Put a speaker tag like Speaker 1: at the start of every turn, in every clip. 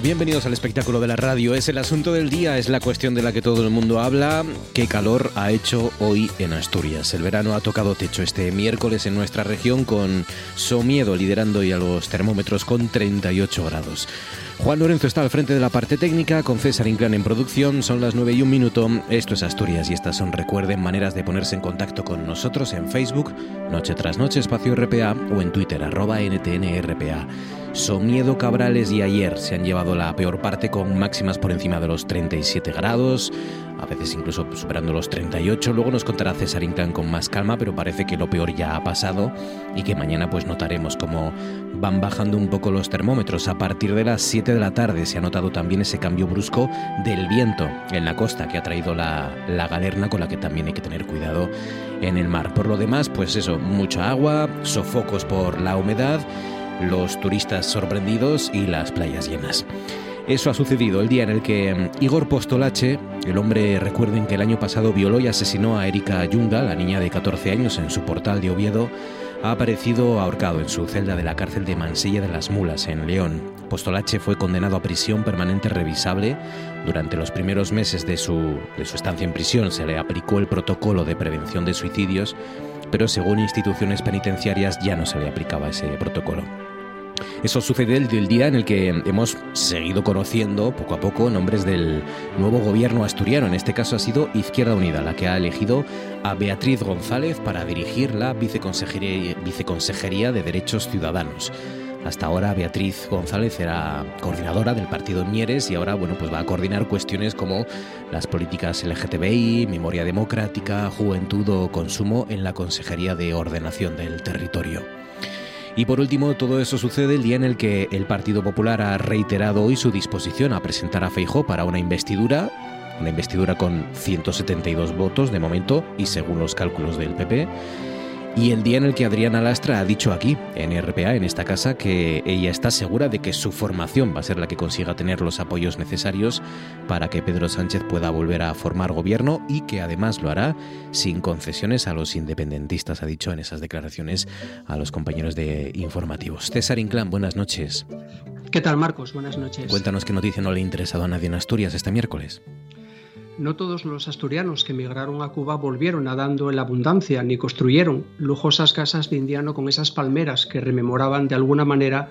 Speaker 1: Bienvenidos al espectáculo de la radio. Es el asunto del día, es la cuestión de la que todo el mundo habla. ¿Qué calor ha hecho hoy en Asturias? El verano ha tocado techo este miércoles en nuestra región con Somiedo liderando y a los termómetros con 38 grados. Juan Lorenzo está al frente de la parte técnica, con César Inclán en producción. Son las 9 y un minuto. Esto es Asturias y estas son, recuerden, maneras de ponerse en contacto con nosotros en Facebook, Noche tras Noche, Espacio RPA, o en Twitter, arroba NTNRPA. Somiedo Cabrales y ayer se han llevado la peor parte con máximas por encima de los 37 grados, a veces incluso superando los 38. Luego nos contará César Inclán con más calma, pero parece que lo peor ya ha pasado y que mañana pues notaremos cómo van bajando un poco los termómetros. A partir de las 7 de la tarde se ha notado también ese cambio brusco del viento en la costa que ha traído la, la galerna con la que también hay que tener cuidado en el mar. Por lo demás, pues eso, mucha agua, sofocos por la humedad los turistas sorprendidos y las playas llenas. Eso ha sucedido el día en el que mm, Igor Postolache, el hombre, recuerden que el año pasado violó y asesinó a Erika Ayunda, la niña de 14 años, en su portal de Oviedo, ha aparecido ahorcado en su celda de la cárcel de Mansilla de las Mulas, en León. Postolache fue condenado a prisión permanente revisable. Durante los primeros meses de su, de su estancia en prisión se le aplicó el protocolo de prevención de suicidios, pero según instituciones penitenciarias ya no se le aplicaba ese protocolo. Eso sucede el, día en el que hemos seguido conociendo poco a poco nombres del nuevo gobierno asturiano. En este caso ha sido Izquierda Unida, la que ha elegido a Beatriz González para dirigir la viceconsejería, de Derechos Ciudadanos. Hasta ahora Beatriz González era coordinadora del partido Mieres y ahora bueno, pues va a coordinar cuestiones como las políticas LGTBI, memoria democrática, juventud o consumo en la Consejería de Ordenación del Territorio. Y por último, todo eso sucede el día en el que el Partido Popular ha reiterado hoy su disposición a presentar a Feijó para una investidura, una investidura con 172 votos de momento y según los cálculos del PP y el día en el que Adriana Lastra ha dicho aquí, en RPA, en esta casa, que ella está segura de que su formación va a ser la que consiga tener los apoyos necesarios para que Pedro Sánchez pueda volver a formar gobierno y que además lo hará sin concesiones a los independentistas, ha dicho en esas declaraciones a los compañeros de informativos. César Inclán, buenas noches.
Speaker 2: ¿Qué tal, Marcos? Buenas noches.
Speaker 1: Cuéntanos qué noticia no le ha interesado a nadie en Asturias este miércoles.
Speaker 2: No todos los asturianos que emigraron a Cuba volvieron nadando en la abundancia, ni construyeron lujosas casas de indiano con esas palmeras que rememoraban de alguna manera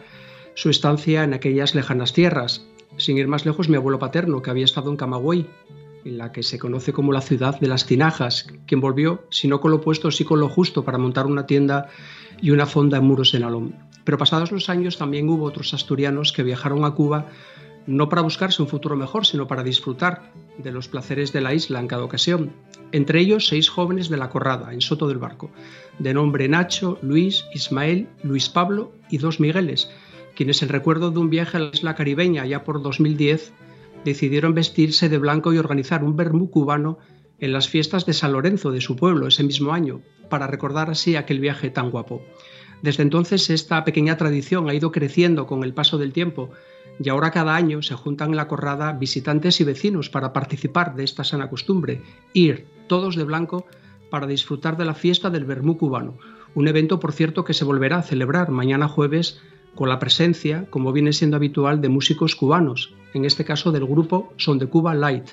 Speaker 2: su estancia en aquellas lejanas tierras. Sin ir más lejos, mi abuelo paterno, que había estado en Camagüey, en la que se conoce como la ciudad de las tinajas, quien volvió, si no con lo puesto, sí con lo justo, para montar una tienda y una fonda en muros de Nalón. Pero pasados los años también hubo otros asturianos que viajaron a Cuba no para buscarse un futuro mejor, sino para disfrutar de los placeres de la isla en cada ocasión. Entre ellos, seis jóvenes de la Corrada, en Soto del Barco, de nombre Nacho, Luis, Ismael, Luis Pablo y dos Migueles, quienes en recuerdo de un viaje a la isla caribeña ya por 2010 decidieron vestirse de blanco y organizar un vermú cubano en las fiestas de San Lorenzo de su pueblo ese mismo año, para recordar así aquel viaje tan guapo. Desde entonces esta pequeña tradición ha ido creciendo con el paso del tiempo y ahora cada año se juntan en la corrada visitantes y vecinos para participar de esta sana costumbre, ir todos de blanco para disfrutar de la fiesta del Bermú cubano, un evento por cierto que se volverá a celebrar mañana jueves con la presencia, como viene siendo habitual, de músicos cubanos, en este caso del grupo Son de Cuba Light,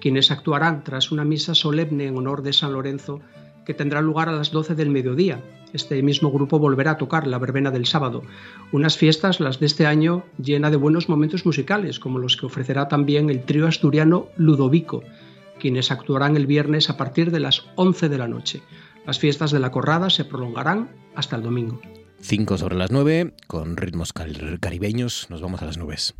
Speaker 2: quienes actuarán tras una misa solemne en honor de San Lorenzo que tendrá lugar a las 12 del mediodía. Este mismo grupo volverá a tocar la verbena del sábado, unas fiestas, las de este año, llena de buenos momentos musicales, como los que ofrecerá también el trío asturiano Ludovico, quienes actuarán el viernes a partir de las 11 de la noche. Las fiestas de la Corrada se prolongarán hasta el domingo.
Speaker 1: 5 sobre las 9, con ritmos caribeños, nos vamos a las nubes.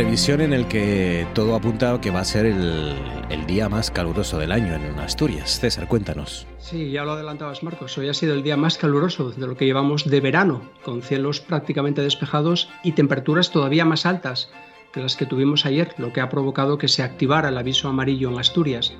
Speaker 1: En el que todo apunta que va a ser el, día más caluroso del año en Asturias. César, cuéntanos.
Speaker 2: Sí, ya lo adelantabas, Marcos. Hoy ha sido el día más caluroso de lo que llevamos de verano, con cielos prácticamente despejados y temperaturas todavía más altas que las que tuvimos ayer, lo que ha provocado que se activara el aviso amarillo en Asturias.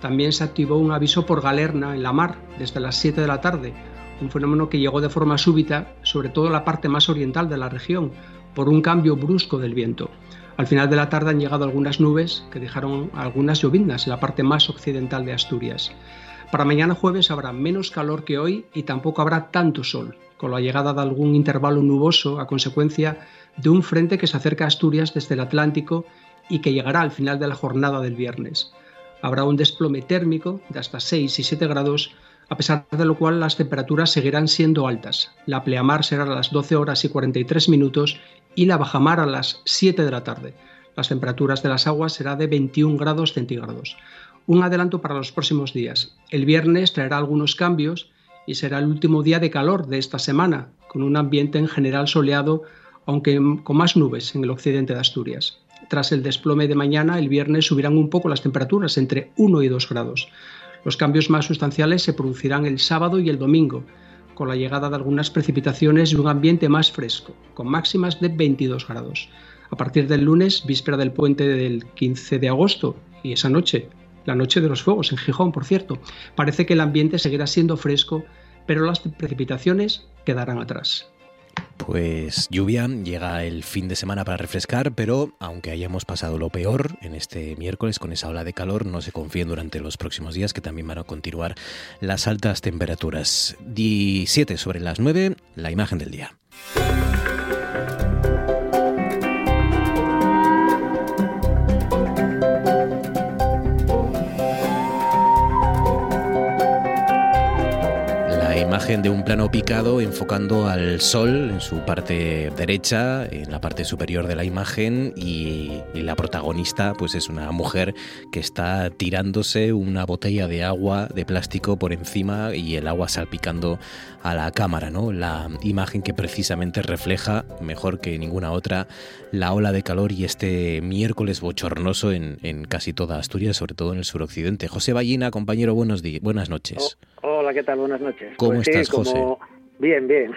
Speaker 2: También se activó un aviso por galerna en la mar desde las 7 de la tarde, un fenómeno que llegó de forma súbita, sobre todo en la parte más oriental de la región, por un cambio brusco del viento. Al final de la tarde han llegado algunas nubes que dejaron algunas lloviznas en la parte más occidental de Asturias. Para mañana jueves habrá menos calor que hoy y tampoco habrá tanto sol, con la llegada de algún intervalo nuboso a consecuencia de un frente que se acerca a Asturias desde el Atlántico y que llegará al final de la jornada del viernes. Habrá un desplome térmico de hasta 6 y 7 grados, a pesar de lo cual las temperaturas seguirán siendo altas. La pleamar será a las 12 horas y 43 minutos y la bajamar a las 7 de la tarde. Las temperaturas de las aguas será de 21 grados centígrados. Un adelanto para los próximos días. El viernes traerá algunos cambios y será el último día de calor de esta semana, con un ambiente en general soleado, aunque con más nubes en el occidente de Asturias. Tras el desplome de mañana, el viernes subirán un poco las temperaturas, entre 1 y 2 grados. Los cambios más sustanciales se producirán el sábado y el domingo, con la llegada de algunas precipitaciones y un ambiente más fresco, con máximas de 22 grados. A partir del lunes, víspera del puente del 15 de agosto, y esa noche, la noche de los fuegos en Gijón, por cierto, parece que el ambiente seguirá siendo fresco, pero las precipitaciones quedarán atrás.
Speaker 1: Pues lluvia, llega el fin de semana para refrescar, pero aunque hayamos pasado lo peor en este miércoles con esa ola de calor, no se confíen durante los próximos días que también van a continuar las altas temperaturas. 17 sobre las 9, la imagen del día. De un plano picado enfocando al sol en su parte derecha, en la parte superior de la imagen y, la protagonista pues es una mujer que está tirándose una botella de agua de plástico por encima y el agua salpicando a la cámara, ¿no? La imagen que precisamente refleja mejor que ninguna otra la ola de calor y este miércoles bochornoso en, casi toda Asturias, sobre todo en el suroccidente. José Ballina, compañero, buenos días, buenas noches.
Speaker 3: Oh, hola, ¿qué tal? Buenas noches.
Speaker 1: ¿Cómo pues estás, José?
Speaker 3: Bien, bien.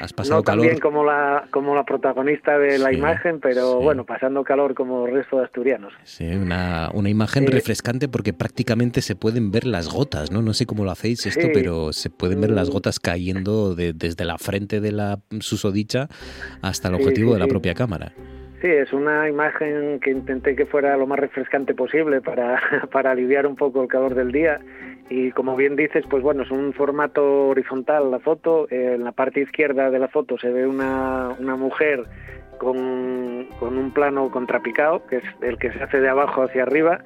Speaker 1: Has pasado
Speaker 3: no
Speaker 1: calor.
Speaker 3: bien como la, como la protagonista de la imagen, pero bueno, pasando calor como el resto de asturianos.
Speaker 1: Sí, una, una imagen refrescante porque prácticamente se pueden ver las gotas, ¿no? No sé cómo lo hacéis esto, pero se pueden ver las mm. gotas cayendo desde la frente de la susodicha hasta el objetivo de la propia cámara.
Speaker 3: Sí, es una imagen que intenté que fuera lo más refrescante posible para, para aliviar un poco el calor del día y como bien dices, pues bueno, es un formato horizontal la foto. en la parte izquierda de la foto se ve una, una mujer con, con, un plano contrapicado, que es el que se hace de abajo hacia arriba,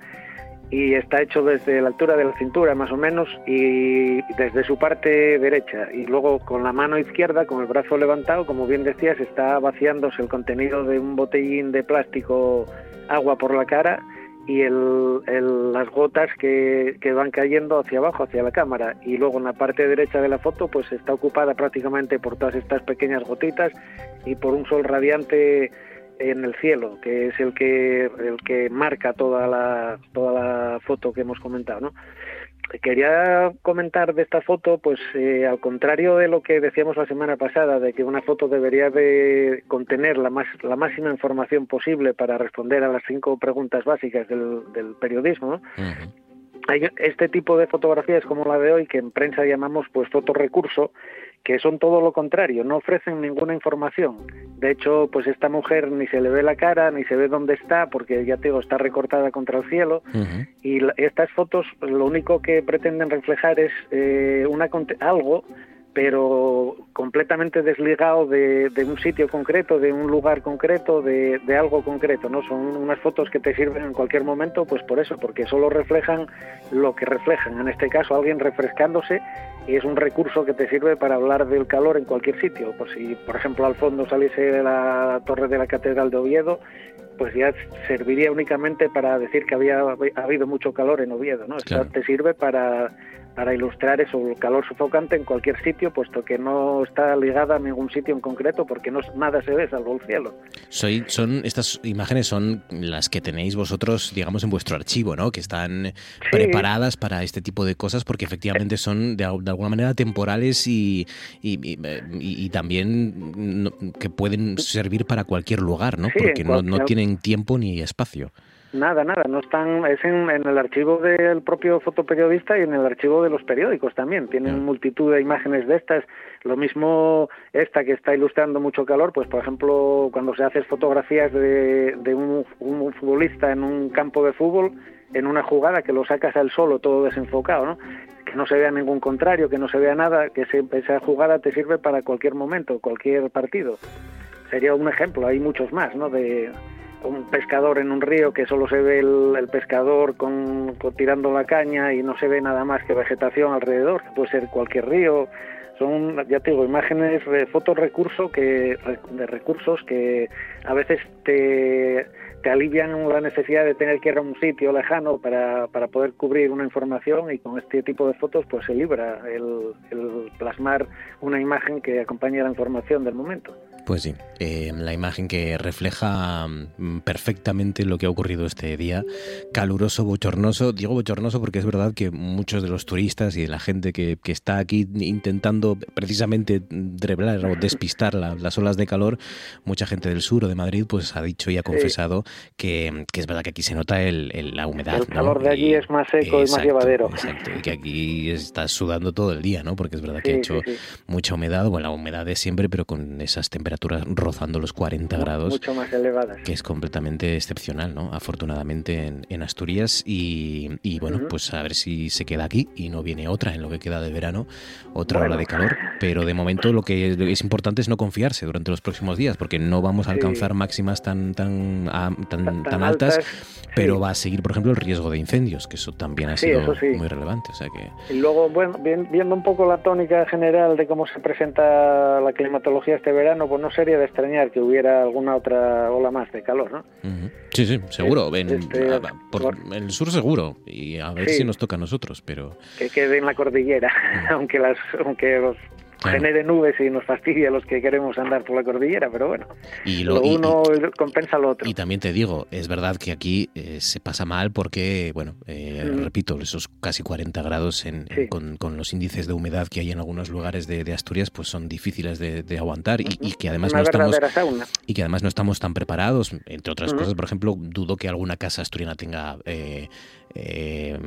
Speaker 3: y está hecho desde la altura de la cintura más o menos y desde su parte derecha. Y luego con la mano izquierda, con el brazo levantado, como bien decías, está vaciándose el contenido de un botellín de plástico agua por la cara y el, las gotas que, que, van cayendo hacia abajo, hacia la cámara. Y luego en la parte derecha de la foto pues está ocupada prácticamente por todas estas pequeñas gotitas y por un sol radiante en el cielo, que es el que, el que marca toda la, toda la foto que hemos comentado. ¿no? Quería comentar de esta foto, pues eh, al contrario de lo que decíamos la semana pasada, de que una foto debería de contener la, más, la máxima información posible para responder a las cinco preguntas básicas del, periodismo, hay este tipo de fotografías como la de hoy que en prensa llamamos pues fotorrecurso que son todo lo contrario, no ofrecen ninguna información. De hecho, pues esta mujer ni se le ve la cara, ni se ve dónde está, porque ya te digo, está recortada contra el cielo. Y estas fotos lo único que pretenden reflejar es eh, una, algo pero completamente desligado de, un sitio concreto, de un lugar concreto, de, algo concreto, ¿no? Son unas fotos que te sirven en cualquier momento, pues por eso, porque solo reflejan lo que reflejan. En este caso, alguien refrescándose y es un recurso que te sirve para hablar del calor en cualquier sitio. Pues si, por ejemplo, al fondo saliese la torre de la Catedral de Oviedo, pues ya serviría únicamente para decir que había habido mucho calor en Oviedo, ¿no? te sirve para para ilustrar eso, el calor sofocante en cualquier sitio, puesto que no está ligada a ningún sitio en concreto, porque no nada se ve salvo el cielo.
Speaker 1: Soy, son estas imágenes son las que tenéis vosotros, digamos, en vuestro archivo, ¿no? Que están preparadas para este tipo de cosas, porque efectivamente son de, alguna manera temporales y, y, también que pueden servir para cualquier lugar, ¿no? Porque no, no tienen tiempo ni espacio.
Speaker 3: Nada, nada, no están, es en, el archivo del propio fotoperiodista y en el archivo de los periódicos también. Tienen multitud de imágenes de estas. Lo mismo esta que está ilustrando mucho calor, pues por ejemplo, cuando se hacen fotografías de, un, futbolista en un campo de fútbol, en una jugada que lo sacas al solo todo desenfocado, ¿no? Que no se vea ningún contrario, que no se vea nada, que esa jugada te sirve para cualquier momento, cualquier partido. Sería un ejemplo, hay muchos más, ¿no? De, un pescador en un río que solo se ve el, pescador con, tirando la caña y no se ve nada más que vegetación alrededor, que puede ser cualquier río. Son, ya te digo, imágenes, fotos recurso que, de recursos que a veces te, te alivian la necesidad de tener que ir a un sitio lejano para, para poder cubrir una información y con este tipo de fotos pues se libra el, el plasmar una imagen que acompañe la información del momento.
Speaker 1: Pues sí, eh, la imagen que refleja mm, perfectamente lo que ha ocurrido este día, caluroso, bochornoso. Digo bochornoso porque es verdad que muchos de los turistas y de la gente que, está aquí intentando precisamente dreblar o despistar las olas de calor, mucha gente del sur o de Madrid pues ha dicho y ha confesado que, es verdad que aquí se nota el, la humedad.
Speaker 3: El calor de allí es más seco y más llevadero.
Speaker 1: Exacto, y que aquí estás sudando todo el día, ¿no? Porque es verdad que ha hecho mucha humedad, bueno, la humedad de siempre, pero con esas temperaturas temperaturas rozando los 40 grados.
Speaker 3: Mucho más elevadas.
Speaker 1: Que es completamente excepcional, ¿no? Afortunadamente en, Asturias. Y, bueno, pues a ver si se queda aquí y no viene otra en lo que queda de verano, otra ola de calor. Pero de momento lo que es importante es no confiarse durante los próximos días, porque no vamos a alcanzar máximas tan, tan, tan, tan, altas, pero va a seguir, por ejemplo, el riesgo de incendios, que eso también ha sido muy relevante. O sea que...
Speaker 3: Y luego, bueno, viendo un poco la tónica general de cómo se presenta la climatología este verano, pues no sería de extrañar que hubiera alguna otra ola más de calor, ¿no?
Speaker 1: Sí, sí, seguro. En, este, por, el sur seguro. Y a ver si nos toca a nosotros, pero...
Speaker 3: Que quede en la cordillera, aunque, las, aunque los genere nubes y nos fastidia a los que queremos andar por la cordillera, pero bueno, y lo, uno compensa lo otro.
Speaker 1: Y también te digo, es verdad que aquí eh, se pasa mal porque, bueno, eh, repito, esos casi 40 grados en, con, los índices de humedad que hay en algunos lugares de, Asturias, pues son difíciles de, aguantar y, que además no estamos y que además no estamos tan preparados, entre otras cosas, por ejemplo, dudo que alguna casa asturiana tenga eh, eh,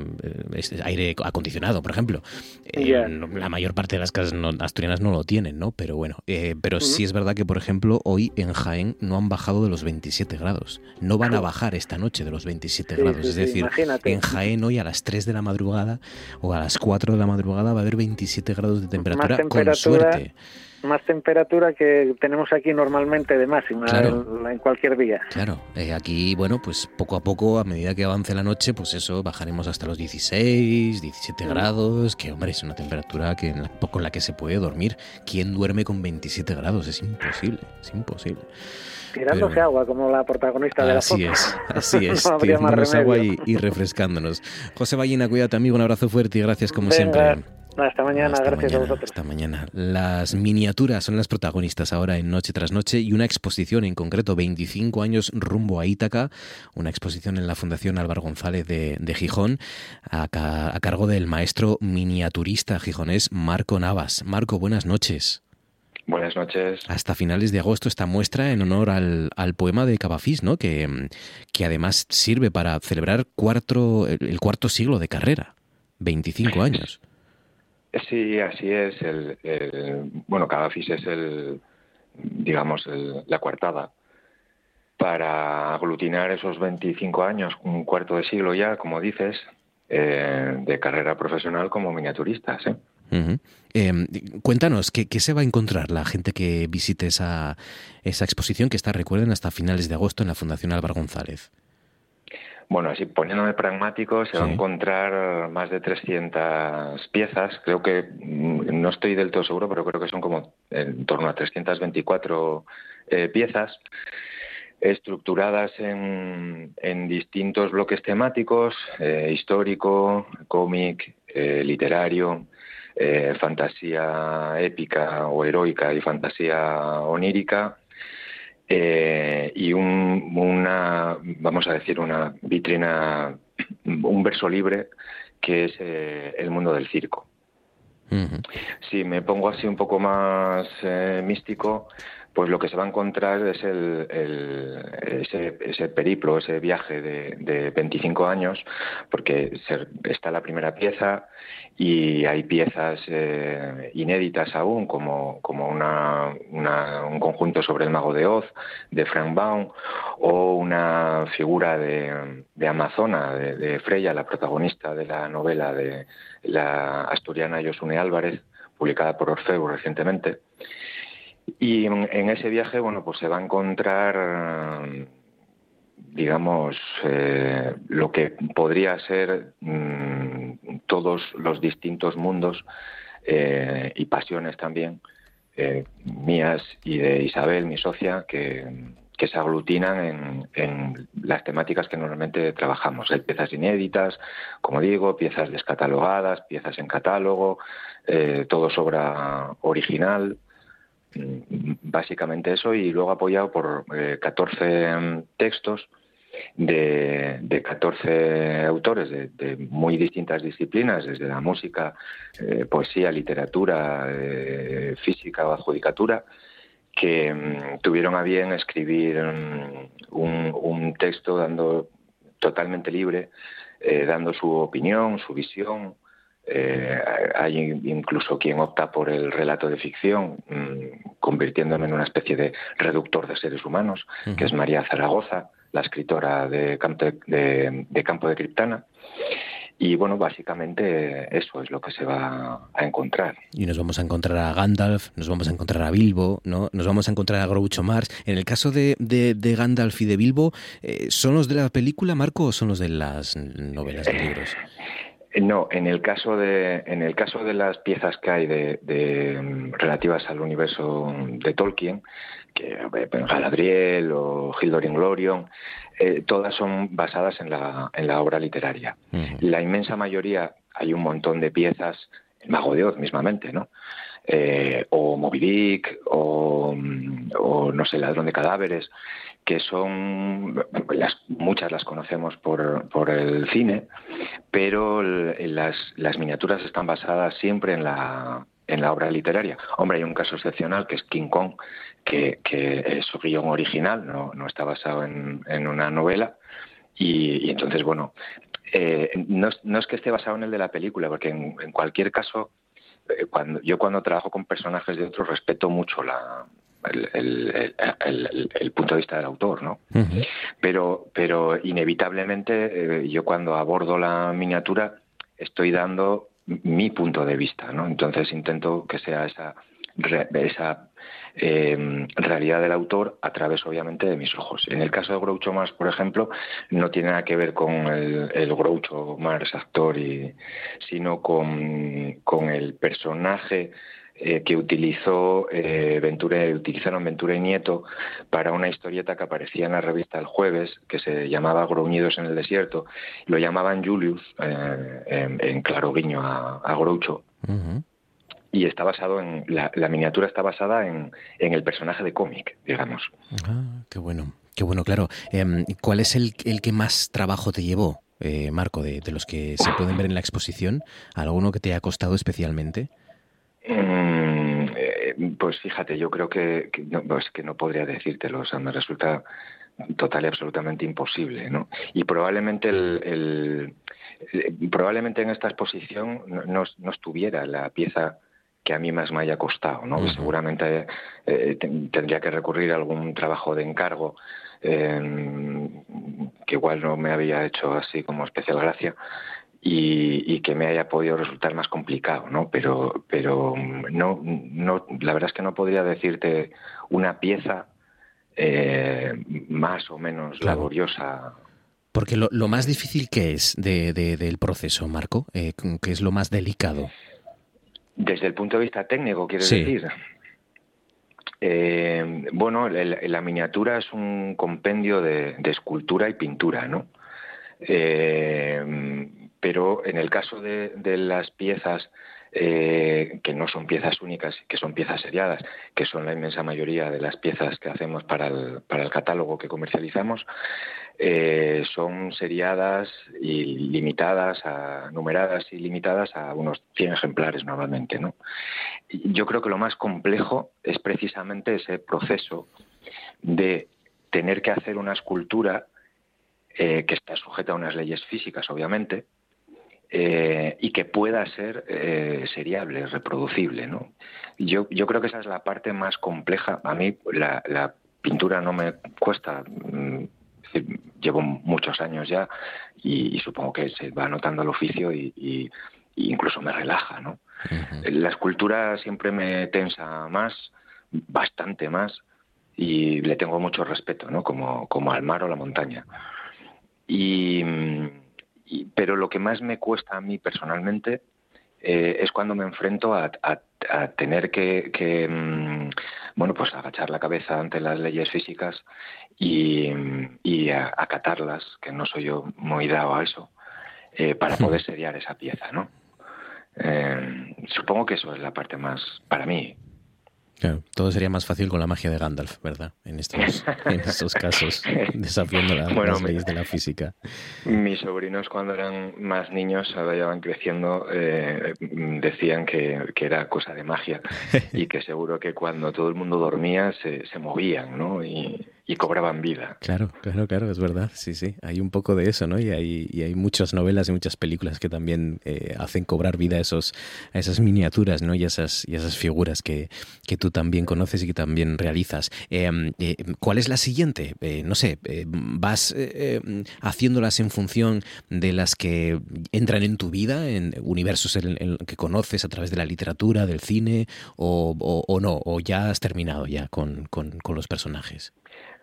Speaker 1: aire acondicionado, por ejemplo. Eh, la mayor parte de las casas asturianas no lo tienen, ¿no? Pero bueno, eh, pero sí es verdad que, por ejemplo, hoy en Jaén no han bajado de los 27 grados. No van a bajar esta noche de los 27 grados. es decir, en Jaén hoy a las 3 de la madrugada o a las 4 de la madrugada va a haber 27 grados de temperatura, temperatura con suerte
Speaker 3: más temperatura que tenemos aquí normalmente de máxima en, cualquier día.
Speaker 1: Claro, eh, aquí, bueno, pues poco a poco, a medida que avance la noche, pues eso, bajaremos hasta los 16, 17 mm. grados, que hombre, es una temperatura que con la que se puede dormir. ¿Quién duerme con 27 grados? Es imposible, es imposible.
Speaker 3: Tirándose agua, como la protagonista de la
Speaker 1: foto. Así es, así es, tirándonos agua y, refrescándonos. José Ballina, cuídate amigo, un abrazo fuerte y gracias como siempre.
Speaker 3: Hasta mañana, gracias a vosotros.
Speaker 1: Hasta mañana. Las miniaturas son las protagonistas ahora en Noche tras Noche y una exposición en concreto, 25 años rumbo a Ítaca, una exposición en la Fundación Álvaro González de, Gijón, a, a cargo del maestro miniaturista gijonés Marco Navas. Marco, buenas noches.
Speaker 4: Buenas noches.
Speaker 1: Hasta finales de agosto esta muestra en honor al, poema de Cavafis, ¿no? Que, que, además sirve para celebrar cuatro, el cuarto siglo de carrera, 25 años.
Speaker 4: Sí, así es. El, bueno, Cavafis es el, digamos, la coartada para aglutinar esos 25 años, un cuarto de siglo ya, como dices, eh, de carrera profesional como miniaturistas. ¿eh?
Speaker 1: Em, cuéntanos, ¿qué, se va a encontrar la gente que visite esa, esa exposición que está, recuerden, hasta finales de agosto en la Fundación Álvaro González?
Speaker 4: Bueno, así poniéndome pragmático, se va a encontrar más de 300 piezas. Creo que, mm, no estoy del todo seguro, pero creo que son como en torno a 324 eh, piezas estructuradas en, en, distintos bloques temáticos, eh, histórico, cómic, eh, literario, eh, fantasía épica o heroica y fantasía onírica, eh, y una, vamos a decir, una vitrina, un verso libre que es eh, el mundo del circo. Si me pongo así un poco más místico, pues lo que se va a encontrar es el, ese, periplo, ese viaje de, 25 años, porque está la primera pieza y hay piezas eh, inéditas aún, como, como una, un conjunto sobre el mago de Oz, de Frank Baum, o una figura de, Amazona, de, de, Freya, la protagonista de la novela de la asturiana Josune Álvarez, publicada por Orfeo recientemente. Y en, ese viaje, bueno, pues se va a encontrar, digamos, eh, lo que podría ser mm, todos los distintos mundos eh, y pasiones también, eh, mías y de Isabel, mi socia, que, se aglutinan en, las temáticas que normalmente trabajamos. Hay piezas inéditas, como digo, piezas descatalogadas, piezas en catálogo, todo sobra original, básicamente eso y luego apoyado por 14 eh, mm, textos de, de 14 autores de, muy distintas disciplinas, desde la música, eh, poesía, literatura, eh, física o adjudicatura, que mm, tuvieron a bien escribir mm, un, texto dando totalmente libre, dando su opinión, su visión, eh, hay incluso quien opta por el relato de ficción, mm, convirtiéndome en una especie de reductor de seres humanos, que es María Zaragoza, la escritora de Campo de, Campo de Criptana. Y bueno, básicamente eso es lo que se va a encontrar.
Speaker 1: Y nos vamos a encontrar a Gandalf, nos vamos a encontrar a Bilbo, ¿no? Nos vamos a encontrar a Groucho Marx. En el caso de, de, Gandalf y de Bilbo, eh, ¿son los de la película, Marco, o son los de las novelas, de libros?
Speaker 4: No, en el caso de, en el caso de las piezas que hay de, mm, relativas al universo de Tolkien, que eh, Galadriel o Hildorin Glorion, eh, todas son basadas en la, en la obra literaria. La inmensa mayoría, hay un montón de piezas, el Mago de Oz mismamente, ¿no? Eh, o Moby Dick, o, no sé, Ladrón de Cadáveres, que son, las, muchas las conocemos por, por el cine, pero las, las miniaturas están basadas siempre en la, en la obra literaria. Hombre, hay un caso excepcional que es King Kong, que, es su guion original, no, no está basado en, en una novela. Y, entonces, bueno, eh, no, no, es que esté basado en el de la película, porque en, cualquier caso, cuando, yo cuando trabajo con personajes de otros respeto mucho la, el, punto de vista del autor, ¿no? Pero, pero inevitablemente eh, yo cuando abordo la miniatura estoy dando mi punto de vista, ¿no? Entonces intento que sea esa esa eh, realidad del autor a través, obviamente, de mis ojos. En el caso de Groucho Marx, por ejemplo, no tiene nada que ver con el, el Groucho Marx actor, y, sino con, con el personaje eh, que utilizó eh, utilizaron Ventura y Nieto para una historieta que aparecía en la revista El Jueves, que se llamaba Gruñidos en el Desierto. Lo llamaban Julius, eh, en, claro guiño a, Groucho. Y está basado en. La, miniatura está basada en, el personaje de cómic, digamos.
Speaker 1: Ah, qué bueno. Qué bueno, claro. Em, ¿Cuál es el, el que más trabajo te llevó, Marco, de, de los que se pueden ver en la exposición? ¿Alguno que te haya costado especialmente?
Speaker 4: Mm, eh, pues fíjate, yo creo que, no, pues que no podría decírtelo, o sea, me resulta total y absolutamente imposible, ¿no? Y probablemente el, probablemente en esta exposición no, no, estuviera la pieza que a mí más me haya costado, ¿no? Seguramente eh, tendría que recurrir a algún trabajo de encargo eh, que igual no me había hecho así como especial gracia y, que me haya podido resultar más complicado, ¿no? Pero, pero no, no, la verdad es que no podría decirte una pieza eh, más o menos laboriosa.
Speaker 1: Porque lo, lo, más difícil que es de, del proceso, Marco, eh, que es lo más delicado.
Speaker 4: Desde el punto de vista técnico, quiero decir. Eh, bueno, la, miniatura es un compendio de, de escultura y pintura, ¿no? Eh, pero en el caso de, las piezas eh, que no son piezas únicas, que son piezas seriadas, que son la inmensa mayoría de las piezas que hacemos para el, para el catálogo que comercializamos, eh, son seriadas y limitadas, a, numeradas y limitadas a unos 100 ejemplares normalmente. ¿no? Yo creo que lo más complejo es precisamente ese proceso de tener que hacer una escultura eh, que está sujeta a unas leyes físicas, obviamente, eh, y que pueda ser eh, seriable, reproducible. ¿no? Yo, yo creo que esa es la parte más compleja. A mí la, pintura no me cuesta, llevo muchos años ya y, supongo que se va notando el oficio y, incluso me relaja. ¿no? La escultura siempre me tensa más, bastante más, y le tengo mucho respeto, ¿no? como, como al mar o la montaña. Y pero lo que más me cuesta a mí personalmente eh, es cuando me enfrento a, tener que, mm, bueno, pues agachar la cabeza ante las leyes físicas y, y acatarlas, que no soy yo muy dado a eso, eh, para poder seriar esa pieza, ¿no? Eh, supongo que eso es la parte más, para mí,
Speaker 1: Claro, todo sería más fácil con la magia de Gandalf, ¿verdad? En estos, en estos casos, desafiando las leyes de la física.
Speaker 4: Mis sobrinos, cuando eran más niños, ahora ya van creciendo, eh, decían que, que, era cosa de magia y que seguro que cuando todo el mundo dormía se, se movían, ¿no? Y, y cobraban vida.
Speaker 1: Claro, claro, claro, es verdad, sí, sí, hay un poco de eso, ¿no? Y hay, y hay muchas novelas y muchas películas que también eh, hacen cobrar vida a, esos, a esas miniaturas, ¿no? Y esas, y esas figuras que, que tú también conoces y que también realizas. Em, eh, ¿Cuál es la siguiente? Eh, no sé, ¿vas haciéndolas en función de las que entran en tu vida, en universos que conoces a través de la literatura, del cine, o, o, no? ¿O ya has terminado ya con, con, con los personajes?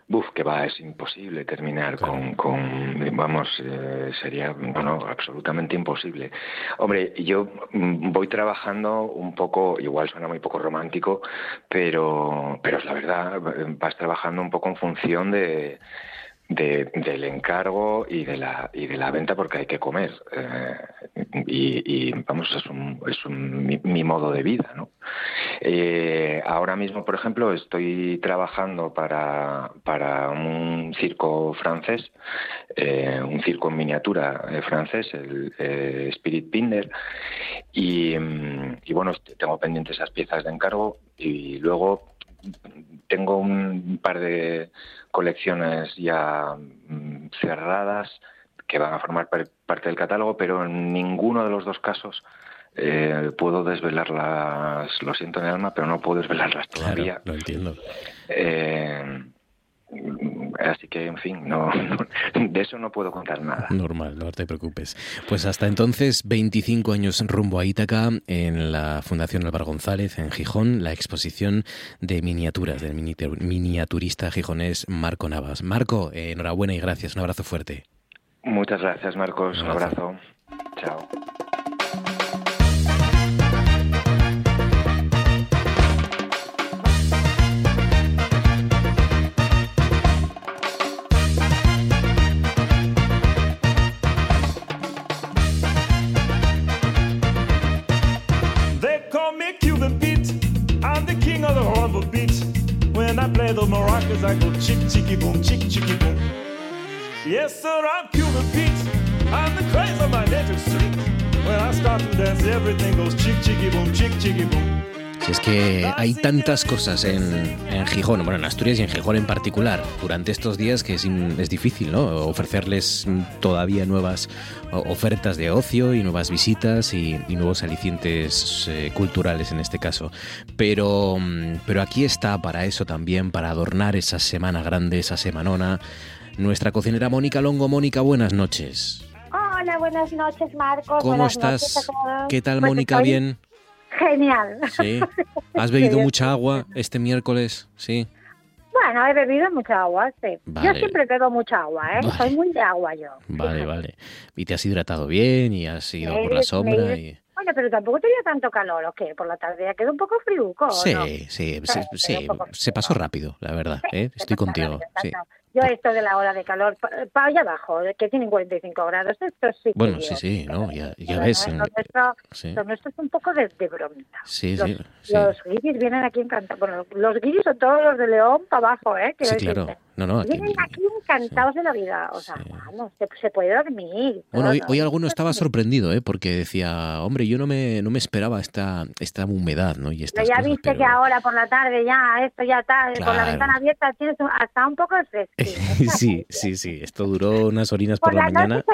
Speaker 4: Buf, que va, es imposible terminar con, con, vamos, eh, sería, bueno, absolutamente imposible. Hombre, yo mm, voy trabajando un poco, igual suena muy poco romántico, pero, pero es la verdad, vas trabajando un poco en función de, del encargo y de la y de la venta porque hay que comer. Eh, y, vamos es un, es un, mi, modo de vida no eh, ahora mismo por ejemplo estoy trabajando para para un circo francés eh, un circo en miniatura francés el Spirit Pinder y, y bueno tengo pendientes esas piezas de encargo y luego tengo un par de colecciones ya mm, cerradas que van a formar parte del catálogo, pero en ninguno de los dos casos eh, puedo desvelarlas, lo siento en el alma, pero no puedo desvelarlas todavía.
Speaker 1: lo entiendo.
Speaker 4: Eh, Así que, en fin, no, de eso no puedo contar nada.
Speaker 1: Normal, no te preocupes. Pues hasta entonces, 25 años rumbo a Ítaca, en la Fundación Álvaro González, en Gijón, la exposición de miniaturas del miniaturista gijonés Marco Navas. Marco, eh, enhorabuena y gracias. Un abrazo fuerte.
Speaker 4: Muchas gracias, Marcos. Un abrazo. Chao.
Speaker 5: play the maracas, I go chick, chicky, boom, chick, chicky, boom. Yes, sir, I'm Cuban Pete. I'm the craze of my native street. When I start to dance, everything goes chick, chicky, boom, chick, chicky, boom.
Speaker 1: Si es que hay tantas cosas en, en, Gijón, bueno, en Asturias y en Gijón en particular, durante estos días que es, es difícil, ¿no? Ofrecerles todavía nuevas ofertas de ocio y nuevas visitas y, y nuevos alicientes eh, culturales en este caso. Pero, pero aquí está para eso también, para adornar esa semana grande, esa semanona, nuestra cocinera Mónica Longo. Mónica, buenas noches.
Speaker 6: Hola, buenas noches, Marcos.
Speaker 1: ¿Cómo
Speaker 6: buenas
Speaker 1: estás? ¿Qué tal,
Speaker 6: Pues
Speaker 1: Mónica?
Speaker 6: estoy
Speaker 1: ¿Bien?
Speaker 6: Genial.
Speaker 1: Sí. ¿Has bebido mucha agua este miércoles? Sí.
Speaker 6: Bueno, he bebido mucha agua, sí.
Speaker 1: Vale.
Speaker 6: Yo siempre bebo mucha agua, ¿eh?
Speaker 1: Vale.
Speaker 6: Soy muy de agua yo.
Speaker 1: Vale, vale. ¿Y te has hidratado bien y has ido por la sombra? Y...
Speaker 6: Bueno, pero tampoco tenía tanto calor, ¿o qué? Por la tarde ya quedó un poco friuco, ¿o
Speaker 1: Sí,
Speaker 6: no?
Speaker 1: sí, sí, se pasó rápido, la verdad. ¿eh? Estoy contigo.
Speaker 6: rápido,
Speaker 1: Sí.
Speaker 6: Yo esto de la hora de calor, para allá abajo, que tienen 45 grados, esto sí que
Speaker 1: Bueno,
Speaker 6: yo-
Speaker 1: sí, sí, no, ya, ya
Speaker 6: Pero
Speaker 1: ves.
Speaker 6: Lo
Speaker 1: en-
Speaker 6: nuestro,
Speaker 1: Sí,
Speaker 6: lo nuestro es un poco de, de bromita.
Speaker 1: sí,
Speaker 6: los,
Speaker 1: sí,
Speaker 6: los guiris vienen aquí encantados. Bueno, los guiris son todos los de León para abajo, ¿eh?
Speaker 1: Sí, claro.
Speaker 6: decirte.
Speaker 1: No, no, aquí-
Speaker 6: Vienen aquí encantados de la vida. O sea,
Speaker 1: Sí.
Speaker 6: vamos, se, se puede dormir.
Speaker 1: Bueno, hoy, hoy
Speaker 6: ¿no?
Speaker 1: alguno estaba sorprendido, ¿eh? Porque decía, hombre, yo no me, no me esperaba esta, esta humedad, ¿no? Y
Speaker 6: Pero
Speaker 1: estas
Speaker 6: ya
Speaker 1: cosas,
Speaker 6: viste
Speaker 1: pero-
Speaker 6: que ahora por la tarde ya esto ya está, con la
Speaker 1: Claro.
Speaker 6: ventana abierta tienes hasta un poco de fresquín.
Speaker 1: sí, sí, sí. Esto duró unas horinas por,
Speaker 6: Por
Speaker 1: la,
Speaker 6: la
Speaker 1: mañana.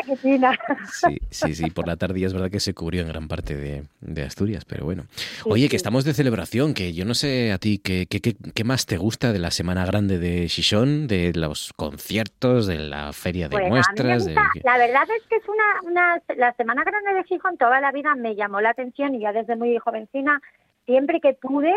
Speaker 1: Sí, sí, sí, por la tarde ya es verdad que se cubrió en gran parte de, de Asturias, pero bueno.
Speaker 6: Sí,
Speaker 1: Oye,
Speaker 6: sí.
Speaker 1: que estamos de celebración, que yo no sé a ti, ¿qué, qué, qué, qué más te gusta de la Semana Grande de Xixón, de los conciertos, de la feria de
Speaker 6: me
Speaker 1: muestras? de-
Speaker 6: la verdad es que es una, una, la Semana Grande de Gijón toda la vida me llamó la atención y ya desde muy jovencina, siempre que pude,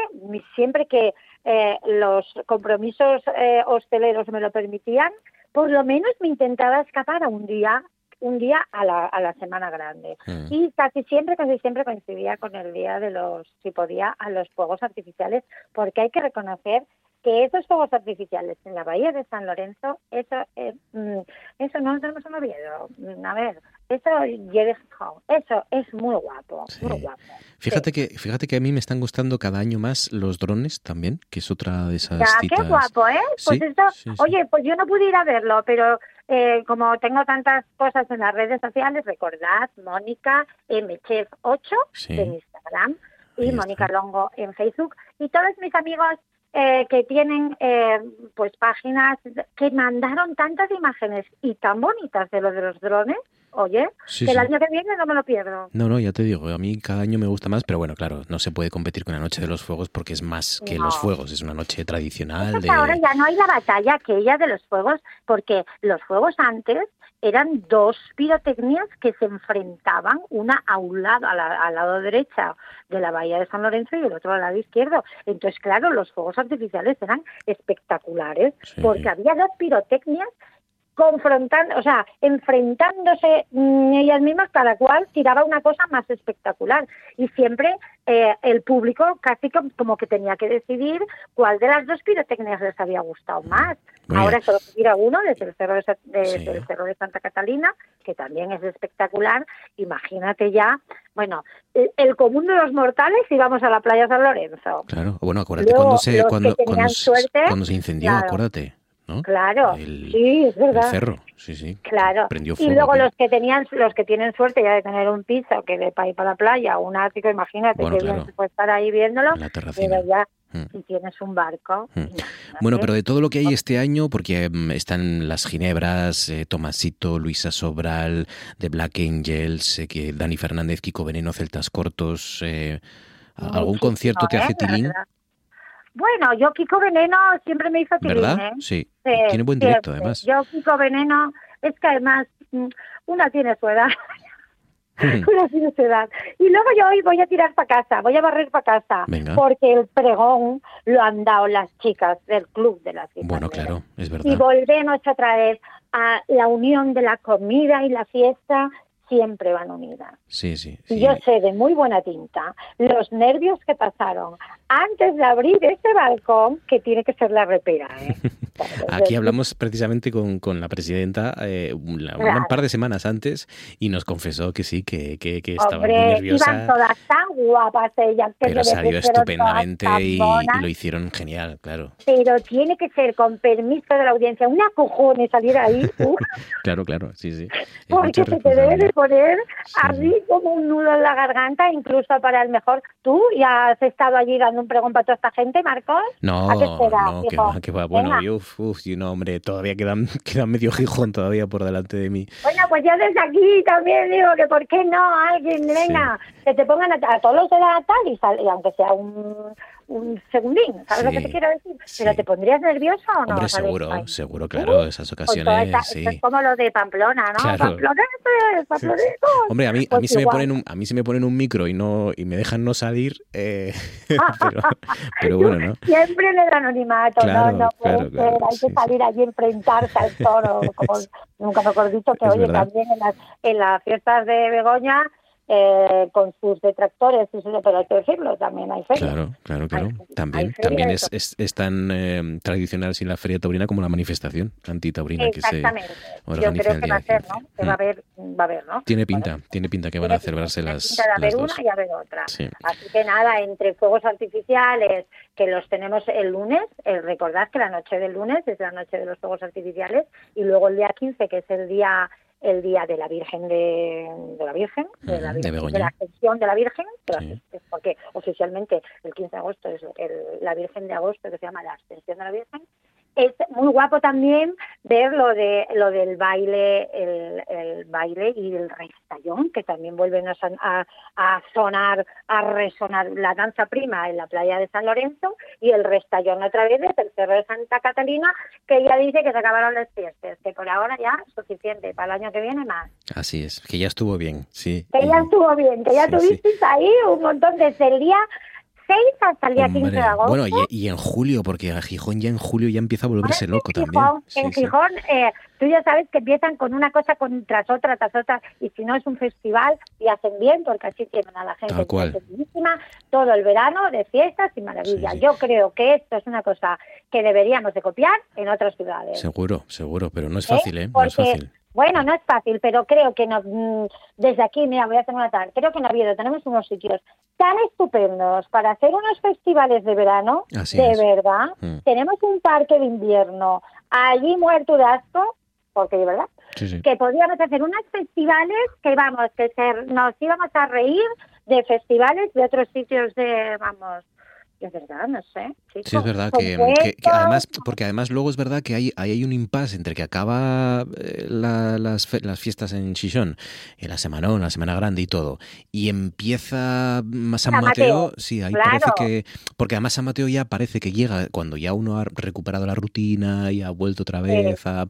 Speaker 6: siempre que eh, los compromisos eh, hosteleros me lo permitían, por lo menos me intentaba escapar a un día un día a la, a la Semana Grande.
Speaker 1: Mm.
Speaker 6: Y casi siempre, casi siempre coincidía con el día de los, si podía, a los fuegos artificiales, porque hay que reconocer que esos fuegos artificiales en la bahía de San Lorenzo, eso, eh, mm, eso no lo tenemos en Oviedo. Mm, A ver, eso. Eso es muy guapo,
Speaker 1: Sí.
Speaker 6: muy guapo.
Speaker 1: Fíjate que, fíjate que a mí me están gustando cada año más los drones también, que es otra de esas
Speaker 6: Ya, qué
Speaker 1: citas.
Speaker 6: guapo, ¿eh? Pues
Speaker 1: Sí,
Speaker 6: esto,
Speaker 1: sí, sí.
Speaker 6: oye, pues yo no pude ir a verlo, pero eh, como tengo tantas cosas en las redes sociales, recordad, Mónica MChef8
Speaker 1: Sí.
Speaker 6: en Instagram y. Mónica Longo en Facebook y todos mis amigos eh, que tienen eh, pues páginas que mandaron tantas imágenes y tan bonitas de lo de los drones, oye,
Speaker 1: Sí,
Speaker 6: que el
Speaker 1: sí.
Speaker 6: año que viene no me lo pierdo.
Speaker 1: No, no, ya te digo, a mí cada año me gusta más, pero bueno, claro, no se puede competir con la Noche de los Fuegos porque es más que
Speaker 6: No.
Speaker 1: los fuegos, es una noche tradicional de...
Speaker 6: ahora ya no hay la batalla aquella de los fuegos, porque los fuegos antes eran dos pirotecnias que se enfrentaban, una a un lado, a la- al lado derecha de la bahía de San Lorenzo y el otro al lado izquierdo. Entonces, claro, los fuegos artificiales eran espectaculares,
Speaker 1: Sí.
Speaker 6: porque había dos pirotecnias confrontando, o sea, enfrentándose mm, ellas mismas, cada cual tiraba una cosa más espectacular. Y siempre eh, el público casi com- como que tenía que decidir cuál de las dos pirotecnias les había gustado más. Ahora solo tira uno desde el, cerro de,
Speaker 1: Sí.
Speaker 6: el cerro de Santa Catalina, que también es espectacular. Imagínate ya, bueno, el, el común de los mortales y vamos a la playa San Lorenzo.
Speaker 1: Claro, bueno, acuérdate
Speaker 6: Luego,
Speaker 1: cuando se, cuando, se-
Speaker 6: suerte,
Speaker 1: cuando se incendió,
Speaker 6: claro.
Speaker 1: acuérdate, ¿no?
Speaker 6: Claro,
Speaker 1: El-
Speaker 6: sí, es
Speaker 1: El
Speaker 6: verdad.
Speaker 1: cerro, sí, sí.
Speaker 6: Claro.
Speaker 1: Prendió
Speaker 6: y luego los que tenían, los que tienen suerte ya de tener un piso que de para ir para la playa, un ático, imagínate
Speaker 1: Bueno,
Speaker 6: que
Speaker 1: claro.
Speaker 6: puede estar ahí viéndolo.
Speaker 1: La terracina.
Speaker 6: Pero ya,
Speaker 1: Mm.
Speaker 6: si tienes un barco.
Speaker 1: Mm. Bueno, pero de todo lo que hay este año, porque mm, están las Ginebras, eh, Tomasito, Luisa Sobral, The Black Angels, eh, que Dani Fernández, Kiko Veneno, Celtas Cortos, eh, ¿algún concierto te
Speaker 6: ¿eh?
Speaker 1: hace
Speaker 6: La
Speaker 1: tilín?
Speaker 6: Bueno, yo Kiko Veneno siempre me hizo tilín,
Speaker 1: ¿Verdad?
Speaker 6: ¿eh?
Speaker 1: Sí.
Speaker 6: Sí,
Speaker 1: Tiene buen directo,
Speaker 6: siempre.
Speaker 1: además.
Speaker 6: Yo Kiko Veneno, es que además mm, una tiene su edad. una tiene su edad. Y luego yo hoy voy a tirar para casa, voy a barrer para casa.
Speaker 1: Venga.
Speaker 6: Porque el pregón lo han dado las chicas del club de las
Speaker 1: Bueno,
Speaker 6: Gitaneras.
Speaker 1: claro, es
Speaker 6: Y
Speaker 1: verdad.
Speaker 6: volvemos otra vez a la unión de la comida y la fiesta, siempre van unidas.
Speaker 1: Sí, sí. Sí.
Speaker 6: yo sé de muy buena tinta los nervios que pasaron antes de abrir ese balcón, que tiene que ser la repera. ¿eh?
Speaker 1: Aquí hablamos precisamente con, con la presidenta eh, una-
Speaker 6: Claro.
Speaker 1: un par de semanas antes y nos confesó que sí, que, que, que estaba muy
Speaker 6: Hombre,
Speaker 1: nerviosa.
Speaker 6: iban todas tan guapas ellas. que
Speaker 1: Pero salió estupendamente y, y lo hicieron genial, claro.
Speaker 6: Pero tiene que ser con permiso de la audiencia. Una cojones salir ahí.
Speaker 1: Claro, claro, sí, sí. Es
Speaker 6: porque se te debe de poner así como un nudo en la garganta, incluso para el mejor. ¿Tú ya has estado allí dando un pregón para toda esta gente, Marcos?
Speaker 1: No,
Speaker 6: ¿A qué esperas,
Speaker 1: no, que va, que va. Bueno, yo, uf, uf, y no, hombre, todavía quedan, queda medio Gijón todavía por delante de mí.
Speaker 6: Bueno, pues yo desde aquí también digo que por qué no alguien, venga, que te pongan a, a todos los de la tal y, sal- y aunque sea un, un segundín, ¿sabes lo que te quiero decir?
Speaker 1: sí.
Speaker 6: ¿Pero te pondrías nervioso o no?
Speaker 1: Hombre, seguro,
Speaker 6: Ay,
Speaker 1: seguro, claro, esas ocasiones,
Speaker 6: esta-
Speaker 1: sí.
Speaker 6: esto es como lo de Pamplona, ¿no?
Speaker 1: Claro.
Speaker 6: Pamploneses, pamploneros.
Speaker 1: Hombre, a mí, a
Speaker 6: Pues
Speaker 1: mí se me ponen un, a mí se me ponen un micro y no y me dejan no salir, eh, pero, pero bueno, ¿no?
Speaker 6: Siempre en el anonimato,
Speaker 1: Claro,
Speaker 6: no, no puede
Speaker 1: claro,
Speaker 6: ser,
Speaker 1: claro,
Speaker 6: hay que salir allí enfrentarse al toro, como nunca mejor dicho, que
Speaker 1: Es
Speaker 6: oye,
Speaker 1: verdad.
Speaker 6: también en las, en las fiestas de Begoña, eh, con sus detractores, pero hay que decirlo, también hay feria.
Speaker 1: Claro, claro, claro.
Speaker 6: Hay-
Speaker 1: También,
Speaker 6: hay
Speaker 1: también es, es, es tan eh, tradicional sin la feria taurina como la manifestación antitaurina que se
Speaker 6: Exactamente. Yo
Speaker 1: organiza
Speaker 6: creo
Speaker 1: el
Speaker 6: que va a ser,
Speaker 1: 15.
Speaker 6: ¿no? Que va a
Speaker 1: Mm.
Speaker 6: haber, va a haber, ¿no?
Speaker 1: Tiene pinta, tiene pinta que van
Speaker 6: tiene
Speaker 1: a celebrarse
Speaker 6: pinta,
Speaker 1: las,
Speaker 6: tiene pinta de
Speaker 1: las
Speaker 6: haber
Speaker 1: dos.
Speaker 6: una y haber otra.
Speaker 1: Sí.
Speaker 6: Así que nada, entre fuegos artificiales, que los tenemos el lunes, eh, recordad que la noche del lunes es la noche de los fuegos artificiales, y luego el día 15, que es el día el día de la Virgen de, de la Virgen, de, la
Speaker 1: de
Speaker 6: Virgen,
Speaker 1: Begoña.
Speaker 6: la ascensión de la Virgen, de
Speaker 1: Sí.
Speaker 6: porque oficialmente el 15 de agosto es el- la Virgen de agosto que se llama la ascensión de la Virgen, es muy guapo también ver lo de lo del baile el, el baile y el restallón que también vuelven a, son- a, a sonar a resonar la danza prima en la playa de San Lorenzo y el restallón otra vez desde el cerro de Santa Catalina que ya dice que se acabaron las fiestas que por ahora ya es suficiente para el año que viene más
Speaker 1: Así es, que ya estuvo bien, sí.
Speaker 6: que ya estuvo bien que ya
Speaker 1: Sí, sí.
Speaker 6: tuvisteis ahí un montón desde el día 6 hasta el día 15
Speaker 1: Hombre,
Speaker 6: de agosto
Speaker 1: bueno, y, y en julio, porque a Gijón ya en julio ya empieza a volverse loco
Speaker 6: en
Speaker 1: también.
Speaker 6: Gijón,
Speaker 1: Sí,
Speaker 6: en
Speaker 1: sí.
Speaker 6: Gijón, eh, tú ya sabes que empiezan con una cosa con, tras otra, tras otra, y si no es un festival, y hacen bien, porque así tienen a la gente
Speaker 1: Tal cual.
Speaker 6: todo el verano de fiestas y maravilla.
Speaker 1: Sí, sí.
Speaker 6: Yo creo que esto es una cosa que deberíamos de copiar en otras ciudades.
Speaker 1: Seguro, seguro, pero no es
Speaker 6: ¿eh?
Speaker 1: fácil, ¿eh? No es fácil.
Speaker 6: Bueno, no es fácil, pero creo que nos, mm, desde aquí, mira, voy a hacer una tal, creo que en Oviedo tenemos unos sitios tan estupendos para hacer unos festivales de verano,
Speaker 1: Así
Speaker 6: de
Speaker 1: es.
Speaker 6: verdad.
Speaker 1: Mm.
Speaker 6: Tenemos un parque de invierno allí muerto de asco, porque de verdad,
Speaker 1: Sí, sí.
Speaker 6: que podríamos hacer unos festivales que vamos, que se- nos íbamos a reír de festivales de otros sitios de, vamos, de verdad, no sé.
Speaker 1: Sí, es verdad que, que- que
Speaker 6: cuentos,
Speaker 1: además, porque además luego es verdad que hay, hay un impasse entre que acaba eh, la- las, fe- las fiestas en Chichón, en la Semanón, la Semana Grande y todo, y empieza San Mateo,
Speaker 6: Mateo,
Speaker 1: sí, ahí
Speaker 6: claro.
Speaker 1: parece que, porque además San Mateo ya parece que llega cuando ya uno ha recuperado la rutina y ha vuelto otra vez, a-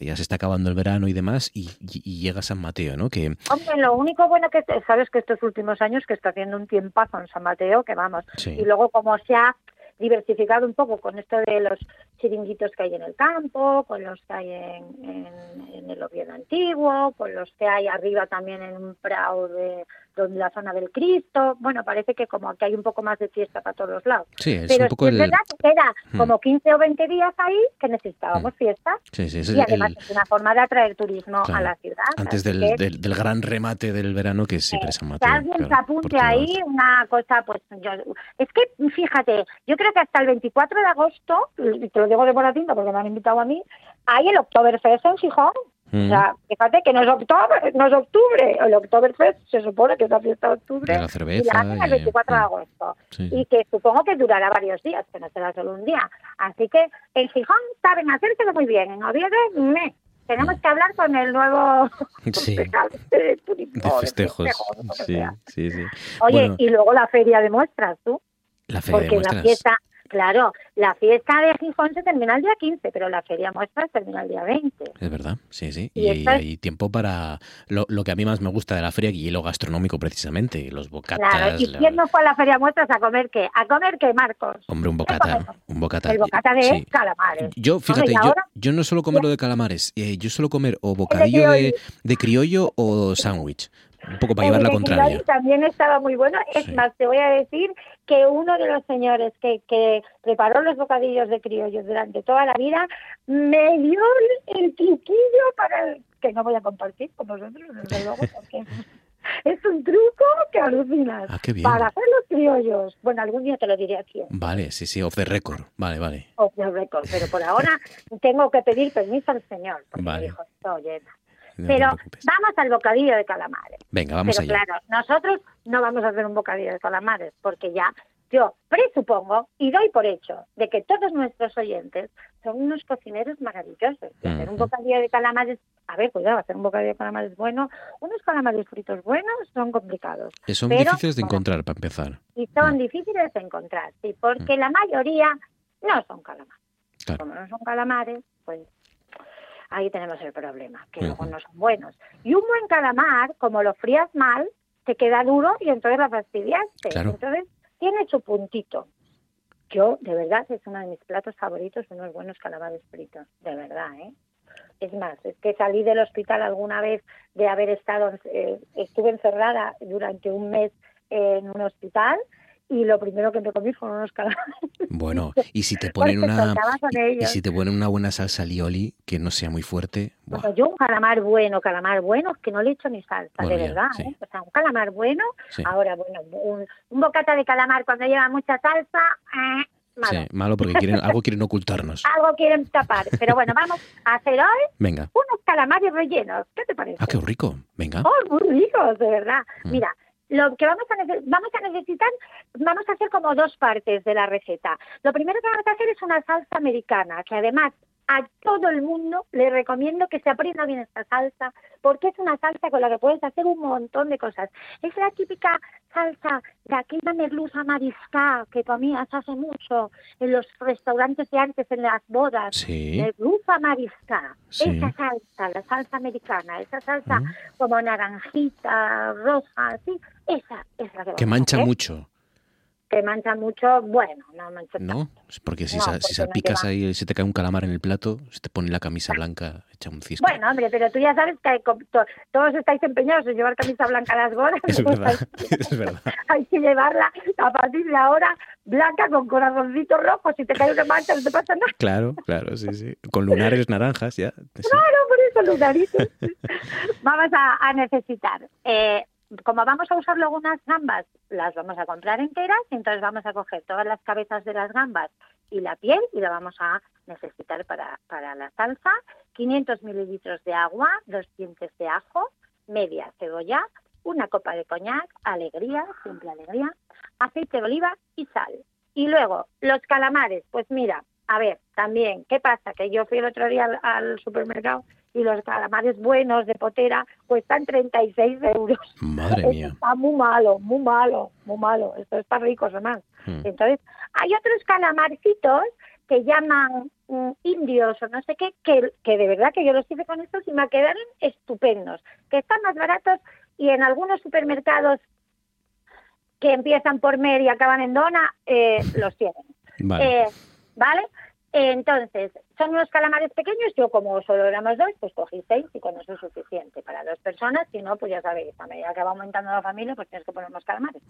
Speaker 1: ya se está acabando el verano y demás, y, y- y llega San Mateo, ¿no? Que
Speaker 6: Hombre, lo único bueno que sabes que estos últimos años que está haciendo un tiempazo en San Mateo, que vamos,
Speaker 1: Sí.
Speaker 6: y luego como se ha diversificado un poco con esto de los chiringuitos que hay en el campo, con los que hay en, en- el Oviedo antiguo, con los que hay arriba también en un prado de donde la zona del Cristo, bueno, parece que como que hay un poco más de fiesta para todos los lados.
Speaker 1: sí, es
Speaker 6: Pero
Speaker 1: un poco
Speaker 6: sí es
Speaker 1: el...
Speaker 6: verdad que queda
Speaker 1: Hmm.
Speaker 6: como 15 o 20 días ahí que necesitábamos fiesta
Speaker 1: Sí, sí, es
Speaker 6: y además
Speaker 1: el-
Speaker 6: es una forma de atraer turismo
Speaker 1: Claro.
Speaker 6: a la ciudad.
Speaker 1: antes del,
Speaker 6: que-
Speaker 1: del, del gran remate del verano que siempre San Mateo.
Speaker 6: que alguien
Speaker 1: claro,
Speaker 6: se
Speaker 1: por
Speaker 6: apunte ahí una cosa, pues yo, es que fíjate, yo creo que hasta el 24 de agosto, y te lo digo de tinta porque me han invitado a mí, hay el Oktoberfest en Gijón.
Speaker 1: Mm.
Speaker 6: O sea, fíjate que no es, octubre, no es octubre, el Oktoberfest se supone que es la fiesta de octubre
Speaker 1: De la
Speaker 6: y
Speaker 1: cerveza.
Speaker 6: la hacen el
Speaker 1: y-
Speaker 6: 24 de
Speaker 1: mm,
Speaker 6: agosto
Speaker 1: sí,
Speaker 6: y que supongo que durará varios días, que no será solo un día. Así que en Gijón saben hacérselo muy bien, en Oviedo, me. Tenemos que hablar con el nuevo
Speaker 1: Sí.
Speaker 6: de
Speaker 1: De
Speaker 6: de
Speaker 1: festejos. Sí, sí, sí.
Speaker 6: Oye,
Speaker 1: Bueno,
Speaker 6: y luego la feria de muestras, tú,
Speaker 1: la feria de
Speaker 6: porque la
Speaker 1: muestras.
Speaker 6: fiesta, claro, la fiesta de Gijón se termina el día 15, pero la feria de muestras termina el día 20.
Speaker 1: Es verdad, sí, sí.
Speaker 6: Y
Speaker 1: Y, hay tiempo para lo, lo que a mí más me gusta de la feria, y lo gastronómico precisamente, los bocatas.
Speaker 6: Claro, ¿y
Speaker 1: la-
Speaker 6: quién no fue a la feria muestras a comer qué? ¿A comer qué, Marcos?
Speaker 1: Hombre, un
Speaker 6: ¿Qué
Speaker 1: bocata, un bocata.
Speaker 6: El bocata de
Speaker 1: sí.
Speaker 6: calamares.
Speaker 1: Yo, fíjate,
Speaker 6: ¿y
Speaker 1: yo, yo no suelo comer lo de calamares, eh, yo suelo comer o bocadillo de, de criollo o sándwich, un poco para
Speaker 6: El
Speaker 1: llevar la contraria.
Speaker 6: También estaba muy bueno. Es
Speaker 1: Sí.
Speaker 6: más, te voy a decir que uno de los señores que, que preparó los bocadillos de criollos durante toda la vida me dio el, el truquillo para el, que no voy a compartir con vosotros, desde luego, porque es un truco que alucinas.
Speaker 1: Ah, qué bien.
Speaker 6: Para hacer los criollos. Bueno, algún día te lo diré aquí.
Speaker 1: Vale, sí, sí, off the record. Vale, vale.
Speaker 6: off the record, pero por ahora tengo que pedir permiso al señor, porque
Speaker 1: Vale.
Speaker 6: me dijo, oye,
Speaker 1: no
Speaker 6: Pero vamos al bocadillo de calamares.
Speaker 1: Venga, vamos
Speaker 6: Pero
Speaker 1: allá.
Speaker 6: claro, nosotros no vamos a hacer un bocadillo de calamares porque ya yo presupongo y doy por hecho de que todos nuestros oyentes son unos cocineros maravillosos. Y hacer un bocadillo de calamares, a ver, cuidado, hacer un bocadillo de calamares bueno, unos calamares fritos buenos son complicados
Speaker 1: Eh, Son
Speaker 6: pero-
Speaker 1: difíciles de encontrar para empezar.
Speaker 6: y son
Speaker 1: Mm.
Speaker 6: difíciles de encontrar, sí, porque la mayoría no son calamares.
Speaker 1: Claro.
Speaker 6: Como no son calamares, pues ahí tenemos el problema, que luego
Speaker 1: Ujú.
Speaker 6: no son buenos. Y un buen calamar, como lo frías mal, te queda duro y entonces la fastidiaste.
Speaker 1: Claro.
Speaker 6: Entonces tiene su puntito. Yo, de verdad, es uno de mis platos favoritos, unos buenos calamares fritos, de verdad, ¿eh? Es más, es que salí del hospital alguna vez de haber estado, eh, estuve encerrada durante un mes en un hospital y lo primero que me comí fueron unos calamares.
Speaker 1: Bueno, y si te ponen una y, y si te ponen una buena salsa lioli que no sea muy fuerte,
Speaker 6: Bueno, yo un calamar bueno, calamar bueno, es que no le echo ni salsa,
Speaker 1: Bueno,
Speaker 6: de
Speaker 1: ya,
Speaker 6: verdad.
Speaker 1: sí.
Speaker 6: ¿eh? O sea, un calamar bueno,
Speaker 1: sí.
Speaker 6: ahora, bueno, un, un bocata de calamar cuando lleva mucha salsa, eh, malo.
Speaker 1: Sí, malo porque quieren algo quieren ocultarnos.
Speaker 6: Algo quieren tapar. Pero bueno, vamos a hacer hoy
Speaker 1: Venga.
Speaker 6: unos calamares rellenos. ¿Qué te parece?
Speaker 1: Ah, qué rico. Venga.
Speaker 6: Oh, muy ricos, de verdad.
Speaker 1: Mm.
Speaker 6: Mira, lo que vamos a, vamos a necesitar, vamos a hacer como dos partes de la receta. Lo primero que vamos a hacer es una salsa americana, que además a todo el mundo le recomiendo que se aprenda bien esta salsa, porque es una salsa con la que puedes hacer un montón de cosas. Es la típica salsa de aquella merluza mariscada que comías hace mucho en los restaurantes de antes, en las bodas.
Speaker 1: Sí.
Speaker 6: Merluza mariscada.
Speaker 1: Sí.
Speaker 6: Esa salsa, la salsa americana, esa salsa
Speaker 1: Mm.
Speaker 6: como naranjita, roja, así, esa es la que
Speaker 1: Que mancha
Speaker 6: hacer.
Speaker 1: mucho,
Speaker 6: Que mancha mucho, bueno, no mancha
Speaker 1: ¿no? Porque si,
Speaker 6: No,
Speaker 1: sa- si
Speaker 6: porque no
Speaker 1: salpicas
Speaker 6: lleva-
Speaker 1: ahí y se te cae un calamar en el plato, se te pone la camisa blanca hecha un cisco.
Speaker 6: Bueno, hombre, pero tú ya sabes que to- todos estáis empeñados en llevar camisa blanca a las bodas.
Speaker 1: es verdad,
Speaker 6: hay,
Speaker 1: es verdad.
Speaker 6: hay que llevarla a partir de ahora blanca con corazoncitos rojos. Si te cae una mancha no te pasa nada.
Speaker 1: Claro, claro, sí, sí. Con lunares naranjas ya. sí.
Speaker 6: Claro, por eso lunaritos. vamos a, a necesitar. eh, como vamos a usar luego unas gambas, las vamos a comprar enteras, entonces vamos a coger todas las cabezas de las gambas y la piel y la vamos a necesitar para, para la salsa. 500 mililitros de agua, dos dientes de ajo, media cebolla, una copa de coñac, alegría, simple alegría, aceite de oliva y sal. Y luego, los calamares, pues mira, a ver, también, ¿qué pasa? Que yo fui el otro día al, al supermercado y los calamares buenos de potera cuestan 36 euros.
Speaker 1: Madre
Speaker 6: Esto
Speaker 1: mía.
Speaker 6: está muy malo, muy malo, muy malo. Esto es para ricos además.
Speaker 1: Mm.
Speaker 6: Entonces, hay otros calamarcitos que llaman mm, indios o no sé qué, que, que de verdad que yo los hice con estos y me quedaron estupendos, que están más baratos y en algunos supermercados que empiezan por Mer y acaban en Dona, eh, los tienen.
Speaker 1: Vale.
Speaker 6: Eh, ¿Vale? Entonces, son unos calamares pequeños, yo como solo éramos dos, pues cogí seis y con eso es suficiente para dos personas, si no, pues ya sabéis, a medida que va aumentando la familia, pues tienes que poner más calamares.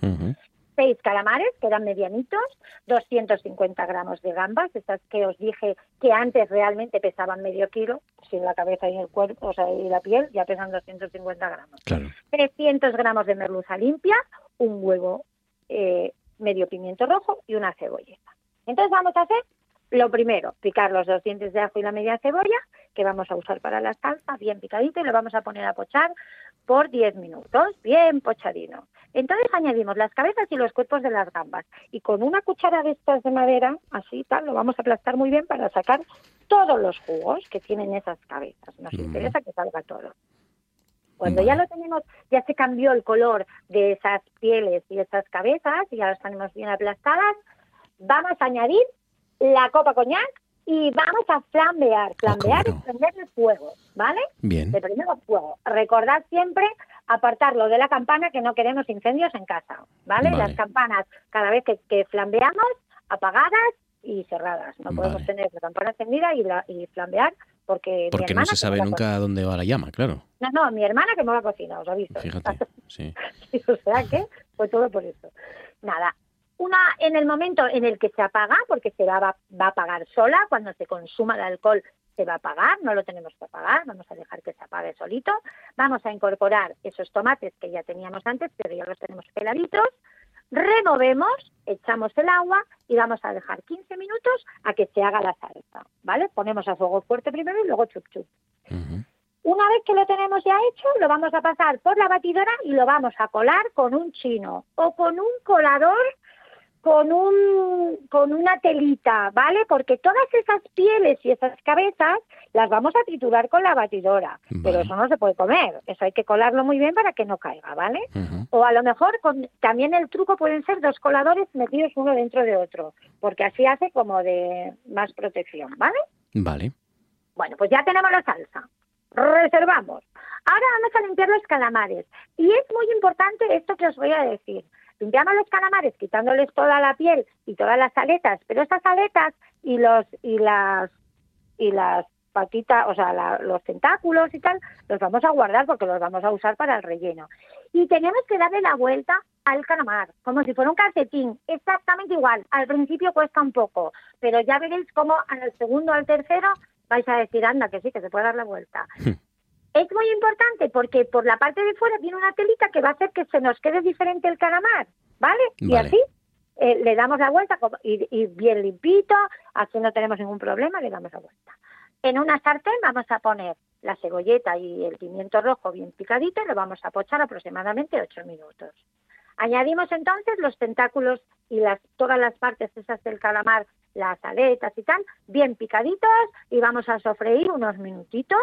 Speaker 6: Seis calamares, que eran medianitos, 250 gramos de gambas, esas que os dije que antes realmente pesaban medio kilo, sin la cabeza y el cuerpo, o sea, y la piel, ya pesan 250 gramos.
Speaker 1: Claro.
Speaker 6: 300 gramos de merluza limpia, un huevo, eh, medio pimiento rojo y una cebolleta. Entonces vamos a hacer lo primero, picar los dos dientes de ajo y la media cebolla, que vamos a usar para la salsa, bien picadito, y lo vamos a poner a pochar por 10 minutos, bien pochadino. Entonces añadimos las cabezas y los cuerpos de las gambas. Y con una cuchara de estas de madera, así tal, lo vamos a aplastar muy bien para sacar todos los jugos que tienen esas cabezas. Nos
Speaker 1: Mm.
Speaker 6: interesa que salga todo. Cuando ya lo tenemos, ya se cambió el color de esas pieles y esas cabezas, y ya las tenemos bien aplastadas, vamos a añadir la copa coñac y vamos a flambear. Flambear
Speaker 1: bueno.
Speaker 6: es prender el fuego, ¿vale?
Speaker 1: Bien.
Speaker 6: De primero fuego. Recordad siempre apartarlo de la campana que no queremos incendios en casa, ¿vale?
Speaker 1: Vale.
Speaker 6: Las campanas, cada vez que, que flambeamos, apagadas y cerradas. No podemos tener la campana encendida y, y flambear porque mi
Speaker 1: Porque no se sabe
Speaker 6: a
Speaker 1: nunca dónde va la llama, claro.
Speaker 6: no, no, mi hermana que me va a cocinar, os aviso.
Speaker 1: Fíjate. Sí.
Speaker 6: o sea que, pues todo por eso. Nada, una en el momento en el que se apaga, porque se va, va, va a apagar sola, cuando se consuma el alcohol se va a apagar, no lo tenemos que apagar, vamos a dejar que se apague solito. Vamos a incorporar esos tomates que ya teníamos antes, pero ya los tenemos peladitos. Removemos, echamos el agua y vamos a dejar 15 minutos a que se haga la salsa, ¿vale? Ponemos a fuego fuerte primero y luego chup chup. Una vez que lo tenemos ya hecho, lo vamos a pasar por la batidora y lo vamos a colar con un chino o con un colador con un con una telita, ¿vale? Porque todas esas pieles y esas cabezas las vamos a triturar con la batidora, pero eso no se puede comer, eso hay que colarlo muy bien para que no caiga, ¿vale? O a lo mejor con, también el truco pueden ser dos coladores metidos uno dentro de otro, porque así hace como de más protección, ¿vale?
Speaker 1: Vale.
Speaker 6: Bueno, pues ya tenemos la salsa. Reservamos. Ahora vamos a limpiar los calamares. Y es muy importante esto que os voy a decir. Limpiamos los calamares quitándoles toda la piel y todas las aletas, pero estas aletas y los y las y las patitas, o sea, los tentáculos y tal, los vamos a guardar porque los vamos a usar para el relleno. Y tenemos que darle la vuelta al calamar, como si fuera un calcetín, exactamente igual. Al principio cuesta un poco, pero ya veréis cómo al segundo, al tercero, vais a decir, anda, que sí, que se puede dar la vuelta. Es muy importante porque por la parte de fuera tiene una telita que va a hacer que se nos quede diferente el calamar, ¿vale? Y así eh, le damos la vuelta y, bien limpito, así no tenemos ningún problema, le damos la vuelta. En una sartén vamos a poner la cebolleta y el pimiento rojo bien picadito y lo vamos a pochar aproximadamente 8 minutos. Añadimos entonces los tentáculos y las, todas las partes esas del calamar, las aletas y tal, bien picaditos y vamos a sofreír unos minutitos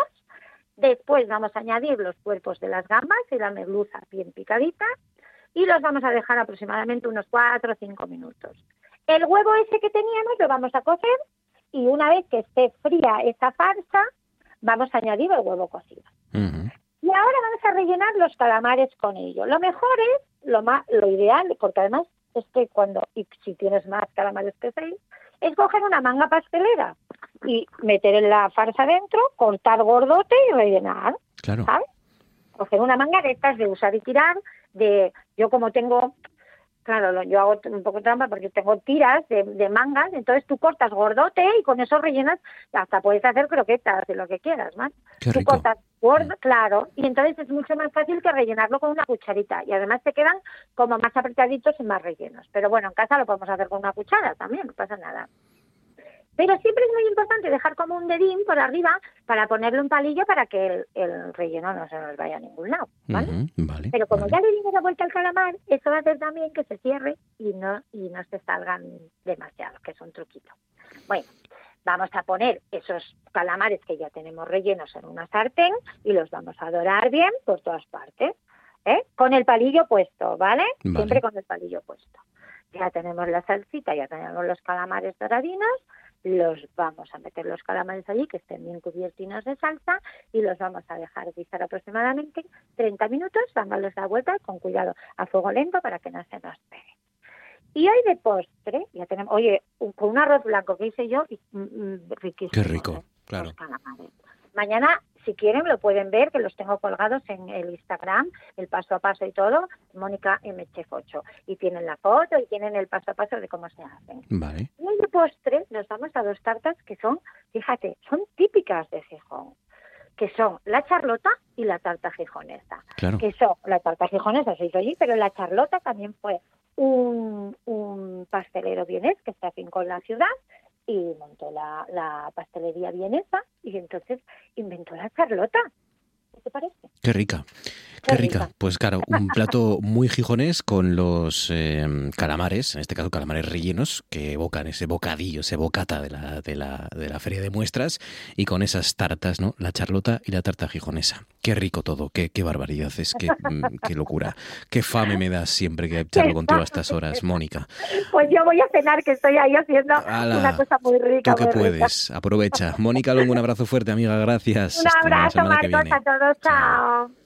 Speaker 6: Después vamos a añadir los cuerpos de las gambas y la merluza bien picadita y los vamos a dejar aproximadamente unos 4 o 5 minutos. El huevo ese que teníamos lo vamos a cocer y una vez que esté fría esa farsa, vamos a añadir el huevo cocido. Y ahora vamos a rellenar los calamares con ello. Lo mejor es, lo, más, lo ideal, porque además es que cuando, y si tienes más calamares que seis, es coger una manga pastelera y meter en la farsa dentro, cortar gordote y rellenar.
Speaker 1: Claro.
Speaker 6: ¿Sabes? Coger una manga de estas de usar y tirar, de yo como tengo Claro, yo hago un poco de trampa porque tengo tiras de, mangas, entonces tú cortas gordote y con eso rellenas, hasta puedes hacer croquetas de lo que quieras, ¿más? tú cortas gordo, claro, y entonces es mucho más fácil que rellenarlo con una cucharita y además te quedan como más apretaditos y más rellenos. Pero bueno, en casa lo podemos hacer con una cuchara también, no pasa nada. Pero siempre es muy importante dejar como un dedín por arriba para ponerle un palillo para que el, relleno no se nos vaya a ningún lado, ¿vale? Pero como ya le dimos la vuelta al calamar, eso va a hacer también que se cierre y no y no se salgan demasiado, que es un truquito. Bueno, vamos a poner esos calamares que ya tenemos rellenos en una sartén y los vamos a dorar bien por todas partes, ¿eh? Con el palillo puesto, ¿vale? Siempre con el palillo puesto. Ya tenemos la salsita, ya tenemos los calamares doradinos los vamos a meter los calamares allí que estén bien cubiertinos de salsa y los vamos a dejar guisar aproximadamente 30 minutos, dándoles la vuelta con cuidado a fuego lento para que no se nos pegue. Y hoy de postre, ya tenemos, oye, con un arroz blanco que hice yo, mm, mm, riquísimo.
Speaker 1: Qué rico,
Speaker 6: ¿eh?
Speaker 1: claro.
Speaker 6: Mañana si quieren lo pueden ver, que los tengo colgados en el Instagram, el paso a paso y todo, Mónica mchf 8 Y tienen la foto y tienen el paso a paso de cómo se hacen.
Speaker 1: Vale.
Speaker 6: Y de postre nos vamos a dos tartas que son, fíjate, son típicas de Gijón que son la charlota y la tarta gijonesa.
Speaker 1: Claro.
Speaker 6: Que son, la tarta gijonesa se hizo allí, pero la charlota también fue un, un pastelero vienés que se afincó en la ciudad y montó la, la pastelería vienesa y entonces inventó la charlota. ¿Qué te parece?
Speaker 1: Qué rica. Qué rica. Pues claro, un plato muy gijonés con los eh, calamares, en este caso calamares rellenos, que evocan ese bocadillo, ese bocata de la, de, la, de la feria de muestras, y con esas tartas, ¿no? La charlota y la tarta gijonesa. Qué rico todo, qué, qué barbaridad, es qué, mm, qué locura. Qué fame me das siempre que charlo contigo a estas horas, Mónica.
Speaker 6: Pues yo voy a cenar, que estoy ahí haciendo una cosa muy rica.
Speaker 1: Tú que puedes, aprovecha. Mónica Longo, un abrazo fuerte, amiga, gracias.
Speaker 6: Un abrazo, Marcos, a todos, chao.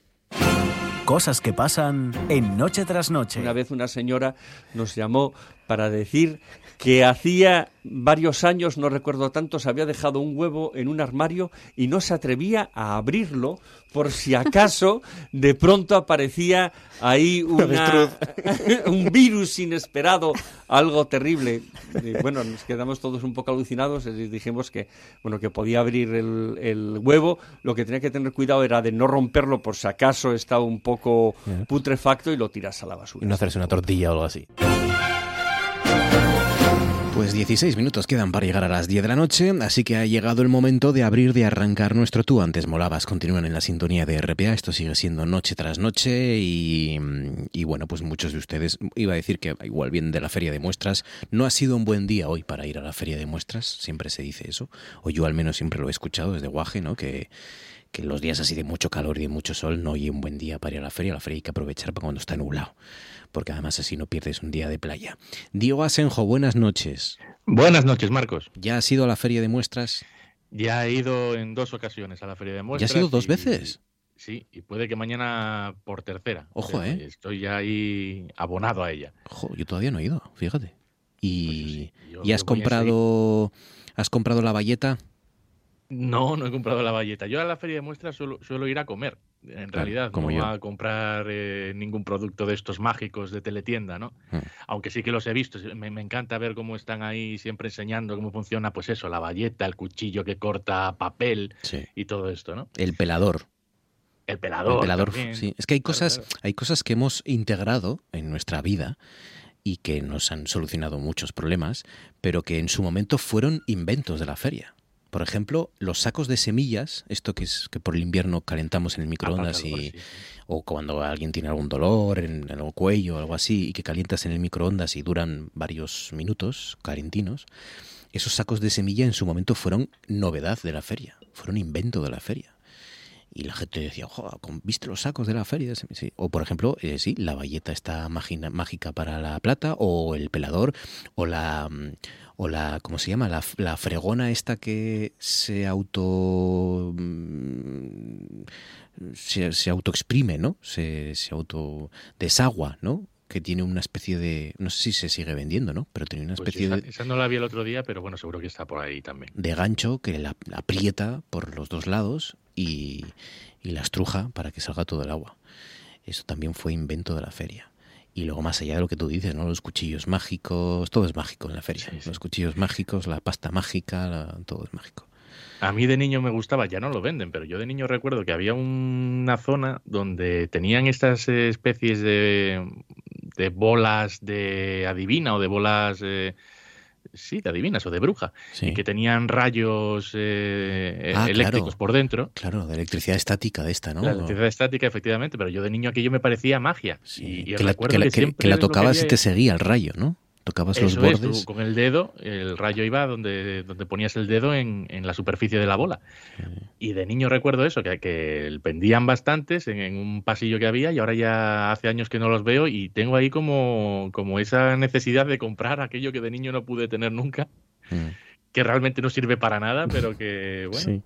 Speaker 7: Cosas que pasan en Noche tras Noche.
Speaker 8: Una vez una señora nos llamó para decir que hacía varios años, no recuerdo tanto, se había dejado un huevo en un armario y no se atrevía a abrirlo por si acaso de pronto aparecía ahí un virus inesperado, algo terrible. bueno, nos quedamos todos un poco alucinados y dijimos que, bueno, que podía abrir el, el, huevo. Lo que tenía que tener cuidado era de no romperlo por si acaso estaba un poco putrefacto y lo tiras a la basura.
Speaker 1: Y no hacerse una tortilla o algo así. Pues 16 minutos quedan para llegar a las 10 de la noche, así que ha llegado el momento de abrir, de arrancar nuestro tú. Antes molabas, continúan en la sintonía de RPA, esto sigue siendo noche tras noche y, bueno, pues muchos de ustedes, iba a decir que igual vienen de la feria de muestras, no ha sido un buen día hoy para ir a la feria de muestras, siempre se dice eso, o yo al menos siempre lo he escuchado desde Guaje, ¿no? Que, que los días así de mucho calor y de mucho sol no hay un buen día para ir a la feria, la feria hay que aprovechar para cuando está nublado porque además así no pierdes un día de playa. Diego Asenjo, buenas noches.
Speaker 9: Buenas noches, Marcos.
Speaker 1: ¿Ya has ido a la feria de muestras?
Speaker 9: Ya he ido en dos ocasiones a la feria de muestras.
Speaker 1: ¿Ya has ido dos veces?
Speaker 9: Sí, y puede que mañana por tercera.
Speaker 1: Ojo, ¿eh?
Speaker 9: Estoy ya ahí abonado a ella.
Speaker 1: Ojo, yo todavía no he ido, fíjate. ¿Y, pues ¿y has comprado has comprado la valleta?
Speaker 9: No, no he comprado la valleta. Yo a la feria de muestras suelo, suelo ir a comer, en realidad, como no a comprar eh, ningún producto de estos mágicos de teletienda, ¿no? Hmm. Aunque sí que los he visto. Me, encanta ver cómo están ahí siempre enseñando cómo funciona, pues eso, la valleta, el cuchillo que corta papel y todo esto, ¿no?
Speaker 1: El pelador.
Speaker 9: El pelador.
Speaker 1: El pelador, sí. Es que hay cosas, hay cosas que hemos integrado en nuestra vida y que nos han solucionado muchos problemas, pero que en su momento fueron inventos de la feria. Por ejemplo, los sacos de semillas, esto que es que por el invierno calentamos en el microondas y o cuando alguien tiene algún dolor en, el cuello o algo así y que calientas en el microondas y duran varios minutos calentinos, esos sacos de semilla en su momento fueron novedad de la feria, fueron invento de la feria. Y la gente decía, ¿viste los sacos de la feria? O, por ejemplo, eh, sí, la valleta está mágica para la plata, o el pelador, o la, mm, o la ¿cómo se llama? La, la fregona esta que se auto mm, se, se autoexprime, ¿no? Se, se auto desagua, ¿no? Que tiene una especie de, no sé si se sigue vendiendo, ¿no? Pero tiene una pues especie
Speaker 9: de... Esa no la vi el otro día, pero bueno, seguro que está por ahí también.
Speaker 1: De gancho que la, aprieta por los dos lados y, y, la estruja para que salga todo el agua. Eso también fue invento de la feria. Y luego más allá de lo que tú dices, ¿no? Los cuchillos mágicos, todo es mágico en la feria. Los cuchillos mágicos, la pasta mágica, todo es mágico.
Speaker 9: A mí de niño me gustaba, ya no lo venden, pero yo de niño recuerdo que había una zona donde tenían estas especies de, de bolas de adivina o de bolas eh, sí, de adivinas o de bruja, y que tenían rayos eh,
Speaker 1: ah,
Speaker 9: eléctricos por dentro.
Speaker 1: Claro, de electricidad estática de esta, ¿no?
Speaker 9: La electricidad estática, efectivamente, pero yo de niño aquello me parecía magia.
Speaker 1: y, que, la, que, la, tocabas y te seguía el rayo, ¿no? Tocabas los bordes.
Speaker 9: con el dedo, el rayo iba donde, donde ponías el dedo en, la superficie de la bola. Y de niño recuerdo eso, que, que pendían bastantes en, un pasillo que había y ahora ya hace años que no los veo y tengo ahí como, como esa necesidad de comprar aquello que de niño no pude tener nunca. Mm que realmente no sirve para nada, pero que bueno.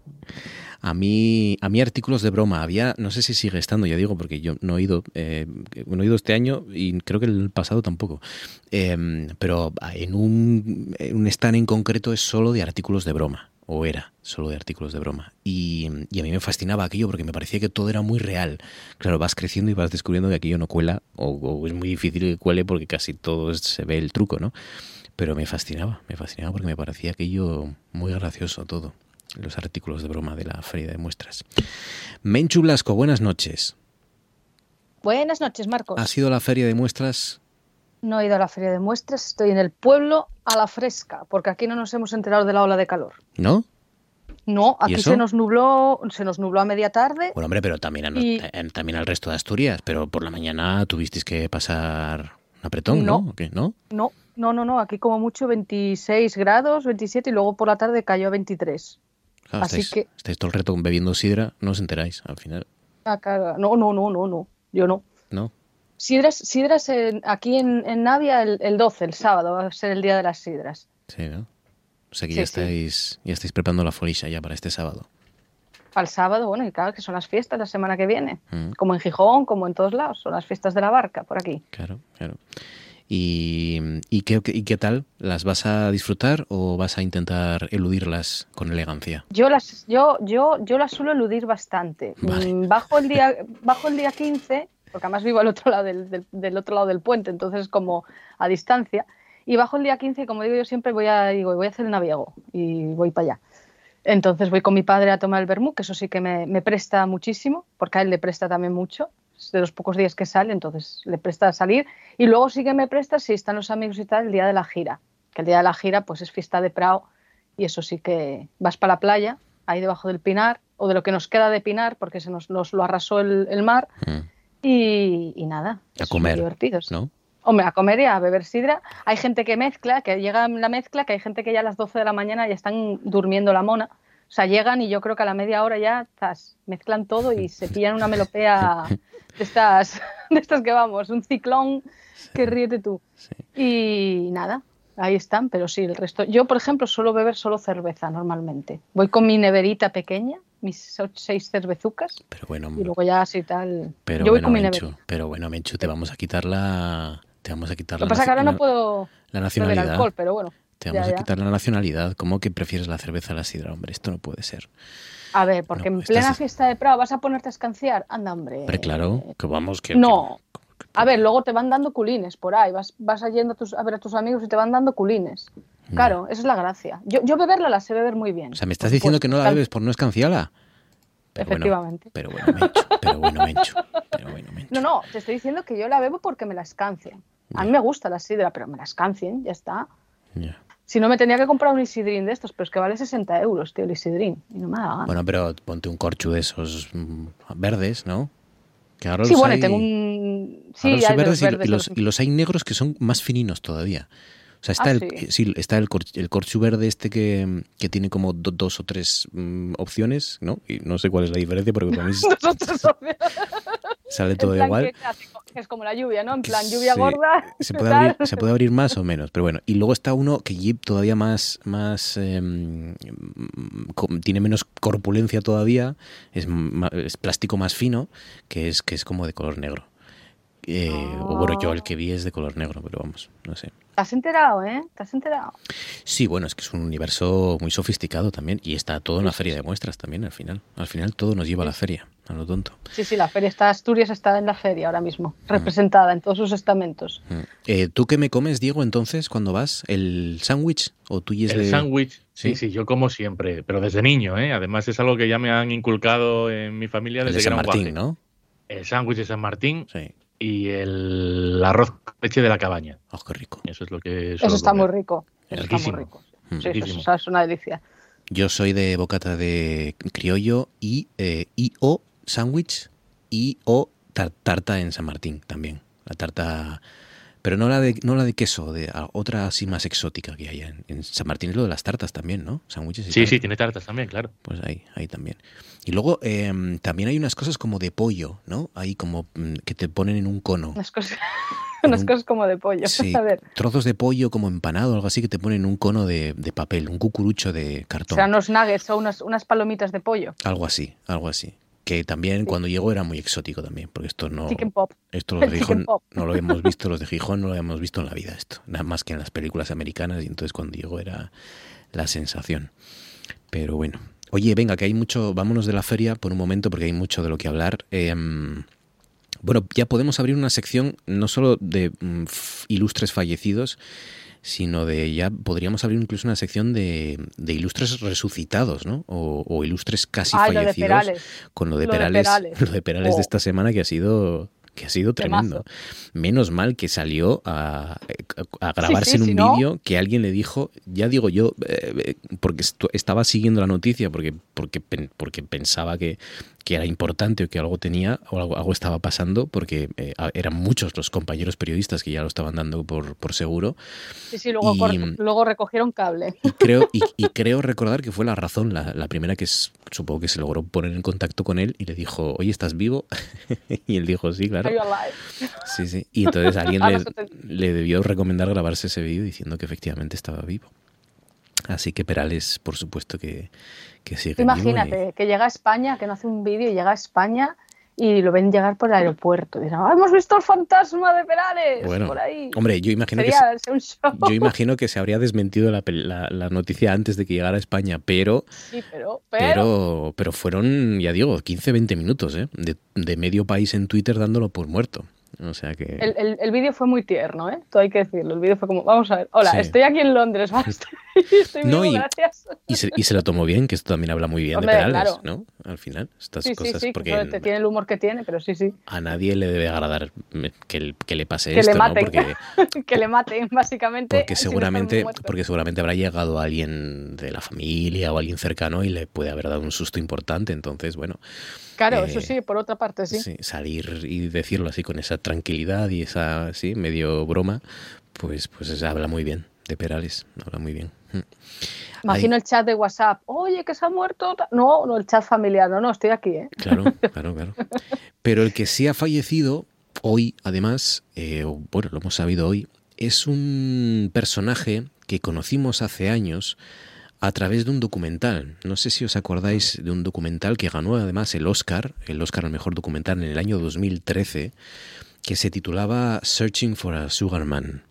Speaker 1: A mí, a mí artículos de broma había, no sé si sigue estando, ya digo, porque yo no he ido, eh, no he ido este año y creo que el pasado tampoco. Em, pero en un, un stand en concreto es solo de artículos de broma o era solo de artículos de broma. Y, y, a mí me fascinaba aquello porque me parecía que todo era muy real. Claro, vas creciendo y vas descubriendo que aquello no cuela o, o es muy difícil que cuele porque casi todo se ve el truco, ¿no? Pero me fascinaba, me fascinaba porque me parecía aquello muy gracioso todo. Los artículos de broma de la feria de muestras. Menchu Blasco, buenas noches.
Speaker 10: Buenas noches, Marcos.
Speaker 1: ¿Has ido a la feria de muestras?
Speaker 10: No he ido a la feria de muestras, estoy en el pueblo a la fresca, porque aquí no nos hemos enterado de la ola de calor.
Speaker 1: ¿No?
Speaker 10: No, aquí se nos nubló, se nos nubló a media tarde.
Speaker 1: Bueno, hombre, pero también, también al resto de Asturias, pero por la mañana tuvisteis que pasar un apretón, ¿no? ¿No?
Speaker 10: No, no, no, no, aquí como mucho 26 grados, 27 y luego por la tarde cayó a 23.
Speaker 1: Así que... Estáis todo el reto bebiendo sidra, no os enteráis al final.
Speaker 10: Ah, no, no, no, no, no, yo no.
Speaker 1: No.
Speaker 10: Sidras, sidras aquí en, Navia el, 12, el sábado, va a ser el día de las sidras.
Speaker 1: Sí, ¿no? O sea que ya, estáis, ya estáis preparando la folisha ya para este sábado.
Speaker 10: Para el sábado, bueno, y claro que son las fiestas la semana que viene. Mm. Como en Gijón, como en todos lados. Son las fiestas de la barca por aquí.
Speaker 1: Claro, claro. ¿Y, qué, qué, tal? ¿Las vas a disfrutar o vas a intentar eludirlas con elegancia?
Speaker 10: Yo las, yo, yo, yo las suelo eludir bastante. Mm, bajo, el día, bajo el día 15, porque además vivo al otro lado del, del, otro lado del puente, entonces como a distancia. Y bajo el día 15, como digo yo siempre, voy a, digo, voy a hacer el naviego y voy para allá. Entonces voy con mi padre a tomar el vermú, que eso sí que me, me presta muchísimo, porque a él le presta también mucho de los pocos días que sale, entonces le presta a salir. Y luego sí que me presta si están los amigos y tal el día de la gira. que el día de la gira pues es fiesta de Prado y eso sí que vas para la playa, ahí debajo del pinar, o de lo que nos queda de pinar, porque se nos, lo arrasó el, mar, mm. y, nada.
Speaker 1: A comer,
Speaker 10: divertidos.
Speaker 1: ¿no?
Speaker 10: Hombre, a comer y a beber sidra. Hay gente que mezcla, que llega la mezcla, que hay gente que ya a las 12 de la mañana ya están durmiendo la mona. O sea, llegan y yo creo que a la media hora ya estás, mezclan todo y se pillan una melopea de estas, de estas que vamos, un ciclón que ríete tú. Y nada, ahí están, pero sí, el resto. Yo, por ejemplo, suelo beber solo cerveza normalmente. Voy con mi neverita pequeña, mis seis cervezucas.
Speaker 1: Pero bueno,
Speaker 10: y luego ya así tal.
Speaker 1: Pero
Speaker 10: yo
Speaker 1: voy con mi Menchu, Pero bueno, Menchu, te vamos a quitar la. Te vamos a quitar
Speaker 10: Lo
Speaker 1: la.
Speaker 10: que pasa es que ahora no puedo.
Speaker 1: La nacionalidad.
Speaker 10: Beber alcohol, pero bueno.
Speaker 1: Te vamos a quitar la nacionalidad. ¿Cómo que prefieres la cerveza a la sidra? Hombre, esto no puede ser.
Speaker 10: A ver, porque en plena fiesta de Prado vas a ponerte a escanciar. Anda, hombre.
Speaker 1: Pero claro, que vamos, que.
Speaker 10: No. A ver, luego te van dando culines por ahí, vas, vas yendo a, tus, a ver a tus amigos y te van dando culines. Claro, esa es la gracia. Yo, yo beberla la sé beber muy bien.
Speaker 1: O sea, me estás diciendo que no la bebes por no escanciarla.
Speaker 10: Efectivamente.
Speaker 1: pero bueno, Mencho, pero bueno, Mencho, pero bueno, Mencho.
Speaker 10: No, no, te estoy diciendo que yo la bebo porque me la escancien. A mí me gusta la sidra, pero me la escancien, ya está. Si no, me tenía que comprar un isidrín de estos, pero es que vale 60 euros, tío, el isidrín. Y no me da
Speaker 1: Bueno, pero ponte un corchu de esos mm, verdes, ¿no?
Speaker 10: sí, bueno, tengo un... Sí,
Speaker 1: hay verdes, y, los, y, los, hay negros que son más fininos todavía. O sea, está,
Speaker 10: ah,
Speaker 1: el, sí. está el, el, corchu verde este que, que tiene como dos o tres mm, opciones, ¿no? Y no sé cuál es la diferencia porque para mí sale todo igual
Speaker 10: es como la lluvia, ¿no? En plan, lluvia gorda.
Speaker 1: Se puede, abrir, se puede, abrir, más o menos, pero bueno. Y luego está uno que todavía más, más em, tiene menos corpulencia todavía, es, es, plástico más fino, que es, que es como de color negro. Eh, o bueno, yo el que vi es de color negro, pero vamos, no sé.
Speaker 10: ¿Te has enterado, eh? ¿Te has enterado?
Speaker 1: Sí, bueno, es que es un universo muy sofisticado también y está todo en la feria de muestras también al final. Al final todo nos lleva a la feria, a lo tonto.
Speaker 10: Sí, sí, la feria está, Asturias está en la feria ahora mismo, mm. representada en todos sus estamentos.
Speaker 1: Mm. Eh, ¿Tú qué me comes, Diego, entonces, cuando vas? ¿El sándwich o tú y
Speaker 9: El sándwich, ¿Sí? sí, yo como siempre, pero desde niño, ¿eh? Además es algo que ya me han inculcado en mi familia desde
Speaker 1: el de San
Speaker 9: que
Speaker 1: Martín, ¿no?
Speaker 9: El sándwich de San Martín.
Speaker 1: Sí
Speaker 9: y el arroz con leche de la cabaña.
Speaker 1: ¡Oh, qué rico!
Speaker 9: Eso es lo que.
Speaker 10: Eso está muy rico. Eso está muy rico. Sí, eso, es una delicia.
Speaker 1: Yo soy de bocata de criollo y, eh, y o sándwich y o tarta en San Martín también. La tarta pero no la de, no la de queso, de otra así más exótica que hay en, San Martín es lo de las tartas también, ¿no? Sándwiches
Speaker 9: Sí, sí, tiene tartas también, claro.
Speaker 1: Pues ahí, ahí también. Y luego em, también hay unas cosas como de pollo, ¿no? Ahí como mm, que te ponen en un cono.
Speaker 10: Unas cosas, unas cosas como de pollo.
Speaker 1: Sí,
Speaker 10: A ver.
Speaker 1: trozos de pollo como empanado, algo así que te ponen en un cono de, de papel, un cucurucho de cartón.
Speaker 10: O sea, unos nuggets o unas, unas palomitas de pollo.
Speaker 1: Algo así, algo así que también cuando llegó era muy exótico también, porque esto no...
Speaker 10: Pop.
Speaker 1: Esto los de Gijón no lo habíamos visto, los de Gijón no lo habíamos visto en la vida esto, nada más que en las películas americanas y entonces cuando llegó era la sensación. Pero bueno, oye, venga, que hay mucho, vámonos de la feria por un momento porque hay mucho de lo que hablar. Em, bueno, ya podemos abrir una sección no solo de mm, ilustres fallecidos, sino de ya podríamos abrir incluso una sección de, de ilustres resucitados, ¿no? O, ilustres casi fallecidos. con lo de Perales, lo de Perales de oh. esta semana que ha sido que ha sido tremendo. Menos mal que salió a, grabarse en un vídeo que alguien le dijo, ya digo yo, eh, eh, porque estaba siguiendo la noticia, porque, porque, porque pensaba que, que era importante o que algo tenía o algo, estaba pasando, porque eh, eran muchos los compañeros periodistas que ya lo estaban dando por, por seguro.
Speaker 10: Sí, sí, luego, luego recogieron cable.
Speaker 1: Y creo, y, creo recordar que fue la razón, la, la primera que es, supongo que se logró poner en contacto con él y le dijo, oye, ¿estás vivo? y él dijo, sí, claro. Sí, sí. Y entonces alguien le, le debió recomendar grabarse ese vídeo diciendo que efectivamente estaba vivo. Así que Perales, por supuesto que, que sigue.
Speaker 10: Imagínate, que llega a España, que no hace un vídeo y llega a España y lo ven llegar por el aeropuerto. Dirán, ah, hemos visto el fantasma de Perales
Speaker 1: bueno,
Speaker 10: por ahí.
Speaker 1: Hombre, yo imagino, que se, yo imagino que se habría desmentido la, la, noticia antes de que llegara a España, pero,
Speaker 10: sí, pero,
Speaker 1: pero, pero, fueron, ya digo, 15, 20 minutos ¿eh? de, de medio país en Twitter dándolo por muerto. O sea que...
Speaker 10: El, el, el vídeo fue muy tierno, ¿eh? Todo hay que decirlo. El vídeo fue como, vamos a ver, hola,
Speaker 1: Sí.
Speaker 10: estoy aquí en Londres, ¿vale? estoy, estoy
Speaker 1: No,
Speaker 10: vivo,
Speaker 1: y-
Speaker 10: gracias.
Speaker 1: Y se, y se lo tomó bien, que esto también habla muy bien
Speaker 10: Hombre,
Speaker 1: de Perales,
Speaker 10: claro.
Speaker 1: ¿no? Al final, estas
Speaker 10: Sí,
Speaker 1: cosas,
Speaker 10: sí, que
Speaker 1: porque
Speaker 10: te tiene el humor que tiene, pero sí, sí.
Speaker 1: a nadie le debe agradar mm, que, el- que le pase
Speaker 10: Que
Speaker 1: esto,
Speaker 10: le maten,
Speaker 1: ¿no? Porque,
Speaker 10: que le maten, básicamente.
Speaker 1: porque seguramente,
Speaker 10: muerto.
Speaker 1: porque seguramente habrá llegado alguien de la familia o alguien cercano y le puede haber dado un susto importante. Entonces, bueno,
Speaker 10: Claro,
Speaker 1: eh,
Speaker 10: eso sí, por otra parte, sí.
Speaker 1: sí, salir y decirlo así con esa tranquilidad y esa, así, medio broma, pues, pues habla muy bien de Perales, habla muy bien. Mm.
Speaker 10: Imagino
Speaker 1: Ahí-
Speaker 10: el chat de WhatsApp. Oye, que se ha muerto. No, no, el chat familiar. No, no, estoy aquí, ¿eh?
Speaker 1: Claro, claro, claro. Pero el que sí ha fallecido hoy, además, eh, bueno, lo hemos sabido hoy, es un personaje que conocimos hace años a través de un documental. No sé si os acordáis de un documental que ganó además el Oscar, el Oscar al mejor documental en el año 2013, que se titulaba Searching for a Sugar Man.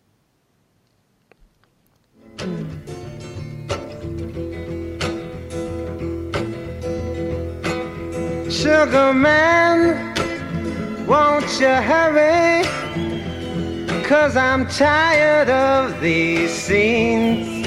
Speaker 11: Won't you hurry? Cause I'm tired of these scenes.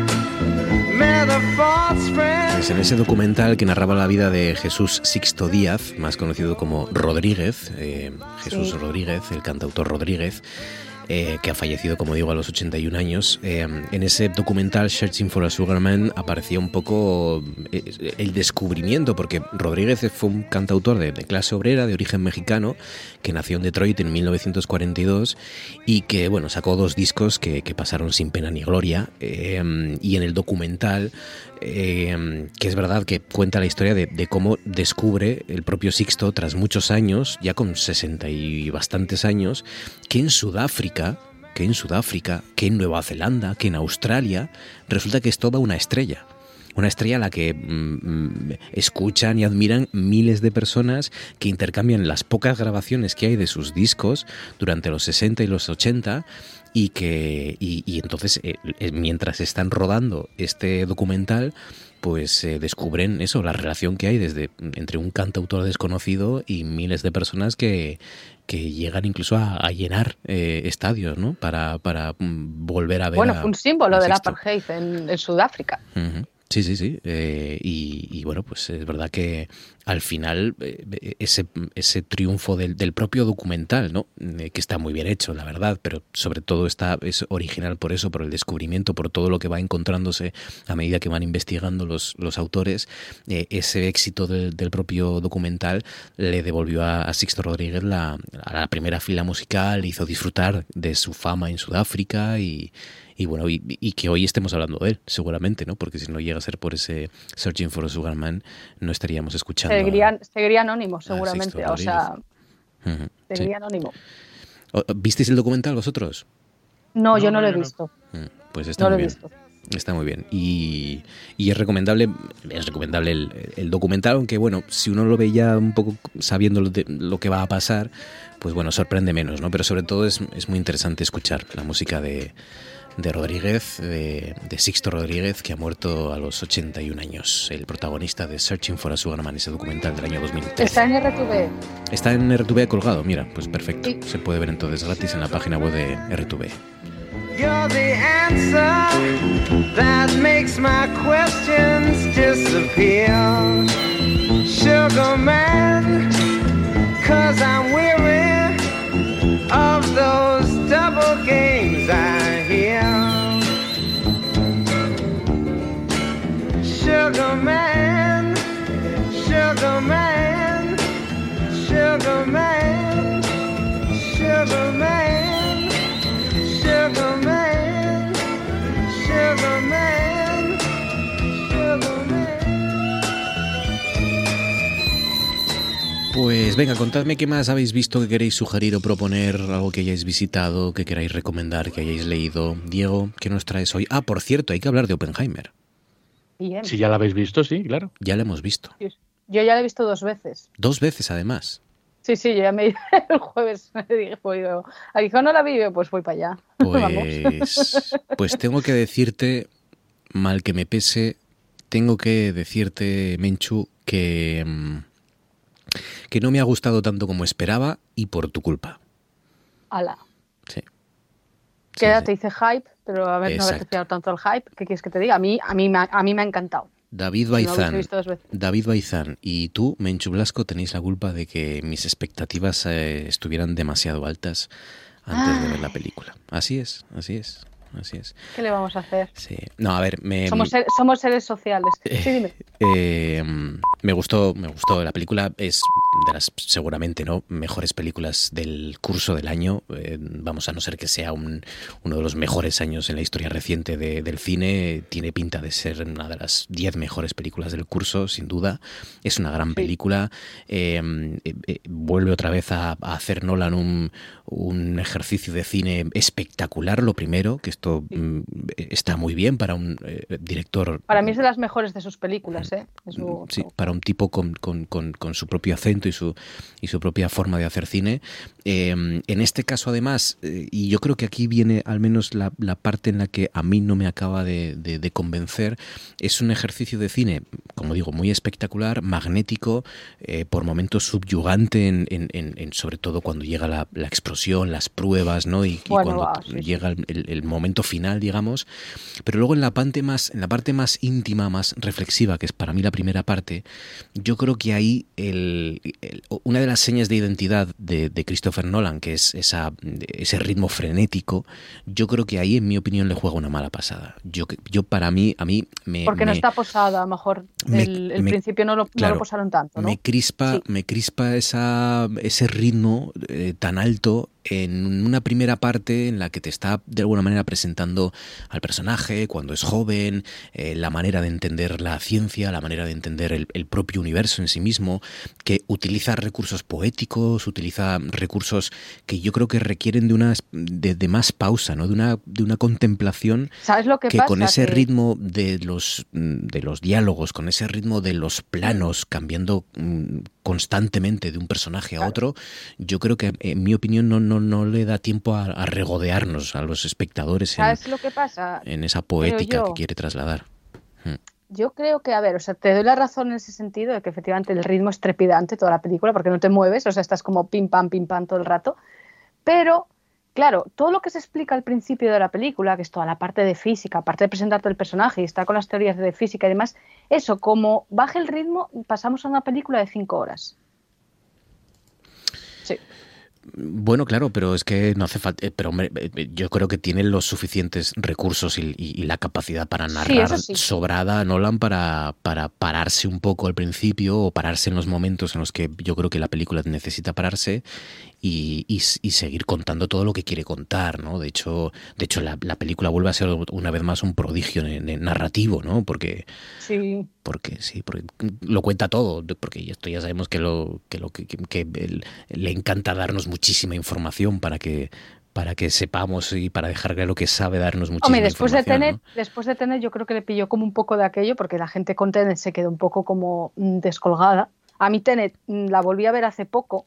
Speaker 11: met a false friend.
Speaker 1: Es en ese documental que narraba la vida de Jesús Sixto Díaz, más conocido como Rodríguez, eh, Jesús
Speaker 10: Sí.
Speaker 1: Rodríguez, el cantautor Rodríguez, eh, que ha fallecido, como digo, a los 81 años. Eh, en ese documental, Searching for a Sugar Man, aparecía un poco eh, el descubrimiento, porque Rodríguez fue un cantautor de, clase obrera, de origen mexicano, que nació en Detroit en 1942 y que, bueno, sacó dos discos que, pasaron sin pena ni gloria. y en el documental eh, que es verdad que cuenta la historia de, de cómo descubre el propio Sixto tras muchos años, ya con 60 y bastantes años, que en Sudáfrica, que en Sudáfrica, que en Nueva Zelanda, que en Australia, resulta que es toda una estrella. Una estrella a la que mm, mm, escuchan y admiran miles de personas que intercambian las pocas grabaciones que hay de sus discos durante los 60 y los 80 y que y, y entonces eh, eh, mientras están rodando este documental pues eh, descubren eso la relación que hay desde entre un cantautor desconocido y miles de personas que que llegan incluso a, a llenar eh, estadios no para para mm, volver a ver
Speaker 10: Bueno,
Speaker 1: a-
Speaker 10: fue un símbolo del apartheid en, en Sudáfrica.
Speaker 1: Sí, sí, sí. Eh, y, bueno, pues es verdad que al final eh, ese, ese triunfo del, del propio documental, ¿no? Eh, que está muy bien hecho, la verdad, pero sobre todo está, es original por eso, por el descubrimiento, por todo lo que va encontrándose a medida que van investigando los, los autores. Eh, ese éxito del, del propio documental le devolvió a, a Sixto Rodríguez la, a la primera fila musical, hizo disfrutar de su fama en Sudáfrica y, y bueno, y, y que hoy estemos hablando de él, seguramente, ¿no? Porque si no llega a ser por ese Searching for a Sugar Man, no estaríamos escuchando. a-
Speaker 10: Seguiría, seguiría anónimo, seguramente. O sea,
Speaker 1: sí.
Speaker 10: seguiría anónimo.
Speaker 1: ¿Visteis el documental vosotros?
Speaker 10: No, yo
Speaker 9: No,
Speaker 10: no lo he visto.
Speaker 1: Mm, Pues está
Speaker 10: No lo
Speaker 1: muy
Speaker 10: he
Speaker 1: bien.
Speaker 10: visto.
Speaker 1: Está muy bien. Y, y es recomendable, es recomendable el, el documental, aunque bueno, si uno lo ve ya un poco sabiendo lo, de- lo que va a pasar, pues bueno, sorprende menos, ¿no? Pero sobre todo es, es muy interesante escuchar la música de, de Rodríguez, de, de Sixto Rodríguez, que ha muerto a los 81 años, el protagonista de Searching for a Sugar Man, ese documental del año 2013.
Speaker 10: Está en RTV.
Speaker 1: Está en RTV colgado, mira, pues perfecto.
Speaker 10: Sí.
Speaker 1: Se puede ver entonces gratis en la página web de RTV.
Speaker 11: You're the answer that makes my questions disappear. Sugar man, cause I'm weary of those double games I Sugar man, sugar man, sugar man, sugar man, sugar man, sugar man, sugar man.
Speaker 1: Pues venga, contadme qué más habéis visto que queréis sugerir o proponer, algo que hayáis visitado, que queráis recomendar, que hayáis leído. Diego, ¿qué nos traes hoy? Ah, por cierto, hay que hablar de Oppenheimer.
Speaker 10: Bien.
Speaker 9: Si ya la habéis visto, sí, claro.
Speaker 1: Ya la hemos visto.
Speaker 10: Yo ya la he visto dos veces.
Speaker 1: Dos veces, además.
Speaker 10: Sí, sí, yo ya me el jueves me dije, pues, a Gijón no la vi, pues voy para allá. Vamos.
Speaker 1: Pues, pues tengo que decirte, mal que me pese, tengo que decirte, Menchu, que, mm, que no me ha gustado tanto como esperaba y por tu culpa.
Speaker 10: Ala.
Speaker 1: Sí.
Speaker 10: Quédate, hice hype, pero a ver, no haberte fiado tanto el hype. ¿Qué quieres que te diga? A mí, a mí, me ha- a mí me ha encantado.
Speaker 1: David
Speaker 10: no,
Speaker 1: Baizán. David Baizán y tú, Menchu Blasco, tenéis la culpa de que mis expectativas eh, estuvieran demasiado altas antes de ver la película. Así es, así es, así es.
Speaker 10: ¿Qué le vamos a hacer?
Speaker 1: Sí. No, a ver, me,
Speaker 10: Somos, ser- somos seres sociales. Sí, dime.
Speaker 1: Eh, me gustó, me gustó. La película es de las seguramente no mejores películas del curso del año. Eh, vamos a no ser que sea un- uno de los mejores años en la historia reciente de- del cine. Tiene pinta de ser una de las diez mejores películas del curso, sin duda. Es una gran película. Eh, eh, eh, vuelve otra vez a, a hacer Nolan un, un ejercicio de cine espectacular. Lo primero, que esto mm, está muy bien para un eh, director
Speaker 10: Para mí es de las mejores de sus películas, ¿eh? De su-
Speaker 1: sí, para un tipo con, con- con- con su propio acento y su, y su propia forma de hacer cine. Eh, en este caso, además, eh, y yo creo que aquí viene al menos la, la parte en la que a mí no me acaba de, de- de convencer, es un ejercicio de cine, como digo, muy espectacular, magnético, eh, por momentos subyugante, en, en- sobre todo cuando llega la, la explosión, las pruebas, ¿no? Y, cuando
Speaker 10: sí, sí.
Speaker 1: llega el, el- el momento final, digamos. Pero luego en la parte más, en la parte más íntima, más reflexiva, que es para mí la primera parte, yo creo que ahí el- una de las señas de identidad de, de Christopher Nolan, que es esa, ese ritmo frenético, yo creo que ahí, en mi opinión, le juega una mala pasada. Yo, yo para mí, a mí me,
Speaker 10: Porque no está posada, a lo mejor
Speaker 1: me-
Speaker 10: el, el
Speaker 1: me-
Speaker 10: principio no lo, no lo
Speaker 1: claro,
Speaker 10: posaron tanto, ¿no?
Speaker 1: me crispa, me crispa esa, ese ritmo eh, tan alto en una primera parte en la que te está de alguna manera presentando al personaje cuando es joven, eh, la manera de entender la ciencia, la manera de entender el, el propio universo en sí mismo, que utiliza recursos poéticos, utiliza recursos que yo creo que requieren de una de, de más pausa, ¿no? De una de una contemplación
Speaker 10: ¿Sabes lo que
Speaker 1: que
Speaker 10: pasa?
Speaker 1: con ese
Speaker 10: Que-
Speaker 1: ritmo de los mm, de los diálogos, con ese ritmo de los planos cambiando mm, constantemente de un personaje a otro, yo creo que en mi opinión no no, no le da tiempo a, a regodearnos a los espectadores en,
Speaker 10: ¿Sabes lo que pasa?
Speaker 1: en esa poética
Speaker 10: yo.
Speaker 1: que quiere trasladar. Mm.
Speaker 10: Yo creo que, a ver, o sea, te doy la razón en ese sentido de que efectivamente el ritmo es trepidante toda la película porque no te mueves, o sea, estás como pim pam, pim pam todo el rato. Pero, claro, todo lo que se explica al principio de la película, que es toda la parte de física, aparte de presentarte el personaje y está con las teorías de física y demás, eso, como baje el ritmo, pasamos a una película de cinco horas.
Speaker 1: Bueno, claro, pero es que no hace falta. eh, Pero hombre, eh, yo creo que tiene los suficientes recursos y, y- y la capacidad para narrar
Speaker 10: sí.
Speaker 1: sobrada Nolan para, para pararse un poco al principio o pararse en los momentos en los que yo creo que la película necesita pararse y, y s- y seguir contando todo lo que quiere contar, ¿no? De hecho, de hecho la, la película vuelve a ser una vez más un prodigio en- en narrativo, ¿no? Porque
Speaker 10: Sí.
Speaker 1: porque sí, porque lo cuenta todo, porque esto ya sabemos que lo que lo que, que- le encanta darnos muchísima información para que para que sepamos y para dejar claro que sabe darnos muchísima
Speaker 10: Hombre, después de
Speaker 1: información.
Speaker 10: tener, después de tener, yo creo que le pilló como un poco de aquello, porque la gente con Tenet se quedó un poco como mm, descolgada. A mí Tenet mm, la volví a ver hace poco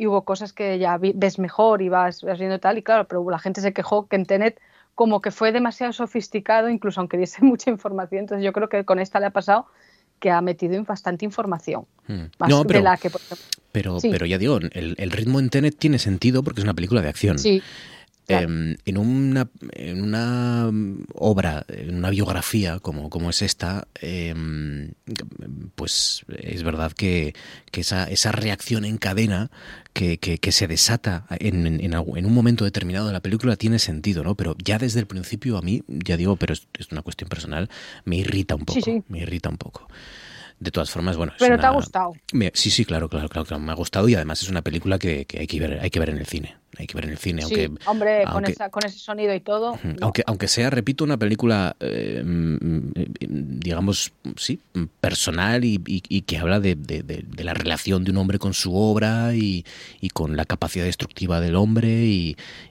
Speaker 10: y hubo cosas que ya ves mejor y vas, vas viendo tal, y claro, pero la gente se quejó que en Tenet como que fue demasiado sofisticado, incluso aunque diese mucha información. Entonces yo creo que con esta le ha pasado que ha metido en bastante información.
Speaker 1: ¿no? Mm.
Speaker 10: Más
Speaker 1: No,
Speaker 10: de
Speaker 1: pero,
Speaker 10: la que, por ejemplo,
Speaker 1: pero,
Speaker 10: Sí.
Speaker 1: pero ya digo, el, el ritmo en Tenet tiene sentido porque es una película de acción.
Speaker 10: Sí, claro.
Speaker 1: Em, en, una, en una mm, obra, en una biografía como, como es esta, em, pues es verdad que, que esa, esa reacción en cadena que, que- que se desata en, en- un momento determinado de la película tiene sentido, ¿no? Pero ya desde el principio a mí, ya digo, pero es, es una cuestión personal, me irrita un poco.
Speaker 10: Sí, sí.
Speaker 1: Me irrita un poco. De todas formas, bueno. es
Speaker 10: pero te ha gustado.
Speaker 1: sí, sí, claro, claro, claro, claro, me ha gustado y además es una película que, que hay que ver, hay que ver en el cine. Hay que ver en el cine,
Speaker 10: Sí,
Speaker 1: aunque
Speaker 10: hombre, con,
Speaker 1: aunque-
Speaker 10: esa, con ese sonido y todo.
Speaker 1: Ujú. Aunque, aunque sea, repito, una película, eh, mm, eh, digamos, sí, personal y, y- y que habla de, de- de- de la relación de un hombre con su obra y, y con la capacidad destructiva del hombre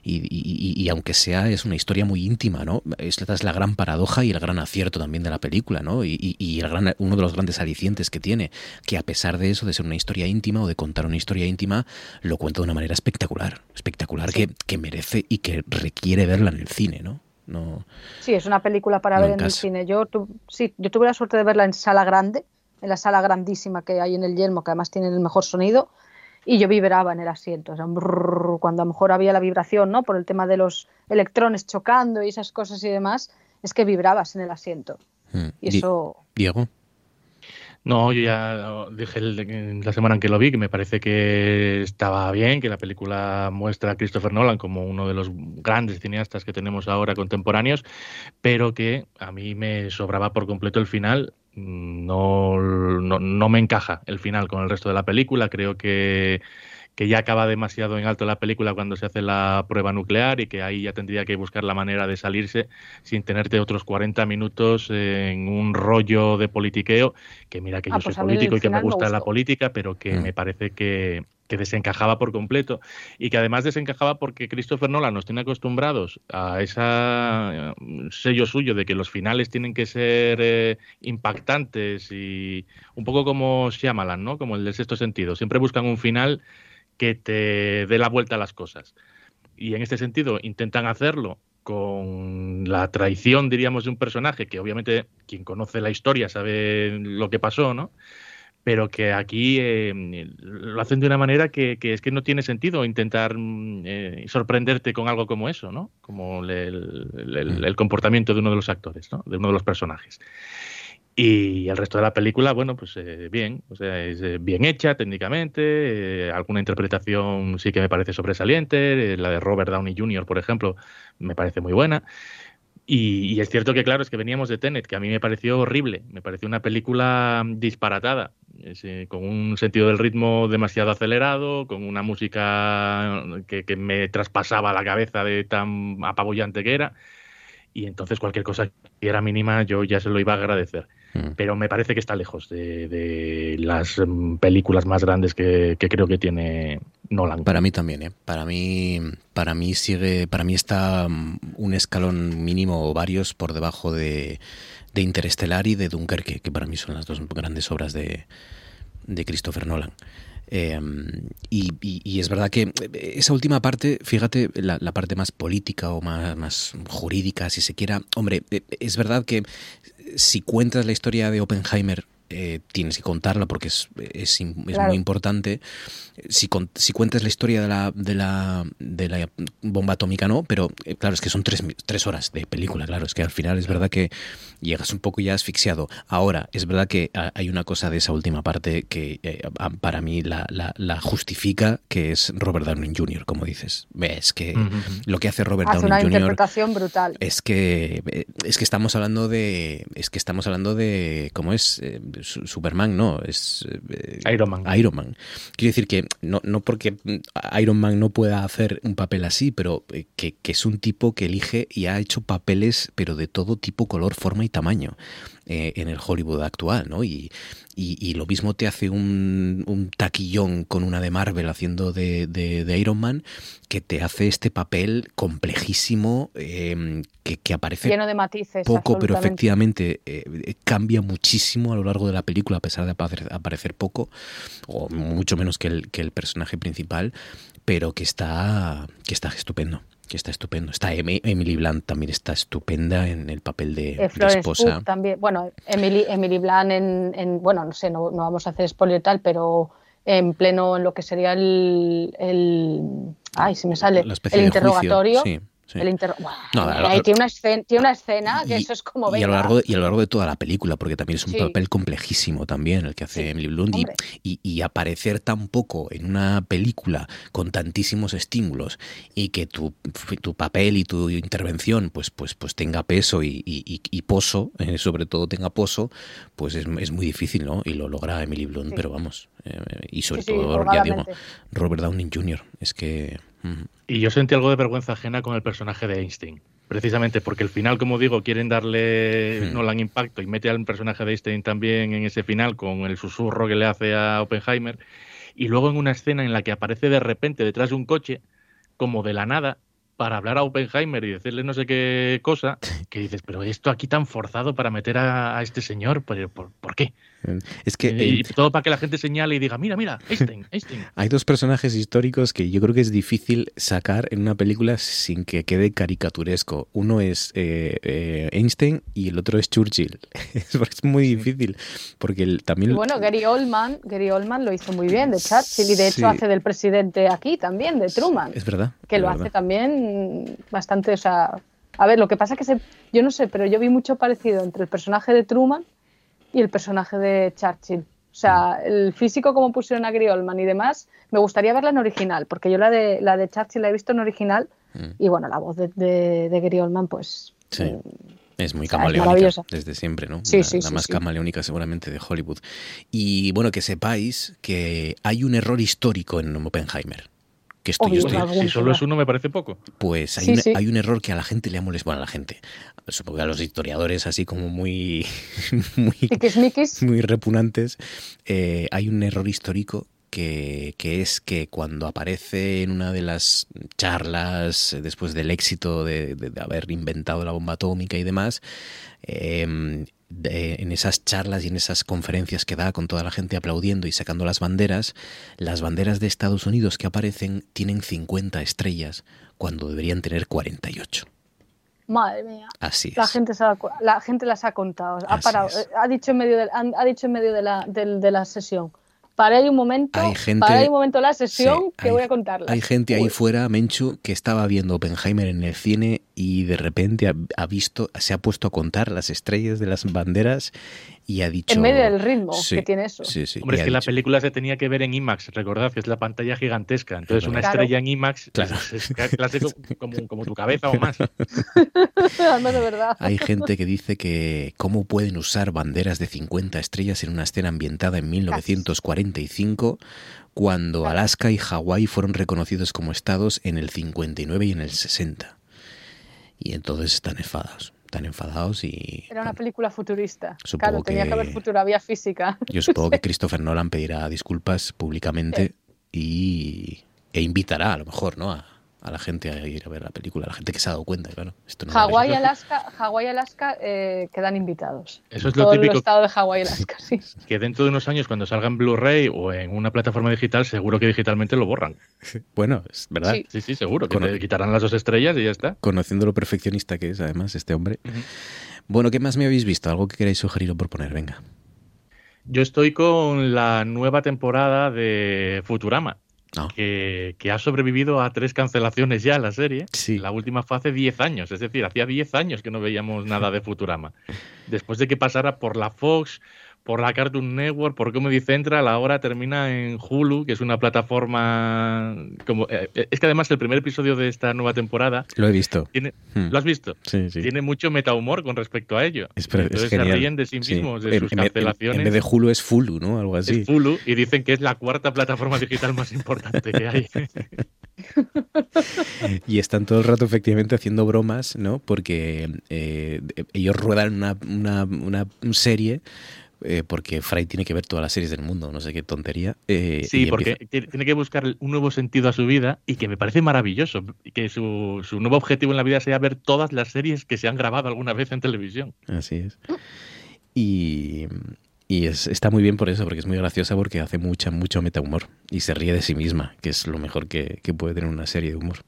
Speaker 1: y, aunque sea, es una historia muy íntima, ¿no? Esta es la gran paradoja y el gran acierto también de la película, ¿no? Y el gran, uno de los grandes alicientes que tiene, que a pesar de eso, de ser una historia íntima o de contar una historia íntima, lo cuenta de una manera espectacular, espectacular que, que merece y que requiere verla en el cine, ¿no? No,
Speaker 10: Sí, es una película para
Speaker 1: No
Speaker 10: ver
Speaker 1: en
Speaker 10: en el cine. Yo, tu- sí, yo tuve la suerte de verla en sala grande, en la sala grandísima que hay en el Yelmo, que además tiene el mejor sonido, y yo vibraba en el asiento. O sea, brrr, cuando a lo mejor había la vibración, ¿no? Por el tema de los electrones chocando y esas cosas y demás, es que vibrabas en el asiento.
Speaker 1: Mm.
Speaker 10: Y eso,
Speaker 1: Diego.
Speaker 9: No, yo ya dije la semana en que lo vi que me parece que estaba bien, que la película muestra a Christopher Nolan como uno de los grandes cineastas que tenemos ahora contemporáneos, pero que a mí me sobraba por completo el final. No, no, no me encaja el final con el resto de la película. Creo que, que ya acaba demasiado en alto la película cuando se hace la prueba nuclear y que ahí ya tendría que buscar la manera de salirse sin tenerte otros 40 minutos en un rollo de politiqueo, que mira que
Speaker 10: Ah,
Speaker 9: yo
Speaker 10: pues
Speaker 9: soy
Speaker 10: el
Speaker 9: político y que me gusta la política, pero que
Speaker 1: Mm.
Speaker 9: me parece que, que desencajaba por completo y que además desencajaba porque Christopher Nolan nos tiene acostumbrados a ese sello suyo de que los finales tienen que ser eh, impactantes y un poco como Shyamalan, ¿no? Como el del sexto sentido. Siempre buscan un final que te dé la vuelta a las cosas. Y en este sentido intentan hacerlo con la traición, diríamos, de un personaje que obviamente quien conoce la historia sabe lo que pasó, ¿no? Pero que aquí eh, lo hacen de una manera que, es que no tiene sentido intentar mm, eh, sorprenderte con algo como eso, ¿no? Como el comportamiento de uno de los actores, ¿no? De uno de los personajes. Y el resto de la película, bueno, pues eh, bien, o sea, es eh, bien hecha técnicamente, eh, alguna interpretación sí que me parece sobresaliente, eh, la de Robert Downey Jr., por ejemplo, me parece muy buena. Y, es cierto que, claro, es que veníamos de Tenet, que a mí me pareció horrible, me pareció una película disparatada, con un sentido del ritmo demasiado acelerado, con una música que, que me traspasaba la cabeza de tan apabullante que era, y entonces cualquier cosa que era mínima yo ya se lo iba a agradecer
Speaker 1: Mm.
Speaker 9: pero me parece que está lejos de, de las mm, películas más grandes que, que creo que tiene Nolan.
Speaker 1: Para mí también, ¿eh? Para mí, para mí sigue, para mí está mm, un escalón mínimo o varios por debajo de, de Interestelar y de Dunkerque, que para mí son las dos grandes obras de, de Christopher Nolan. Y, y- y es verdad que eh, esa última parte, fíjate, la, la parte más política o más, más jurídica, si se quiera, hombre, eh, es verdad que si cuentas la historia de Oppenheimer, eh, tienes que contarla porque es, es, im- es
Speaker 10: Claro.
Speaker 1: muy importante. Si, con- si cuentas la historia de la, de, la, de la bomba atómica, no, pero eh, claro, es que son tres, tres horas de película, claro, es que al final es verdad que llegas un poco ya asfixiado. Ahora, es verdad que hay una cosa de esa última parte que eh, para mí la, la- la justifica, que es Robert Downey Jr., como dices. Es que lo que hace Robert
Speaker 10: hace
Speaker 1: Downey
Speaker 10: una
Speaker 1: Jr.
Speaker 10: interpretación brutal.
Speaker 1: Es que es que estamos hablando de es que estamos hablando de cómo es Eh, Superman no es eh,
Speaker 9: Iron Man.
Speaker 1: Iron Man quiero decir que no, no porque Iron Man no pueda hacer un papel así pero eh, que, que es un tipo que elige y ha hecho papeles pero de todo tipo color forma y tamaño eh, en el Hollywood actual no y, y, y lo mismo te hace un, un taquillón con una de Marvel haciendo de, de- de Iron Man que te hace este papel complejísimo eh, que, que aparece
Speaker 10: Lleno de matices.
Speaker 1: poco, pero efectivamente eh, cambia muchísimo a lo largo de la película, a pesar de aparecer, aparecer poco, o mucho menos que el, que el personaje principal, pero que está, que está estupendo. Que está estupendo. Está Em- Emily Blunt también está estupenda en el papel de,
Speaker 10: Eh,
Speaker 1: de esposa.
Speaker 10: También. Bueno, Emily, Emily Blunt en, en- bueno, no sé, no, no vamos a hacer spoiler y tal, pero en pleno en lo que sería el, el ay, si me sale, el
Speaker 1: juicio,
Speaker 10: interrogatorio.
Speaker 1: sí, sí.
Speaker 10: El inter-
Speaker 1: No,
Speaker 10: tiene, una escena, tiene una escena que
Speaker 1: Y-
Speaker 10: eso es como
Speaker 1: y a, lo largo de, y a lo largo de toda la película, porque también es un
Speaker 10: Sí.
Speaker 1: papel complejísimo también el que hace
Speaker 10: Sí,
Speaker 1: Emily Blunt y, y- y aparecer tan poco en una película con tantísimos estímulos y que tu, tu papel y tu intervención pues, pues, pues tenga peso y, y- y- y poso, eh, sobre todo tenga poso, pues es, es muy difícil, ¿no? Y lo logra Emily Blunt, pero vamos, eh, y sobre todo, ya digo. Robert Downey Jr., es que
Speaker 9: Y yo sentí algo de vergüenza ajena con el personaje de Einstein. Precisamente porque el final, como digo, quieren darle
Speaker 1: Hmm.
Speaker 9: Nolan impacto y mete al personaje de Einstein también en ese final con el susurro que le hace a Oppenheimer. Y luego en una escena en la que aparece de repente detrás de un coche, como de la nada, para hablar a Oppenheimer y decirle no sé qué cosa, que dices, pero esto aquí tan forzado para meter a, a este señor, ¿por, por, por qué?
Speaker 1: Es que
Speaker 9: y
Speaker 1: eh,
Speaker 9: todo para que la gente señale y diga, mira, mira, Einstein, Einstein.
Speaker 1: hay dos personajes históricos que yo creo que es difícil sacar en una película sin que quede caricaturesco. Uno es eh, eh, Einstein y el otro es Churchill. es es muy difícil porque el-
Speaker 10: Y
Speaker 1: también
Speaker 10: bueno, Gary Oldman, Gary Oldman lo hizo muy bien de Churchill y de hecho
Speaker 1: Sí.
Speaker 10: hace del presidente aquí también, de Truman,
Speaker 1: es verdad.
Speaker 10: que
Speaker 1: es
Speaker 10: lo
Speaker 1: verdad.
Speaker 10: hace también bastante, o sea, a ver, lo que pasa que se, yo no sé, pero yo vi mucho parecido entre el personaje de Truman y el personaje de Churchill. O sea, el físico como pusieron a Gary Oldman y demás, me gustaría verla en original, porque yo la de, la de Churchill la he visto en original y bueno, la voz de, de, de Gary Oldman, pues
Speaker 1: Sí. Es muy
Speaker 10: sea, es
Speaker 1: camaleónica
Speaker 10: maravillosa.
Speaker 1: desde siempre, ¿no?
Speaker 10: Sí,
Speaker 1: la,
Speaker 10: sí,
Speaker 1: la
Speaker 10: sí,
Speaker 1: más camaleónica seguramente de Hollywood. Y bueno, que sepáis que hay un error histórico en Oppenheimer. Que esto yo
Speaker 10: Obvio,
Speaker 1: estoy,
Speaker 10: algún
Speaker 9: Si solo es uno me parece poco.
Speaker 1: Pues hay,
Speaker 10: Sí,
Speaker 1: hay un error que a la gente le ha molestado. Bueno, a la gente. Supongo que a los historiadores así como muy, muy, muy repugnantes. eh, hay un error histórico que, que es que cuando aparece en una de las charlas, eh, después del éxito de, de- de haber inventado la bomba atómica y demás, eh, de- en esas charlas y en esas conferencias que da con toda la gente aplaudiendo y sacando las banderas, las banderas de Estados Unidos que aparecen tienen 50 estrellas cuando deberían tener 48.
Speaker 10: Madre mía.
Speaker 1: Así
Speaker 10: La
Speaker 1: es.
Speaker 10: gente, se ha- la gente las ha contado, ha
Speaker 1: Así
Speaker 10: parado,
Speaker 1: es.
Speaker 10: eh, ha dicho en medio de, ha dicho en medio de la, de la sesión. Para ahí un momento,
Speaker 1: Hay gente-
Speaker 10: para ahí un momento la sesión
Speaker 1: Sí,
Speaker 10: que
Speaker 1: hay-
Speaker 10: voy a contarla.
Speaker 1: Hay gente ahí
Speaker 10: Uy.
Speaker 1: fuera, Menchu, que estaba viendo Oppenheimer en el cine y de repente ha, ha visto, se ha puesto a contar las estrellas de las banderas y ha dicho.
Speaker 10: En medio del ritmo
Speaker 1: Sí,
Speaker 10: que tiene eso.
Speaker 1: Sí, sí.
Speaker 9: Hombre,
Speaker 1: y
Speaker 9: es que la película se tenía que ver en IMAX, recordad que es la pantalla gigantesca. Entonces, una
Speaker 10: Claro.
Speaker 9: estrella en IMAX
Speaker 1: Claro.
Speaker 9: es, es casi como, como tu cabeza o más.
Speaker 10: Además, de verdad.
Speaker 1: Hay gente que dice que cómo pueden usar banderas de 50 estrellas en una escena ambientada en 1945 cuando Alaska y Hawái fueron reconocidos como estados en el 59 y en el 60. Y entonces están enfadados, están enfadados y
Speaker 10: Era una película futurista.
Speaker 1: Supongo
Speaker 10: claro, tenía que
Speaker 1: que-
Speaker 10: haber futuro, había física.
Speaker 1: yo supongo que Christopher Nolan pedirá disculpas públicamente y, e invitará a lo mejor, ¿no? A, a la gente a ir a ver la película, a la gente que se ha dado cuenta, claro. Esto no
Speaker 10: Hawái Alaska, Hawái y Alaska eh, quedan invitados.
Speaker 9: Eso es lo
Speaker 10: Todo el estado de Hawái y Alaska, sí.
Speaker 9: que dentro de unos años, cuando salga en Blu-ray o en una plataforma digital, seguro que digitalmente lo borran.
Speaker 1: Bueno, es verdad.
Speaker 10: Sí.
Speaker 9: Sí, sí, seguro. Que
Speaker 1: Cono-
Speaker 9: te quitarán las dos estrellas y ya está.
Speaker 1: Conociendo lo perfeccionista que es, además, este hombre. Bueno, ¿qué más me habéis visto? ¿Algo que queráis sugerir o proponer? Venga.
Speaker 9: Yo estoy con la nueva temporada de Futurama.
Speaker 1: Ah.
Speaker 9: Que, que ha sobrevivido a tres cancelaciones ya la serie.
Speaker 1: Sí.
Speaker 9: La última fue hace 10 años, es decir, hacía 10 años que no veíamos nada de Futurama. Después de que pasara por la Fox, por la Cartoon Network, por Comedy Central, ahora termina en Hulu, que es una plataforma como eh, es que además el primer episodio de esta nueva temporada
Speaker 1: Lo he visto.
Speaker 9: tiene
Speaker 1: Hmm.
Speaker 9: ¿Lo has visto?
Speaker 1: Sí, sí.
Speaker 9: Tiene mucho metahumor con respecto a ello.
Speaker 1: Es, pre- es
Speaker 9: Entonces se ríen de sí
Speaker 1: Sí.
Speaker 9: mismos, de
Speaker 1: En-
Speaker 9: sus
Speaker 1: en, en-
Speaker 9: cancelaciones.
Speaker 1: en vez de Hulu es Fulu, ¿no? Algo así.
Speaker 9: Es Hulu y dicen que es la cuarta plataforma digital más importante que hay.
Speaker 1: Y están todo el rato efectivamente haciendo bromas, ¿no? Porque eh, ellos ruedan una, una, una serie eh, porque Fry tiene que ver todas las series del mundo, no sé qué tontería. eh,
Speaker 9: Sí, porque
Speaker 1: empieza-
Speaker 9: tiene que buscar un nuevo sentido a su vida y que me parece maravilloso. Que su, su nuevo objetivo en la vida sea ver todas las series que se han grabado alguna vez en televisión.
Speaker 1: Así es. Y, y es- está muy bien por eso, porque es muy graciosa porque hace mucha, mucho metahumor y se ríe de sí misma, que es lo mejor que, que puede tener una serie de humor.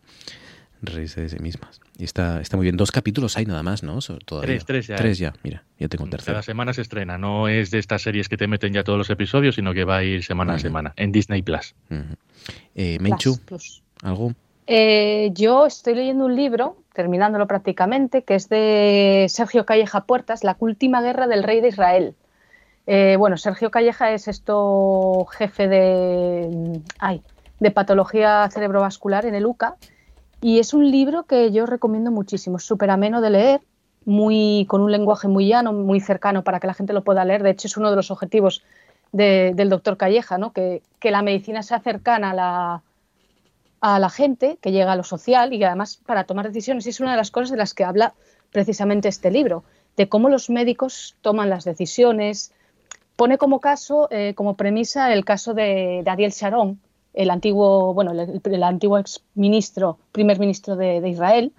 Speaker 1: Reírse de sí mismas. Y está, está muy bien. Dos capítulos hay nada más, ¿no? Todavía.
Speaker 9: Tres, tres ya.
Speaker 1: Tres ya, mira, ya tengo un tercero.
Speaker 9: Cada semana se estrena. No es de estas series que te meten ya todos los episodios, sino que va a ir semana a semana en Disney Plus.
Speaker 1: Eh, Menchu,
Speaker 10: Plus, plus.
Speaker 1: ¿algo?
Speaker 10: Eh, yo estoy leyendo un libro, terminándolo prácticamente, que es de Sergio Calleja Puertas, La última guerra del rey de Israel. Eh, bueno, Sergio Calleja es esto jefe de, mm, ay, de patología cerebrovascular en el UCA y es un libro que yo recomiendo muchísimo. Súper ameno de leer, muy, con un lenguaje muy llano, muy cercano para que la gente lo pueda leer. De hecho, es uno de los objetivos de- del doctor Calleja, ¿no? que, que la medicina sea cercana a la, a la gente, que llega a lo social y además para tomar decisiones. Y es una de las cosas de las que habla precisamente este libro, de cómo los médicos toman las decisiones. Pone como caso, eh, como premisa, el caso de, de Ariel Sharon, el antiguo, bueno, el, el antiguo ex ministro, primer ministro de, de Israel,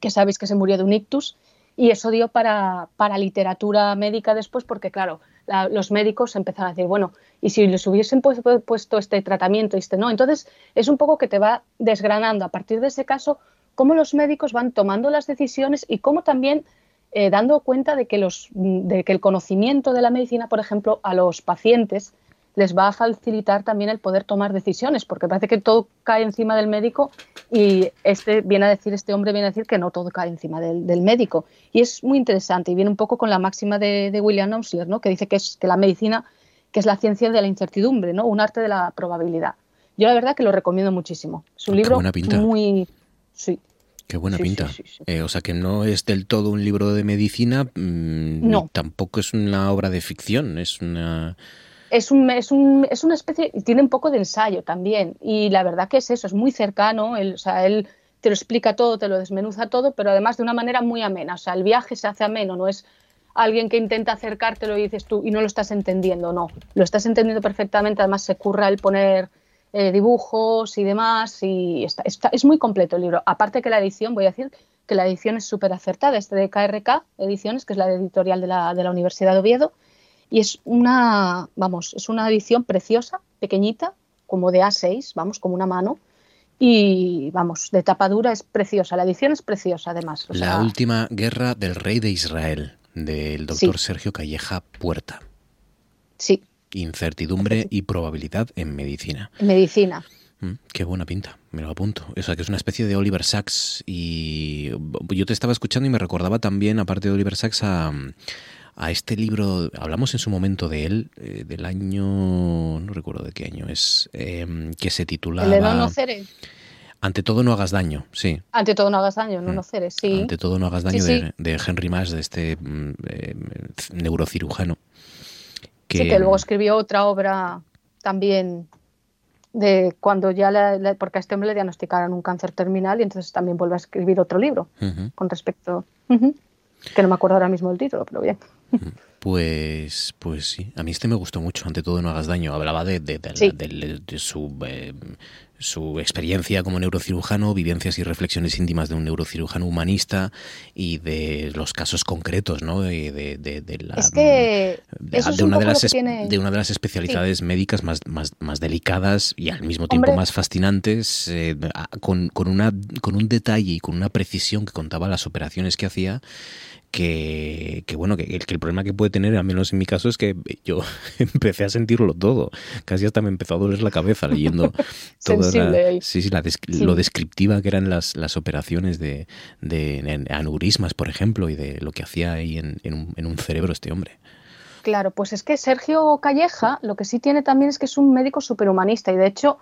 Speaker 10: que sabéis que se murió de un ictus, y eso dio para, para literatura médica después, porque claro, la- los médicos empezaron a decir, bueno, y si les hubiesen pues- puesto este tratamiento y este no. Entonces, es un poco que te va desgranando a partir de ese caso cómo los médicos van tomando las decisiones y cómo también eh, dando cuenta de que, los, de que el conocimiento de la medicina, por ejemplo, a los pacientes les va a facilitar también el poder tomar decisiones, porque parece que todo cae encima del médico y este viene a decir, este hombre viene a decir que no todo cae encima del, del médico. Y es muy interesante y viene un poco con la máxima de, de William Omsler, ¿no? que dice que es que la medicina que es la ciencia de la incertidumbre, ¿no? un arte de la probabilidad. Yo la verdad que lo recomiendo muchísimo. Es un libro muy... Sí,
Speaker 1: Qué buena
Speaker 10: Sí,
Speaker 1: pinta.
Speaker 10: sí, sí.
Speaker 1: Eh, o sea que no es del todo un libro de medicina, mm,
Speaker 10: No.
Speaker 1: tampoco es una obra de ficción, es una...
Speaker 10: es, un, es, un, es una especie, tiene un poco de ensayo también. Y la verdad que es eso, es muy cercano. Él, o sea, él te lo explica todo, te lo desmenuza todo, pero además de una manera muy amena. O sea, el viaje se hace ameno, no es alguien que intenta acercártelo y dices tú y no lo estás entendiendo, no. Lo estás entendiendo perfectamente, además se curra el poner eh, dibujos y demás, y está, está- es muy completo el libro. Aparte que la edición, voy a decir que la edición es súper acertada, es de KRK Ediciones, que es la editorial de la, de la Universidad de Oviedo, y es una, vamos, es una edición preciosa, pequeñita, como de A6, vamos, como una mano, y vamos, de tapa dura es preciosa, la edición es preciosa además. o
Speaker 1: La
Speaker 10: sea,
Speaker 1: última guerra del rey de Israel, del doctor
Speaker 10: Sí.
Speaker 1: Sergio Calleja Puerta.
Speaker 10: Sí,
Speaker 1: Incertidumbre y probabilidad en medicina.
Speaker 10: medicina.
Speaker 1: Mm, qué buena pinta, me lo apunto. O sea, que es una especie de Oliver Sacks y yo te estaba escuchando y me recordaba también, aparte de Oliver Sacks, a, a este libro, hablamos en su momento de él, eh, del año, no recuerdo de qué año es, eh, que se
Speaker 10: El no
Speaker 1: titulaba
Speaker 10: nocere.
Speaker 1: Ante todo no hagas daño, sí.
Speaker 10: Ante todo no hagas daño, no nocere, sí.
Speaker 1: Ante todo no hagas daño
Speaker 10: Sí, sí.
Speaker 1: De, de Henry Mash, de este mm, eh, neurocirujano.
Speaker 10: Sí, que luego escribió otra obra también de cuando ya, la- la- porque a este hombre le diagnosticaron un cáncer terminal y entonces también vuelve a escribir otro libro con respecto, que no me acuerdo ahora mismo el título, pero bien.
Speaker 1: Pues, pues sí, a mí este me gustó mucho, ante todo no hagas daño. Hablaba de, de- de la-
Speaker 10: Sí.
Speaker 1: del- de su, eh, su experiencia como neurocirujano, vivencias y reflexiones íntimas de un neurocirujano humanista y de los casos concretos, ¿no? Y de, la,
Speaker 10: es que eso es un
Speaker 1: una de
Speaker 10: lo
Speaker 1: las
Speaker 10: que tiene...
Speaker 1: de una de las especialidades médicas más, más, más delicadas y al mismo tiempo
Speaker 10: Hombre.
Speaker 1: más fascinantes, eh, a- con, con, una, con un detalle y con una precisión que contaba las operaciones que hacía. Que, que bueno, que, el- que el problema que puede tener, al menos en mi caso, es que yo empecé a sentirlo todo. Casi hasta me empezó a doler la cabeza leyendo toda la, sí, sí, la des-
Speaker 10: Sí.
Speaker 1: lo descriptiva que eran las, las operaciones de, de aneurismas, por ejemplo, y de lo que hacía ahí en, en un, en un cerebro este hombre.
Speaker 10: Claro, pues es que Sergio Calleja lo que sí tiene también es que es un médico superhumanista y de hecho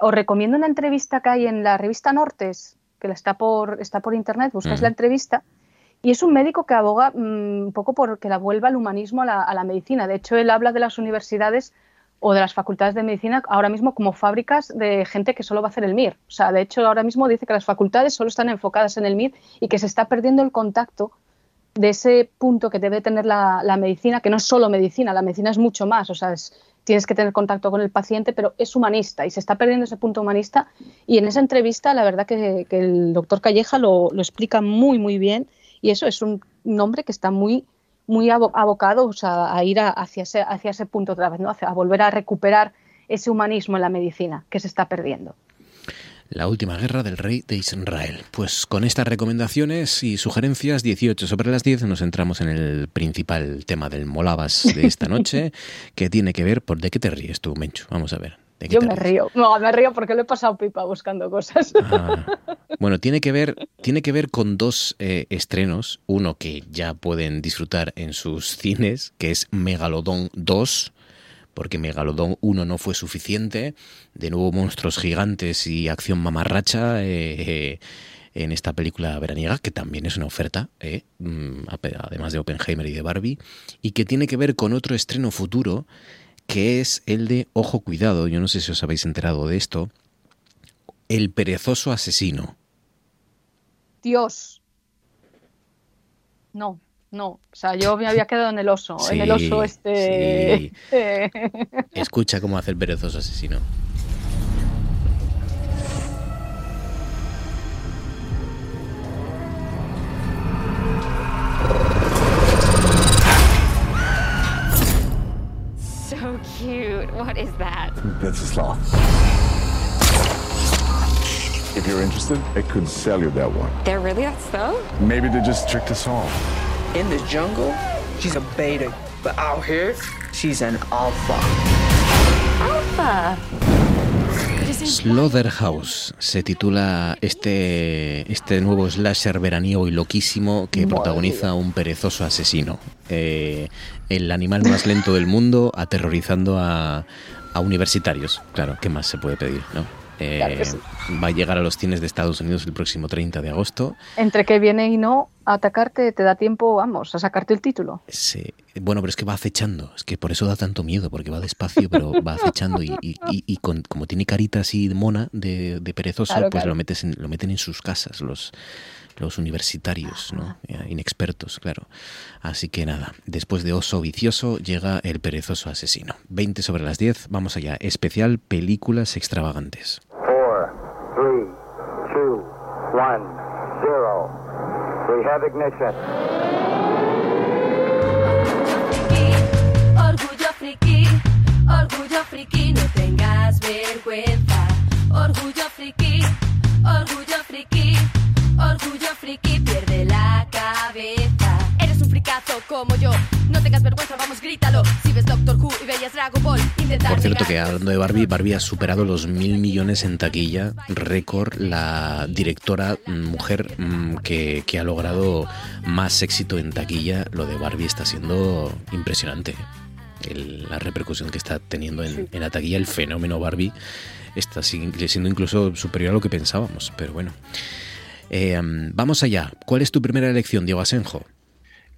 Speaker 10: os recomiendo una entrevista que hay en la revista Nortes, que la está por, está por internet, buscáis
Speaker 1: Ujú.
Speaker 10: la entrevista, y es un médico que aboga mm, un poco por que la vuelva el humanismo a la, medicina. De hecho, él habla de las universidades o de las facultades de medicina ahora mismo como fábricas de gente que solo va a hacer el MIR. O sea, de hecho, ahora mismo dice que las facultades solo están enfocadas en el MIR y que se está perdiendo el contacto de ese punto que debe tener la, medicina, que no es solo medicina, la medicina es mucho más, o sea, es- tienes que tener contacto con el paciente, pero es humanista y se está perdiendo ese punto humanista. Y en esa entrevista, la verdad que, el doctor Calleja lo explica muy, muy bien y eso es un nombre que está muy muy abo- abocado o sea, a ir a- hacia, ese, hacia ese punto otra vez, ¿no? A volver a recuperar ese humanismo en la medicina que se está perdiendo.
Speaker 1: La última guerra del rey de Israel. Pues con estas recomendaciones y sugerencias, 18 sobre las 10, nos entramos en el principal tema del Molabas de esta noche, que tiene que ver por... ¿De qué te ríes tú, Menchu? Vamos a ver. ¿De qué
Speaker 10: Yo me río, no, me río porque lo he pasado pipa buscando cosas.
Speaker 1: Ah, bueno, tiene que ver, tiene que ver con dos eh, estrenos. Uno que ya pueden disfrutar en sus cines, que es Megalodón 2, porque Megalodón 1 no fue suficiente. De nuevo, monstruos gigantes y acción mamarracha. eh, eh, en esta película veraniega, que también es una oferta, eh, mm, además de Oppenheimer y de Barbie, y que tiene que ver con otro estreno futuro, que es el de Ojo Cuidado. Yo no sé si os habéis enterado de esto, El perezoso asesino.
Speaker 10: Dios. No, no. O sea, yo me había quedado en el oso. en el
Speaker 1: Sí,
Speaker 10: oso este.
Speaker 1: Escucha cómo hace el perezoso asesino.
Speaker 12: A sloth. If you're interested, I could sell you that one.
Speaker 13: They're really that slow?
Speaker 12: Maybe they just tricked us all.
Speaker 14: In the jungle, she's a beta, but out here, she's an alpha.
Speaker 13: Alpha.
Speaker 1: Slaughterhouse se titula este, este nuevo slasher veraniego y loquísimo que protagoniza un perezoso asesino. Eh, el animal más lento del mundo aterrorizando a, a universitarios. Claro, ¿qué más se puede pedir? ¿no? Eh,
Speaker 10: Claro que sí.
Speaker 1: Va a llegar a los cines de Estados Unidos el próximo 30 de agosto.
Speaker 10: Entre que viene y no, a atacarte te da tiempo, vamos, a sacarte el título.
Speaker 1: Sí. Bueno, pero es que va acechando. Es que por eso da tanto miedo, porque va despacio, pero va acechando. Y, y- y- y con- como tiene carita así de mona, de,
Speaker 10: Claro,
Speaker 1: pues
Speaker 10: claro.
Speaker 1: Lo, metes en- lo meten en sus casas los, los universitarios, ¿no? Eh, Inexpertos, claro. Así que nada, después de Oso Vicioso llega el perezoso asesino. 20 sobre las 10, vamos allá. Especial Películas Extravagantes.
Speaker 15: Four, three, two, one, zero. We have ignition.
Speaker 16: Orgullo friki, orgullo friki, no tengas vergüenza. Orgullo friki, orgullo friki, orgullo friki, pierde la cabeza. Eres un fricazo como yo, no tengas vergüenza, vamos, grítalo. Si ves Doctor Who y veías Dragon Ball, intenta
Speaker 1: Por cierto que hablando de Barbie, Barbie ha superado los mil millones en taquilla, récord, la directora mm, mujer mm, que, que ha logrado más éxito en taquilla. Lo de Barbie está siendo impresionante. El- la repercusión que está teniendo en, en la taquilla, el fenómeno Barbie, está si- siendo incluso superior a lo que pensábamos. Pero bueno. Eh, mm, vamos allá. ¿Cuál es tu primera elección, Diego Asenjo?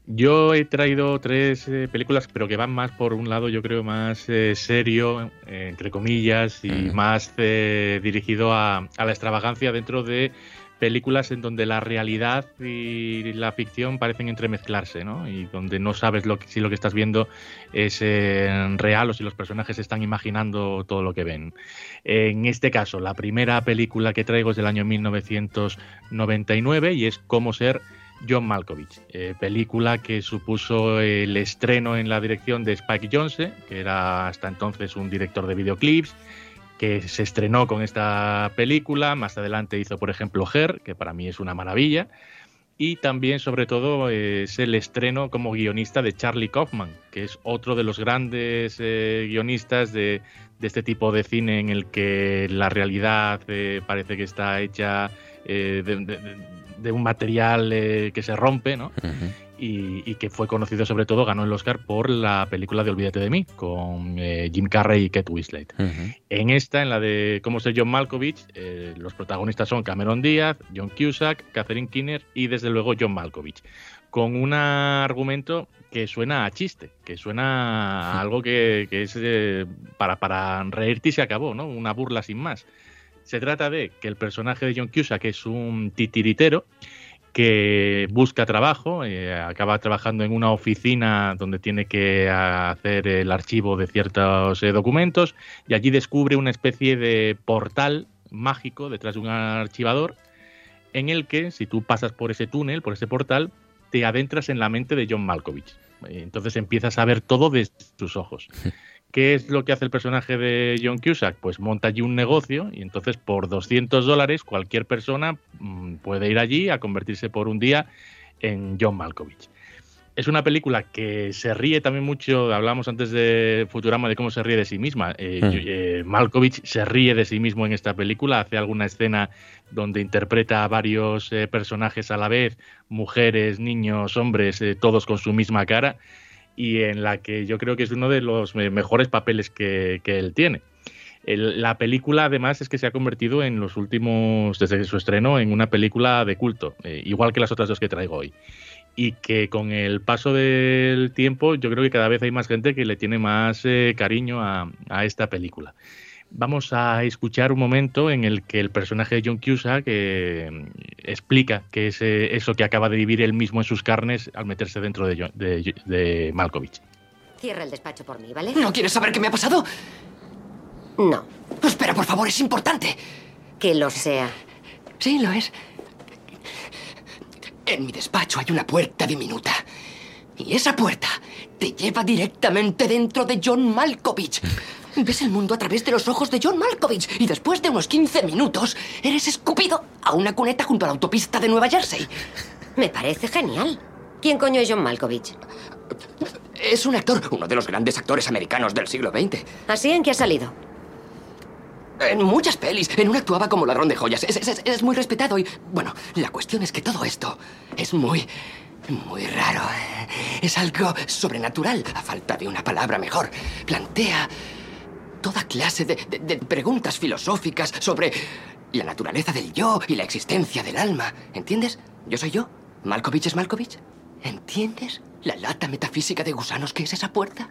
Speaker 9: Yo he traído tres eh, películas, pero que van más por un lado, yo creo, más eh, serio, eh, entre comillas, y más eh, dirigido a, a la extravagancia dentro de películas en donde la realidad y la ficción parecen entremezclarse, ¿no? Y donde no sabes lo que, si lo que estás viendo es eh, real o si los personajes están imaginando todo lo que ven. En este caso, la primera película que traigo es del año 1999 y es Cómo ser John Malkovich, eh, película que supuso el estreno en la dirección de Spike Jonze, que era hasta entonces un director de videoclips, que se estrenó con esta película, más adelante hizo por ejemplo Her, que para mí es una maravilla, y también sobre todo eh, es el estreno como guionista de Charlie Kaufman, que es otro de los grandes eh, guionistas de, de este tipo de cine en el que la realidad eh, parece que está hecha de, un material que se rompe, ¿no? Y, y que fue conocido sobre todo, ganó el Oscar por la película de Olvídate de mí, con eh, Jim Carrey y Kate Winslet. En esta, en la de Cómo ser John Malkovich, eh, los protagonistas son Cameron Díaz, John Cusack, Catherine Keener y desde luego John Malkovich. Con un argumento que suena a chiste, que suena a algo que, que es eh, para, para reírte y se acabó, ¿no? Una burla sin más. Se trata de que el personaje de John Cusack es un titiritero que busca trabajo, eh, acaba trabajando en una oficina donde tiene que hacer el archivo de ciertos eh, documentos y allí descubre una especie de portal mágico detrás de un archivador en el que si tú pasas por ese túnel, por ese portal, te adentras en la mente de John Malkovich. Entonces empiezas a ver todo desde sus ojos. ¿Qué es lo que hace el personaje de John Cusack? Pues monta allí un negocio y entonces por 200 dólares cualquier persona mm, puede ir allí a convertirse por un día en John Malkovich. Es una película que se ríe también mucho, hablamos antes de Futurama de cómo se ríe de sí misma. Eh,
Speaker 1: Mm.
Speaker 9: yo- eh, Malkovich se ríe de sí mismo en esta película, hace alguna escena donde interpreta a varios eh, personajes a la vez, mujeres, niños, hombres, todos con su misma cara y en la que yo creo que es uno de los mejores papeles que, que él tiene. La película además es que se ha convertido en los últimos, desde su estreno, en una película de culto, eh, igual que las otras dos que traigo hoy. Y que con el paso del tiempo yo creo que cada vez hay más gente que le tiene más eh, cariño a, a esta película. Vamos a escuchar un momento en el que el personaje de John Cusack eh, explica que es eh, eso que acaba de vivir él mismo en sus carnes al meterse dentro de, John- de- de Malkovich.
Speaker 17: Cierra el despacho por mí, ¿vale?
Speaker 18: ¿No quieres saber qué me ha pasado?
Speaker 17: No.
Speaker 18: Espera, por favor, es importante.
Speaker 17: Que lo sea.
Speaker 18: Sí, lo es. En mi despacho hay una puerta diminuta. Y esa puerta te lleva directamente dentro de John Malkovich. Ves el mundo a través de los ojos de John Malkovich y después de unos 15 minutos eres escupido a una cuneta junto a la autopista de Nueva Jersey.
Speaker 17: Me parece genial. ¿Quién coño es John Malkovich?
Speaker 18: Es un actor, uno de los grandes actores americanos del siglo XX.
Speaker 17: ¿Así en qué ha salido?
Speaker 18: En muchas pelis. En una actuaba como ladrón de joyas. Es, es- es muy respetado y... Bueno, la cuestión es que todo esto es muy... Muy raro. Es algo sobrenatural, a falta de una palabra mejor. Plantea toda clase de, de- preguntas filosóficas sobre la naturaleza del yo y la existencia del alma. ¿Entiendes? Yo soy yo. Malkovich es Malkovich. ¿Entiendes? La lata metafísica de gusanos que es esa puerta.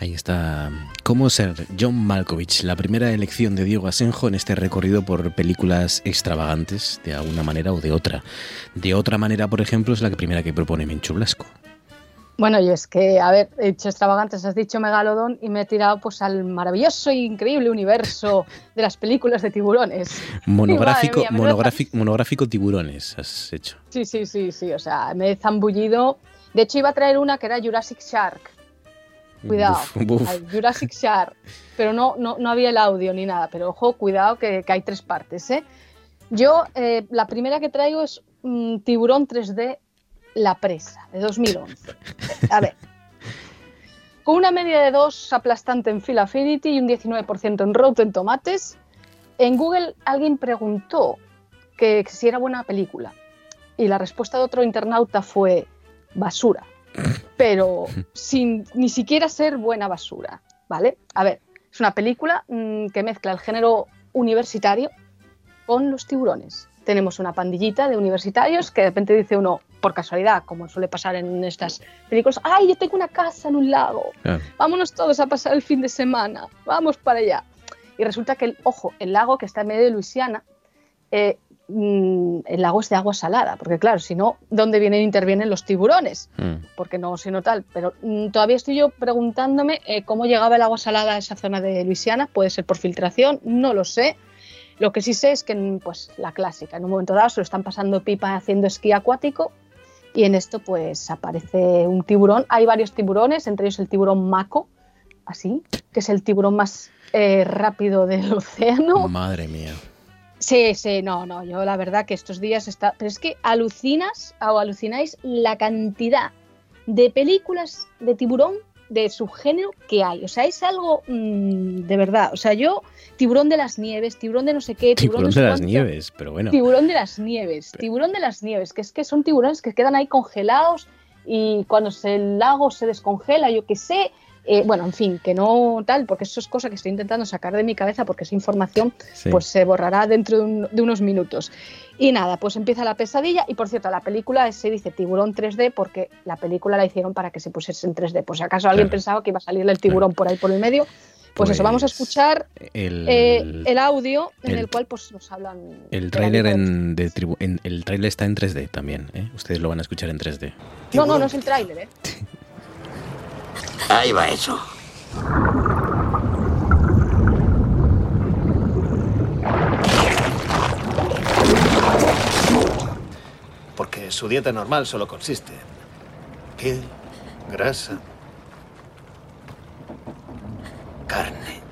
Speaker 1: Ahí está. ¿Cómo ser John Malkovich? La primera elección de Diego Asenjo en este recorrido por películas extravagantes, de alguna manera o de otra. De otra manera, por ejemplo, es la primera que propone Menchu Blasco.
Speaker 10: Bueno, y es que, a ver, he dicho extravagantes, has dicho megalodón y me he tirado pues al maravilloso e increíble universo de las películas de tiburones.
Speaker 1: Monográfico,
Speaker 10: mía,
Speaker 1: monográfico, monográfico tiburones has hecho.
Speaker 10: Sí, sí, sí, sí, o sea, me he zambullido. De hecho, iba a traer una que era Jurassic Shark. Cuidado,
Speaker 1: Buf, buf.
Speaker 10: al Jurassic Shark, pero no, no, no había el audio ni nada, pero ojo, cuidado que, que hay tres partes, ¿eh? Yo, eh, la primera que traigo es mm, Tiburón 3D La Presa, de 2011. A ver, con una media de 2 aplastante en Phil Affinity y un 19% en Rotten Tomates, en Google alguien preguntó que si era buena película. Y la respuesta de otro internauta fue basura. Pero sin ni siquiera ser buena basura. ¿Vale? A ver, es una película mm, que mezcla el género universitario con los tiburones. Tenemos una pandillita de universitarios que de repente dice uno, por casualidad, como suele pasar en estas películas, ¡ay, yo tengo una casa en un lago! vámonos todos a pasar el fin de semana, vamos para allá. Y resulta que, el, ojo, el lago que está en medio de Luisiana, eh, mm, el lago es de agua salada, porque claro, si no, ¿dónde vienen intervienen los tiburones? Porque no, si no tal. Pero mm, todavía estoy yo preguntándome eh, cómo llegaba el agua salada a esa zona de Luisiana, puede ser por filtración, no lo sé. Lo que sí sé es que, pues, la clásica, en un momento dado se lo están pasando pipa haciendo esquí acuático y en esto, pues, aparece un tiburón. Hay varios tiburones, entre ellos el tiburón maco, así, que es el tiburón más eh, rápido del océano.
Speaker 1: Madre mía.
Speaker 10: Sí, sí, no, no, yo la verdad que estos días está... Pero es que alucinas o alucináis la cantidad de películas de tiburón de subgénero que hay. O sea, es algo mm, de verdad. O sea, yo, tiburón de las nieves, tiburón de no sé qué, tiburón,
Speaker 1: Tiburón de las nieves, pero bueno.
Speaker 10: Tiburón de las nieves, tiburón de las nieves, que es que son tiburones que quedan ahí congelados y cuando el lago se descongela, yo qué sé. Eh, bueno, en fin, que no tal, porque eso es cosa que estoy intentando sacar de mi cabeza porque esa información
Speaker 1: Sí.
Speaker 10: pues se borrará dentro de, un- de unos minutos. Y nada, pues empieza la pesadilla y por cierto, la película se dice tiburón 3D porque la película la hicieron para que se pusiese en 3D. Por si acaso alguien pensaba que iba a salir el tiburón por ahí por el medio. Pues, eso, vamos a
Speaker 1: Pues
Speaker 10: escuchar
Speaker 1: El,
Speaker 10: eh, el audio en el,
Speaker 1: el-
Speaker 10: cual pues nos hablan.
Speaker 1: el tráiler en, de tribu- en- el tráiler está en 3D también, ¿eh? Ustedes lo van a escuchar en 3D.
Speaker 10: No, no, no es el tráiler, ¿eh?
Speaker 18: Ahí va eso.
Speaker 19: Porque su dieta normal solo consiste en grasa, carne.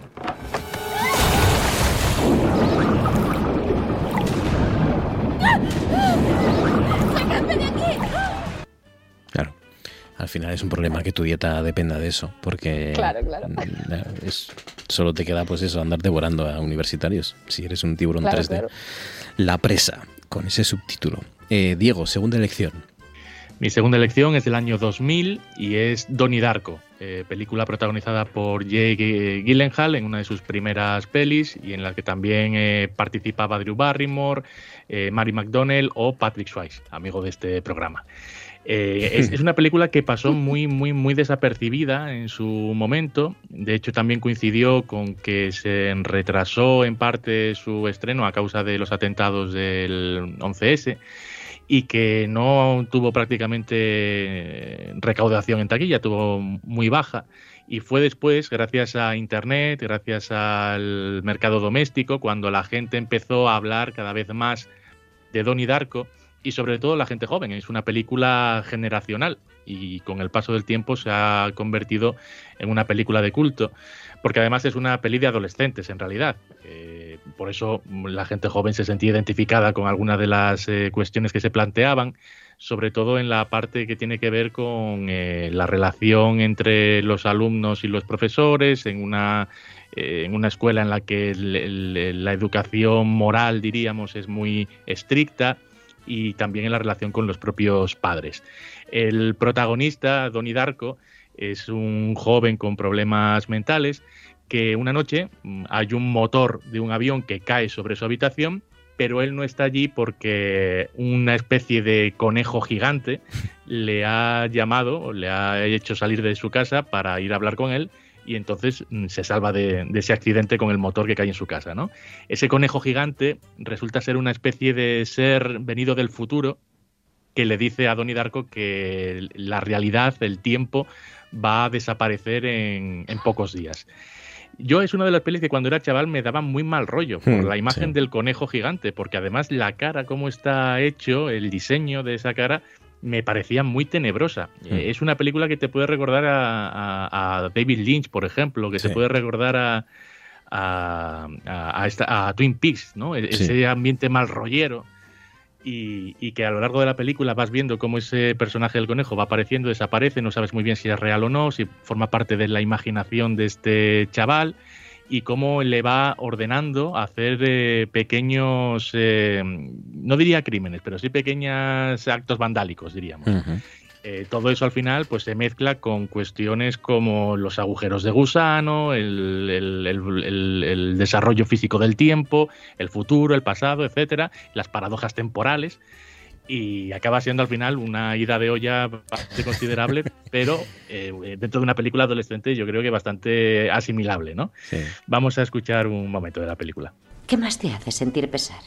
Speaker 1: Al final es un problema que tu dieta dependa de eso, porque
Speaker 10: Claro, claro.
Speaker 1: es- solo te queda pues eso, andar devorando a universitarios, si eres un tiburón
Speaker 10: Claro,
Speaker 1: 3D.
Speaker 10: claro.
Speaker 1: La presa, con ese subtítulo. Eh, Diego, segunda elección.
Speaker 9: Mi segunda elección es del año 2000 y es Donnie Darko, eh, película protagonizada por Jake Gyllenhaal en una de sus primeras pelis y en la que también eh, participaba Drew Barrymore, eh, Mary McDonnell o Patrick Swayze, amigo de este programa. Eh, es, es una película que pasó muy, muy, muy desapercibida en su momento. De hecho, también coincidió con que se retrasó en parte su estreno a causa de los atentados del 11S y que no tuvo prácticamente recaudación en taquilla, tuvo muy baja. Y fue después, gracias a Internet, gracias al mercado doméstico, cuando la gente empezó a hablar cada vez más de Donnie Darko y sobre todo la gente joven. Es una película generacional y con el paso del tiempo se ha convertido en una película de culto, porque además es una peli de adolescentes en realidad. Eh, por eso la gente joven se sentía identificada con algunas de las eh, cuestiones que se planteaban, sobre todo en la parte que tiene que ver con eh, la relación entre los alumnos y los profesores, en una, eh, en una escuela en la que la educación moral, diríamos, es muy estricta y también en la relación con los propios padres. El protagonista, Donnie es un joven con problemas mentales que una noche mm, hay un motor de un avión que cae sobre su habitación, pero él no está allí porque una especie de conejo gigante le ha llamado le ha hecho salir de su casa para ir a hablar con él y entonces mm, se salva de, de ese accidente con el motor que cae en su casa. ¿no? Ese conejo gigante resulta ser una especie de ser venido del futuro que le dice a Donnie Darko que la realidad, el tiempo, va a desaparecer en, en pocos días. Yo es una de las pelis que cuando era chaval me daba muy mal rollo por
Speaker 1: Hmm,
Speaker 9: la imagen
Speaker 1: sí.
Speaker 9: del conejo gigante, porque además la cara, cómo está hecho, el diseño de esa cara, me parecía muy tenebrosa. Eh, Es una película que te puede recordar a, a- a David Lynch, por ejemplo, que te
Speaker 1: Sí.
Speaker 9: puede recordar a, esta- Twin Peaks, ¿no? E-
Speaker 1: Sí.
Speaker 9: Ese ambiente mal rollero. Y, y que a lo largo de la película vas viendo cómo ese personaje del conejo va apareciendo, desaparece, no sabes muy bien si es real o no, si forma parte de la imaginación de este chaval y cómo le va ordenando hacer eh, pequeños, eh, no diría crímenes, pero sí pequeños actos vandálicos, diríamos. Eh, todo eso al final pues se mezcla con cuestiones como los agujeros de gusano, el, el- el- el- el desarrollo físico del tiempo, el futuro, el pasado, etcétera, las paradojas temporales y acaba siendo al final una ida de olla bastante considerable, pero eh, dentro de una película adolescente yo creo que bastante asimilable, ¿no? Vamos a escuchar un momento de la película.
Speaker 17: ¿Qué más te hace sentir pesar?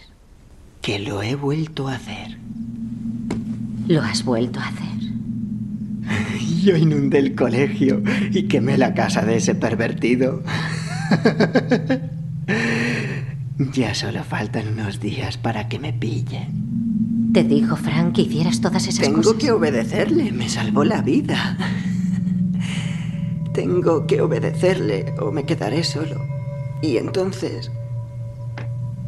Speaker 20: Que lo he vuelto a hacer.
Speaker 17: ¿Lo has vuelto a hacer?
Speaker 20: Yo inundé el colegio y quemé la casa de ese pervertido. ya solo faltan unos días para que me pillen.
Speaker 17: ¿Te dijo Frank que hicieras todas esas
Speaker 20: Tengo
Speaker 17: cosas?
Speaker 20: que obedecerle, me salvó la vida. Tengo que obedecerle o me quedaré solo. Y entonces...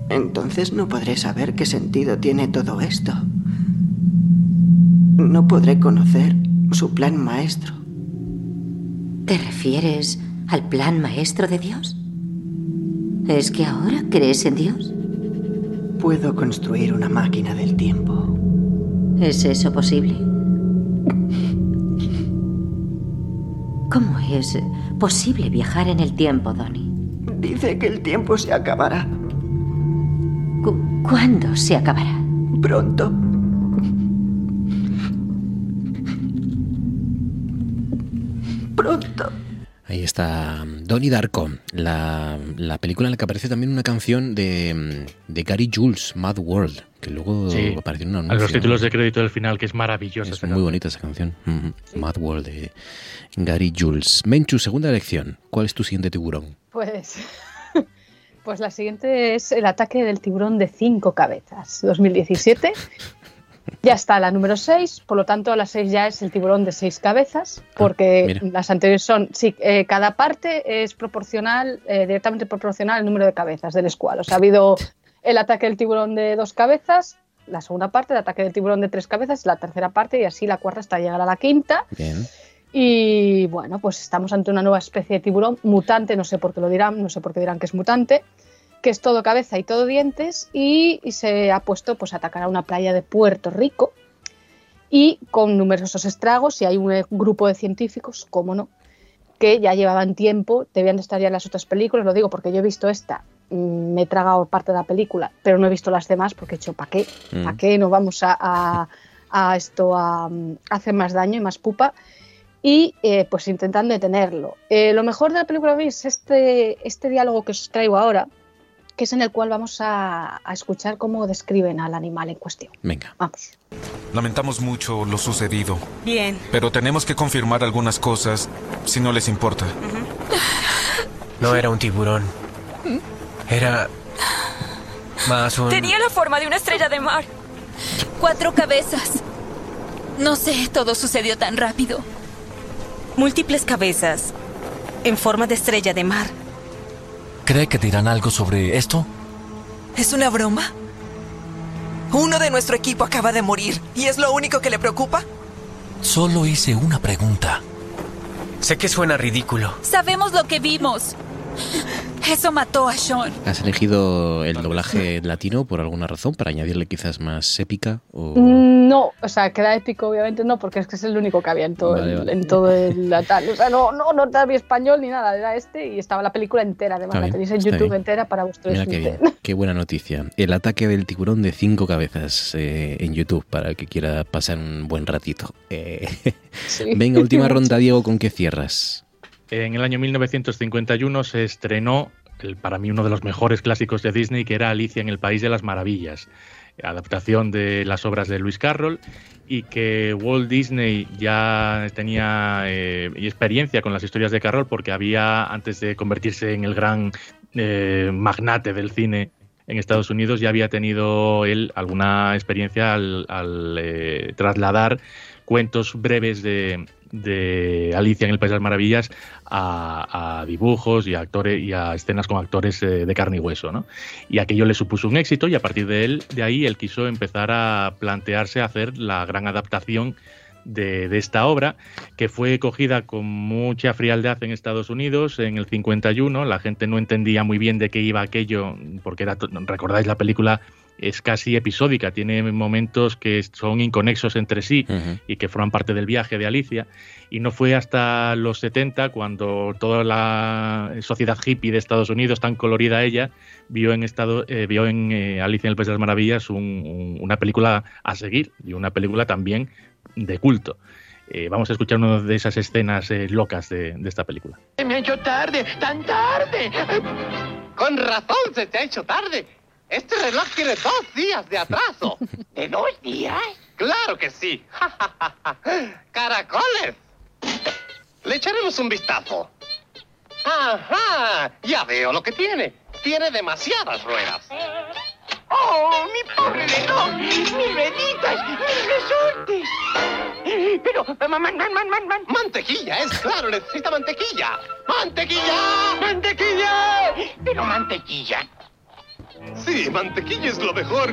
Speaker 20: Entonces no podré saber qué sentido tiene todo esto. No podré conocer su plan maestro.
Speaker 17: ¿Te refieres al plan maestro de Dios? ¿Es que ahora crees en Dios?
Speaker 20: Puedo construir una máquina del tiempo.
Speaker 17: ¿Es eso posible? ¿Cómo es posible viajar en el tiempo, Donnie?
Speaker 20: Dice que el tiempo se acabará.
Speaker 17: Cu- ¿Cuándo se acabará?
Speaker 20: Pronto. Pronto.
Speaker 1: Ahí está mm, Donnie Darko, la, la película en la que aparece también una canción de, mm, de Gary Jules, Mad World, que luego
Speaker 9: Sí,
Speaker 1: apareció en un
Speaker 9: a
Speaker 1: anuncio.
Speaker 9: los títulos de crédito del final, que es maravillosa.
Speaker 1: Es muy
Speaker 9: canción.
Speaker 1: bonita esa canción. Ujú. Mad World de Gary Jules. Menchu, segunda elección. ¿Cuál es tu siguiente tiburón?
Speaker 10: Pues, pues la siguiente es el ataque del tiburón de cinco cabezas, 2017. Ya está la número 6, por lo tanto la 6 ya es el tiburón de seis cabezas, porque
Speaker 1: mira.
Speaker 10: las anteriores son, sí, eh, cada parte es proporcional, eh, directamente proporcional al número de cabezas del escual. O sea, ha habido el ataque del tiburón de dos cabezas, la segunda parte, el ataque del tiburón de tres cabezas, la tercera parte y así la cuarta hasta llegar a la quinta.
Speaker 1: Bien.
Speaker 10: Y bueno, pues estamos ante una nueva especie de tiburón mutante, no sé por qué lo dirán, no sé por qué dirán que es mutante, que es todo cabeza y todo dientes y, y se ha puesto pues a atacar a una playa de Puerto Rico y con numerosos estragos y hay un eh, grupo de científicos, cómo no, que ya llevaban tiempo, debían de estar ya en las otras películas, lo digo porque yo he visto esta, mm, me he tragado parte de la película, pero no he visto las demás porque he dicho, ¿para qué?
Speaker 1: Mm.
Speaker 10: ¿Para qué nos vamos a, a- a esto a, a hacer más daño y más pupa y eh, pues intentan detenerlo. Eh, lo mejor de la película es este, este diálogo que os traigo ahora, que es en el cual vamos a, a escuchar cómo describen al animal en cuestión.
Speaker 1: Venga.
Speaker 10: Vamos.
Speaker 21: Lamentamos mucho lo sucedido,
Speaker 22: Bien.
Speaker 21: pero tenemos que confirmar algunas cosas, si no les importa.
Speaker 23: No era un tiburón. Era más un...
Speaker 22: Tenía la forma de una estrella de mar. Cuatro cabezas. No sé, todo sucedió tan rápido. Múltiples cabezas. En forma de estrella de mar.
Speaker 24: ¿Cree que dirán algo sobre esto?
Speaker 22: ¿Es una broma?
Speaker 25: Uno de nuestro equipo acaba de morir y es lo único que le preocupa.
Speaker 24: Solo hice una pregunta.
Speaker 23: Sé que suena ridículo.
Speaker 22: Sabemos lo que vimos. Eso mató a Sean.
Speaker 1: ¿Has elegido el doblaje latino por alguna razón para añadirle quizás más épica? O...
Speaker 10: No, o sea, queda épico, obviamente no, porque es que es el único que había en todo,
Speaker 1: Vale,
Speaker 10: el,
Speaker 1: vale.
Speaker 10: en todo el tal. O sea, no, no, no había español ni nada, era este y estaba la película entera, además, la tenéis en YouTube
Speaker 1: bien.
Speaker 10: entera para vuestro
Speaker 1: Mira qué bien, qué buena noticia. El ataque del tiburón de cinco cabezas eh, en YouTube para el que quiera pasar un buen ratito. Eh, Venga, última ronda, Diego, ¿con qué cierras?
Speaker 9: En el año 1951 se estrenó, el- para mí, uno de los mejores clásicos de Disney, que era Alicia en el País de las Maravillas, adaptación de las obras de Lewis Carroll, y que Walt Disney ya tenía eh, experiencia con las historias de Carroll, porque había, antes de convertirse en el gran eh, magnate del cine en Estados Unidos, ya había tenido él alguna experiencia al, al, eh, trasladar cuentos breves de, de Alicia en el País de las Maravillas a, dibujos y a actores y a escenas con actores eh, de carne y hueso, ¿no? Y aquello le supuso un éxito y a partir de él, de ahí, él quiso empezar a plantearse hacer la gran adaptación de, de esta obra, que fue cogida con mucha frialdad en Estados Unidos en el 51. La gente no entendía muy bien de qué iba aquello, porque era, recordáis la película es casi episódica, tiene momentos que son inconexos entre sí y que forman parte del viaje de Alicia. Y no fue hasta los 70 cuando toda la sociedad hippie de Estados Unidos, tan colorida ella, vio en, estado, eh, vio en eh, Alicia en el País de las Maravillas un- un- una película a seguir y una película también de culto. Eh, vamos a escuchar una de esas escenas eh, locas de, de esta película.
Speaker 26: Me ha hecho tarde, tan tarde. Con razón se te ha hecho tarde. Este reloj tiene dos días de atraso. ¿De dos días? Claro que sí. ¡Caracoles! Le echaremos un vistazo. ¡Ajá! Ya veo lo que tiene. Tiene demasiadas ruedas.
Speaker 11: ¡Oh, mi pobre reloj! ¡Mis rueditas! ¡Mis resortes! Pero, man, man, man, man, man.
Speaker 26: Mantequilla, es claro, necesita mantequilla. ¡Mantequilla! ¡Mantequilla!
Speaker 11: Pero mantequilla.
Speaker 26: Sí, mantequilla es lo mejor.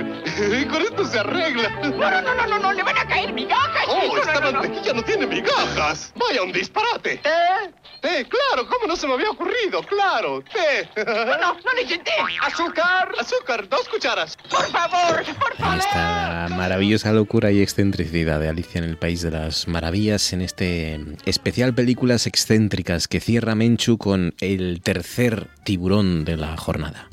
Speaker 26: Con esto se arregla.
Speaker 11: No, no, no, no, no, no, le van a caer migajas.
Speaker 26: Oh,
Speaker 11: chico,
Speaker 26: esta
Speaker 11: no, no, no.
Speaker 26: mantequilla no tiene migajas. Vaya un disparate.
Speaker 11: ¿Eh?
Speaker 26: Eh, claro, ¿cómo no se me había ocurrido? Claro, té.
Speaker 11: No, no, no le té.
Speaker 26: Azúcar, azúcar, dos cucharas.
Speaker 11: Por favor, por favor.
Speaker 1: Esta maravillosa locura y excentricidad de Alicia en el País de las Maravillas en este especial Películas Excéntricas que cierra Menchu con el tercer tiburón de la jornada.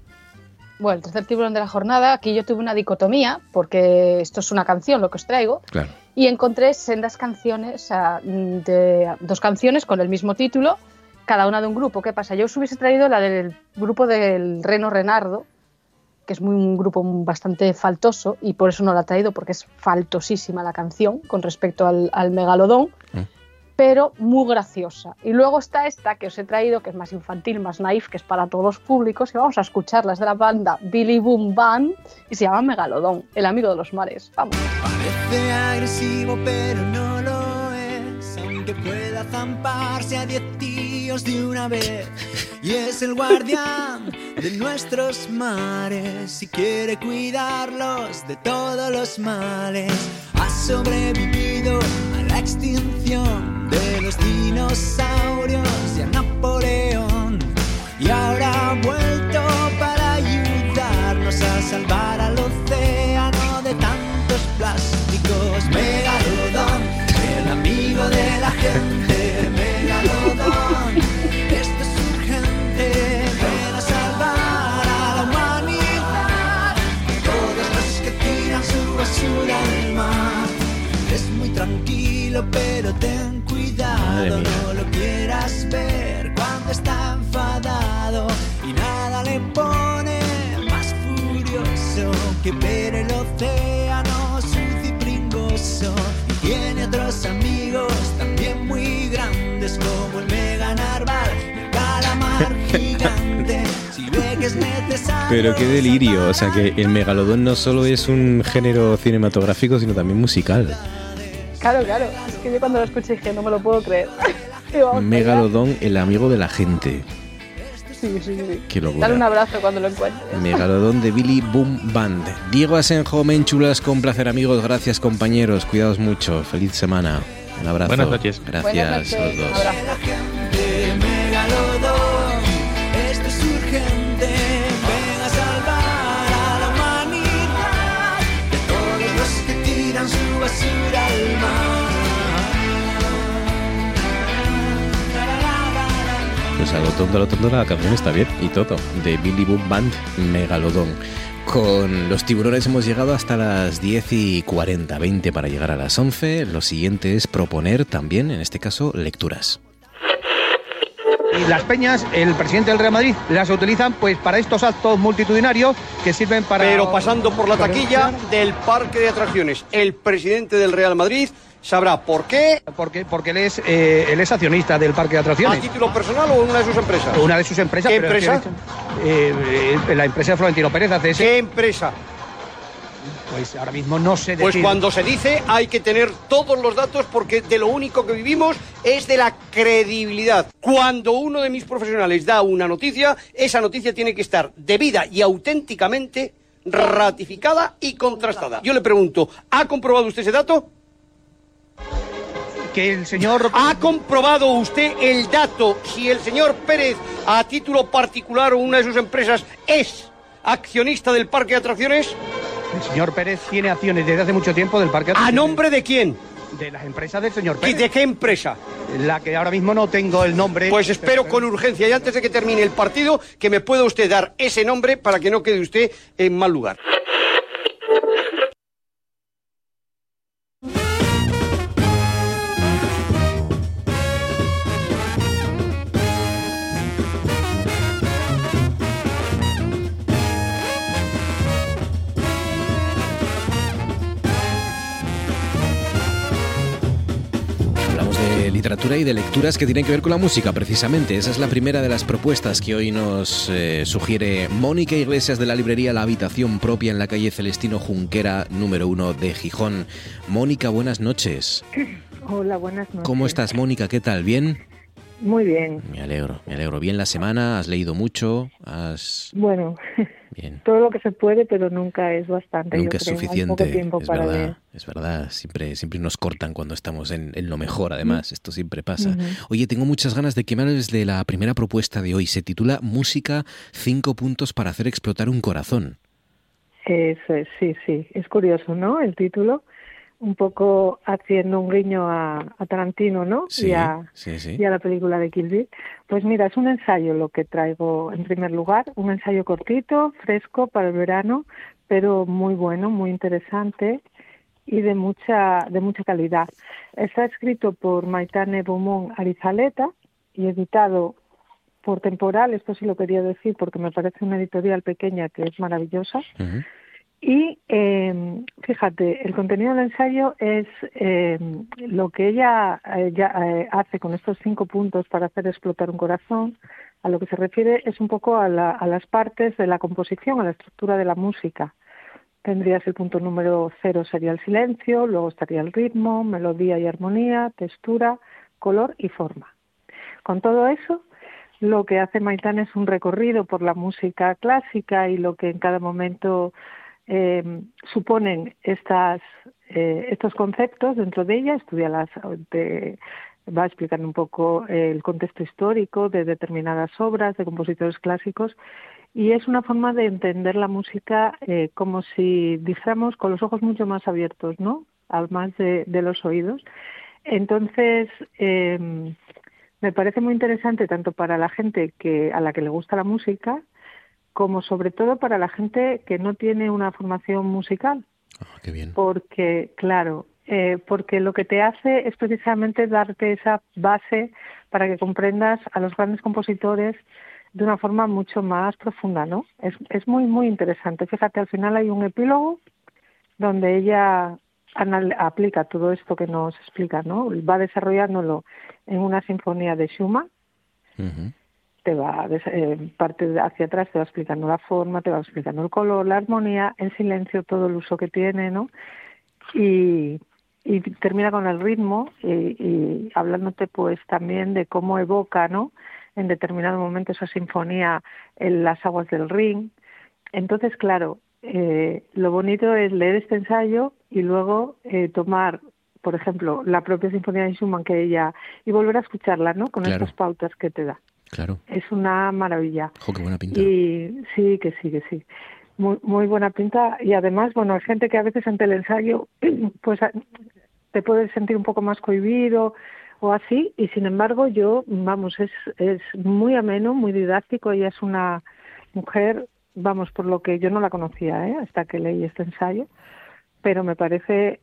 Speaker 10: Bueno, el tercer tiburón de la jornada, aquí yo tuve una dicotomía, porque esto es una canción lo que os traigo,
Speaker 1: Claro.
Speaker 10: y encontré sendas canciones, de, dos canciones con el mismo título, cada una de un grupo. ¿Qué pasa? Yo os hubiese traído la del grupo del Reno Renardo, que es muy, un grupo bastante faltoso, y por eso no la he traído, porque es faltosísima la canción con respecto al, al megalodón, pero muy graciosa. Y luego está esta que os he traído, que es más infantil, más naif, que es para todos los públicos, y vamos a escucharlas de la banda Billy Boom Band, y se llama Megalodón, el amigo de los mares. Vamos.
Speaker 11: Parece agresivo, pero no lo es. Aunque pueda zamparse a diez tíos de una vez. Y es el guardián de nuestros mares. Y quiere cuidarlos de todos los males. Ha sobrevivido a la extinción de los dinosaurios y a Napoleón. Y ahora ha vuelto para ayudarnos a salvar al océano de tantos plásticos. Megalodón, el amigo de la gente. Megalodón, esto es urgente. Ven a salvar a la humanidad. Todos los que tiran su basura al mar. tranquilo, pero cuidado.
Speaker 1: Madre mía.
Speaker 11: No lo quieras ver cuando está enfadado y nada le pone más furioso que ver el océano sucio y pringoso. Y tiene otros amigos también muy grandes como el mega narval, y el calamar gigante. Si ve que es necesario.
Speaker 1: Pero qué delirio, o sea que el megalodón no solo es un género cinematográfico, sino también musical.
Speaker 10: Claro, claro. Es que yo cuando lo escuché dije, no me lo puedo creer.
Speaker 1: Megalodón, el amigo de la gente.
Speaker 10: Sí, sí, sí.
Speaker 1: Qué.
Speaker 10: Dale un abrazo cuando lo encuentres.
Speaker 1: Megalodón de Billy Boom Band. Diego Asenjo, Menchulas, con placer amigos, gracias compañeros, cuidaos mucho, feliz semana. Un abrazo.
Speaker 9: Buenas noches.
Speaker 1: Gracias
Speaker 10: Buenas
Speaker 1: a los dos.
Speaker 10: un abrazo.
Speaker 1: Tonto la canción está bien y todo. De Billy Boom Band, Megalodón. Con los tiburones hemos llegado hasta las 10 y 40, 20 para llegar a las 11. Lo siguiente es proponer también, en este caso, lecturas.
Speaker 27: Y las peñas, el presidente del Real Madrid las utilizan pues para estos actos multitudinarios que sirven para...
Speaker 28: Pero pasando por la taquilla del parque de atracciones, el presidente del Real Madrid sabrá por qué.
Speaker 27: Porque, porque él, es, eh, él es accionista del parque de
Speaker 28: ¿A
Speaker 27: atracciones.
Speaker 28: título personal o una de sus empresas?
Speaker 27: Una de sus empresas.
Speaker 28: ¿Qué
Speaker 27: pero
Speaker 28: empresa?
Speaker 27: eh, eh, la empresa de Florentino Pérez hace ese.
Speaker 28: ¿Qué empresa?
Speaker 27: Pues ahora mismo no sé
Speaker 28: Pues cuando se dice hay que tener todos los datos porque de lo único que vivimos es de la credibilidad. Cuando uno de mis profesionales da una noticia, esa noticia tiene que estar debida y auténticamente ratificada y contrastada. Yo le pregunto, ¿ha comprobado usted ese dato?
Speaker 27: Que el señor...
Speaker 28: ¿Ha comprobado usted el dato si el señor Pérez, a título particular o una de sus empresas, es accionista del parque de atracciones?
Speaker 27: El señor Pérez tiene acciones desde hace mucho tiempo del parque de
Speaker 28: ¿A
Speaker 27: atracciones.
Speaker 28: nombre de quién?
Speaker 27: De las empresas del señor
Speaker 28: ¿Y
Speaker 27: Pérez.
Speaker 28: de qué empresa?
Speaker 27: La que ahora mismo no tengo el nombre.
Speaker 28: Pues espero con urgencia y antes de que termine el partido que me pueda usted dar ese nombre para que no quede usted en mal lugar.
Speaker 1: Literatura y de lecturas que tienen que ver con la música, precisamente. Esa es la primera de las propuestas que hoy nos eh, sugiere Mónica Iglesias de la librería La Habitación Propia en la calle Celestino Junquera, número uno de Gijón. Mónica, buenas noches.
Speaker 29: Hola, buenas noches.
Speaker 1: ¿Cómo estás, Mónica? ¿Qué tal? ¿Bien?
Speaker 29: Muy bien.
Speaker 1: Me alegro, me alegro. ¿Bien la semana? ¿Has leído mucho? ¿Has...
Speaker 29: Bueno,
Speaker 1: Bien.
Speaker 29: todo lo que se puede, pero nunca es bastante.
Speaker 1: Nunca
Speaker 29: yo
Speaker 1: es
Speaker 29: creo. Hay
Speaker 1: suficiente,
Speaker 29: poco tiempo
Speaker 1: es
Speaker 29: para
Speaker 1: verdad,
Speaker 29: leer.
Speaker 1: es verdad. Siempre, siempre nos cortan cuando estamos en, en lo mejor, además. Esto siempre pasa.
Speaker 29: Ujú.
Speaker 1: Oye, tengo muchas ganas de que me hables de la primera propuesta de hoy. Se titula Música, cinco puntos para hacer explotar un corazón.
Speaker 29: Eso es, sí, sí. Es curioso, ¿no? El título, un poco haciendo un guiño a, a Tarantino, ¿no?
Speaker 1: Sí,
Speaker 29: y, a,
Speaker 1: sí, sí.
Speaker 29: y a la película de Kill Bill. Pues mira, es un ensayo lo que traigo en primer lugar, un ensayo cortito, fresco para el verano, pero muy bueno, muy interesante y de mucha de mucha calidad. Está escrito por Maitane Beaumont Arizaleta y editado por Temporal, esto sí lo quería decir porque me parece una editorial pequeña que es maravillosa. Y eh, fíjate, el contenido del ensayo es eh, lo que ella eh, eh, hace con estos cinco puntos para hacer explotar un corazón. A lo que se refiere es un poco a, la- a las partes de la composición, a la estructura de la música. Tendrías el punto número cero sería el silencio, luego estaría el ritmo, melodía y armonía, textura, color y forma. Con todo eso, lo que hace Maitán es un recorrido por la música clásica y lo que en cada momento eh, suponen estas, eh, estos conceptos dentro de ella, estudia las, va explicando un poco el contexto histórico de determinadas obras de compositores clásicos y es una forma de entender la música eh, como si dijéramos con los ojos mucho más abiertos, ¿no? Además de, de los oídos. Entonces, eh, me parece muy interesante tanto para la gente que a la que le gusta la música como sobre todo para la gente que no tiene una formación musical.
Speaker 1: qué bien.
Speaker 29: Porque, claro, eh, porque lo que te hace es precisamente darte esa base para que comprendas a los grandes compositores de una forma mucho más profunda, ¿no? Es, es muy, muy interesante. Fíjate, al final hay un epílogo donde ella anal- aplica todo esto que nos explica, ¿no? Va desarrollándolo en una sinfonía de Schumann, te va eh, parte hacia atrás te va explicando la forma, te va explicando el color, la armonía, en silencio todo el uso que tiene, ¿no? Y, y termina con el ritmo y, y hablándote pues también de cómo evoca, ¿no? En determinado momento esa sinfonía en las aguas del Rin. Entonces, claro, eh, lo bonito es leer este ensayo y luego eh, tomar, por ejemplo, la propia sinfonía de Schumann que ella y volver a escucharla, ¿no? Con
Speaker 1: Claro.
Speaker 29: estas pautas que te da.
Speaker 1: Claro.
Speaker 29: Es una maravilla.
Speaker 1: Jo, qué buena pinta.
Speaker 29: Y sí, que sí, que sí. Muy, muy buena pinta. Y además, bueno, hay gente que a veces ante el ensayo, pues te puedes sentir un poco más cohibido o así. Y sin embargo, yo, vamos, es, es muy ameno, muy didáctico. Ella es una mujer, vamos, por lo que yo no la conocía, ¿eh? hasta que leí este ensayo. Pero me parece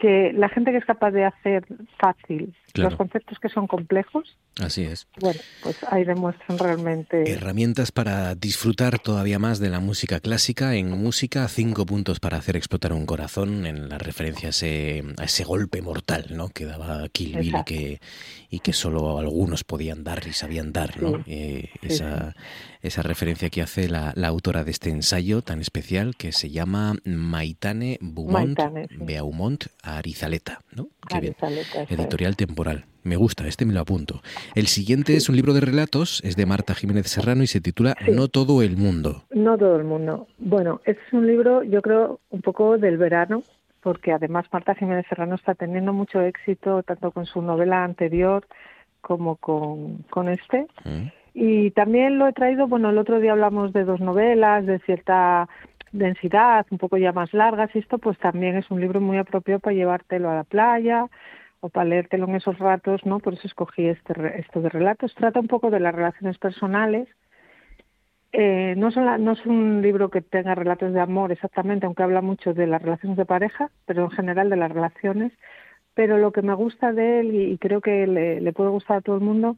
Speaker 29: que la gente que es capaz de hacer fácil
Speaker 1: Claro.
Speaker 29: los conceptos que son complejos,
Speaker 1: Así es.
Speaker 29: bueno, pues ahí demuestran realmente.
Speaker 1: Herramientas para disfrutar todavía más de la música clásica. En música, cinco puntos para hacer explotar un corazón, en la referencia a ese, a ese golpe mortal ¿no? que daba Kill Bill y que, y que solo algunos podían dar y sabían dar. ¿no?
Speaker 29: Sí.
Speaker 1: Eh,
Speaker 29: Sí,
Speaker 1: esa, esa referencia que hace la, la autora de este ensayo tan especial que se llama Maitane Beaumont,
Speaker 29: Maitane, sí.
Speaker 1: Beaumont Arizaleta. ¿no? Qué bien.
Speaker 29: Arizaleta, es.
Speaker 1: Editorial Temporal. Me gusta, este me lo apunto. El siguiente es un libro de relatos, es de Marta Jiménez Serrano y se titula No todo el mundo.
Speaker 29: No todo el mundo. Bueno, es un libro, yo creo, un poco del verano, porque además Marta Jiménez Serrano está teniendo mucho éxito tanto con su novela anterior como con, con este. Y también lo he traído, bueno, el otro día hablamos de dos novelas de cierta densidad, un poco ya más largas, y esto pues también es un libro muy apropiado para llevártelo a la playa o para leértelo en esos ratos, ¿no? Por eso escogí este, esto de relatos. Trata un poco de las relaciones personales. Eh, no, son la- no es un libro que tenga relatos de amor exactamente, aunque habla mucho de las relaciones de pareja, pero en general de las relaciones. Pero lo que me gusta de él, y, creo que le puede gustar a todo el mundo,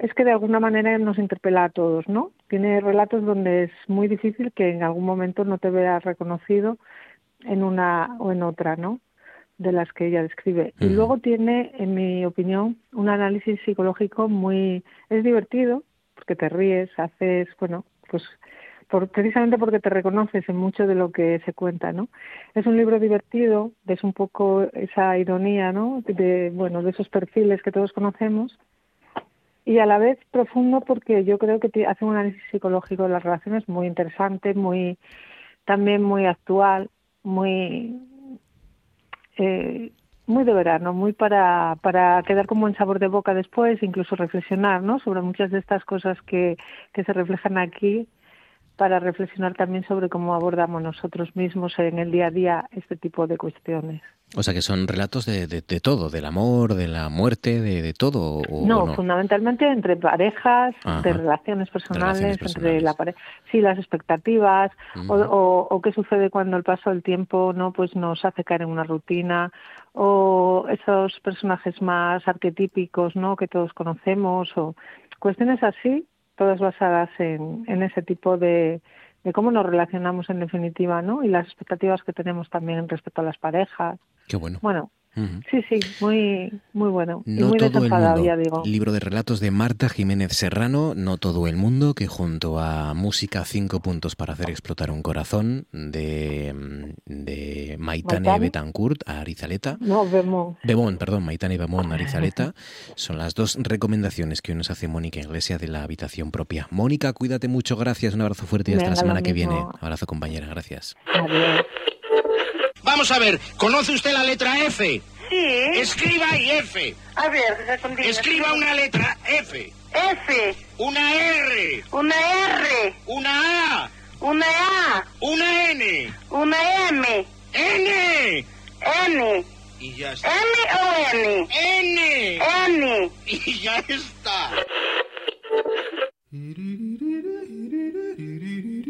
Speaker 29: es que de alguna manera nos interpela a todos, ¿no? Tiene relatos donde es muy difícil que en algún momento no te veas reconocido en una o en otra, ¿no? De las que ella describe. Y luego tiene, en mi opinión, un análisis psicológico muy... Es divertido, porque te ríes, haces, bueno, pues por, precisamente porque te reconoces en mucho de lo que se cuenta, ¿no? Es un libro divertido, ves un poco esa ironía, ¿no? De, bueno, de esos perfiles que todos conocemos y a la vez profundo porque yo creo que hace un análisis psicológico de las relaciones muy interesante, muy también muy actual, muy eh, muy de verano, muy para, para quedar con buen sabor de boca después, incluso reflexionar ¿no? sobre muchas de estas cosas que, que se reflejan aquí, para reflexionar también sobre cómo abordamos nosotros mismos en el día a día este tipo de cuestiones.
Speaker 1: O sea que son relatos de, de- de todo, del amor, de la muerte, de, de todo. O,
Speaker 29: no,
Speaker 1: o no?
Speaker 29: fundamentalmente entre parejas, de relaciones personales,
Speaker 1: Relaciones
Speaker 29: entre la pareja, sí, las expectativas, o, o, o qué sucede cuando el paso del tiempo no pues nos hace caer en una rutina, o esos personajes más arquetípicos, ¿no? Que todos conocemos, o cuestiones así, todas basadas en, en ese tipo de, de cómo nos relacionamos en definitiva, ¿no? Y las expectativas que tenemos también respecto a las parejas.
Speaker 1: Qué bueno.
Speaker 29: Bueno, Sí, sí, muy, muy bueno. y
Speaker 1: No
Speaker 29: muy
Speaker 1: todo el mundo.
Speaker 29: ya digo.
Speaker 1: Libro de relatos de Marta Jiménez Serrano, No todo el mundo, que junto a Música cinco puntos para hacer explotar un corazón de, de Maitane. Betancourt a Arizaleta.
Speaker 29: No, vemos.
Speaker 1: Bemón, perdón, Maitane Bemón, Arizaleta. Son las dos recomendaciones que hoy nos hace Mónica Iglesia de la habitación propia. Mónica, cuídate mucho, gracias, un abrazo fuerte y hasta la semana que viene. Abrazo compañera, gracias.
Speaker 30: Vamos a ver, ¿conoce usted la letra F?
Speaker 31: Sí.
Speaker 30: Escriba ahí F.
Speaker 31: A ver, respondí.
Speaker 30: Escriba una letra F.
Speaker 31: F.
Speaker 30: Una R.
Speaker 31: Una R.
Speaker 30: Una A.
Speaker 31: Una A.
Speaker 30: Una N.
Speaker 31: Una M.
Speaker 30: N.
Speaker 31: N.
Speaker 30: Y ya está.
Speaker 31: M o N.
Speaker 30: N.
Speaker 31: N.
Speaker 30: Y ya está.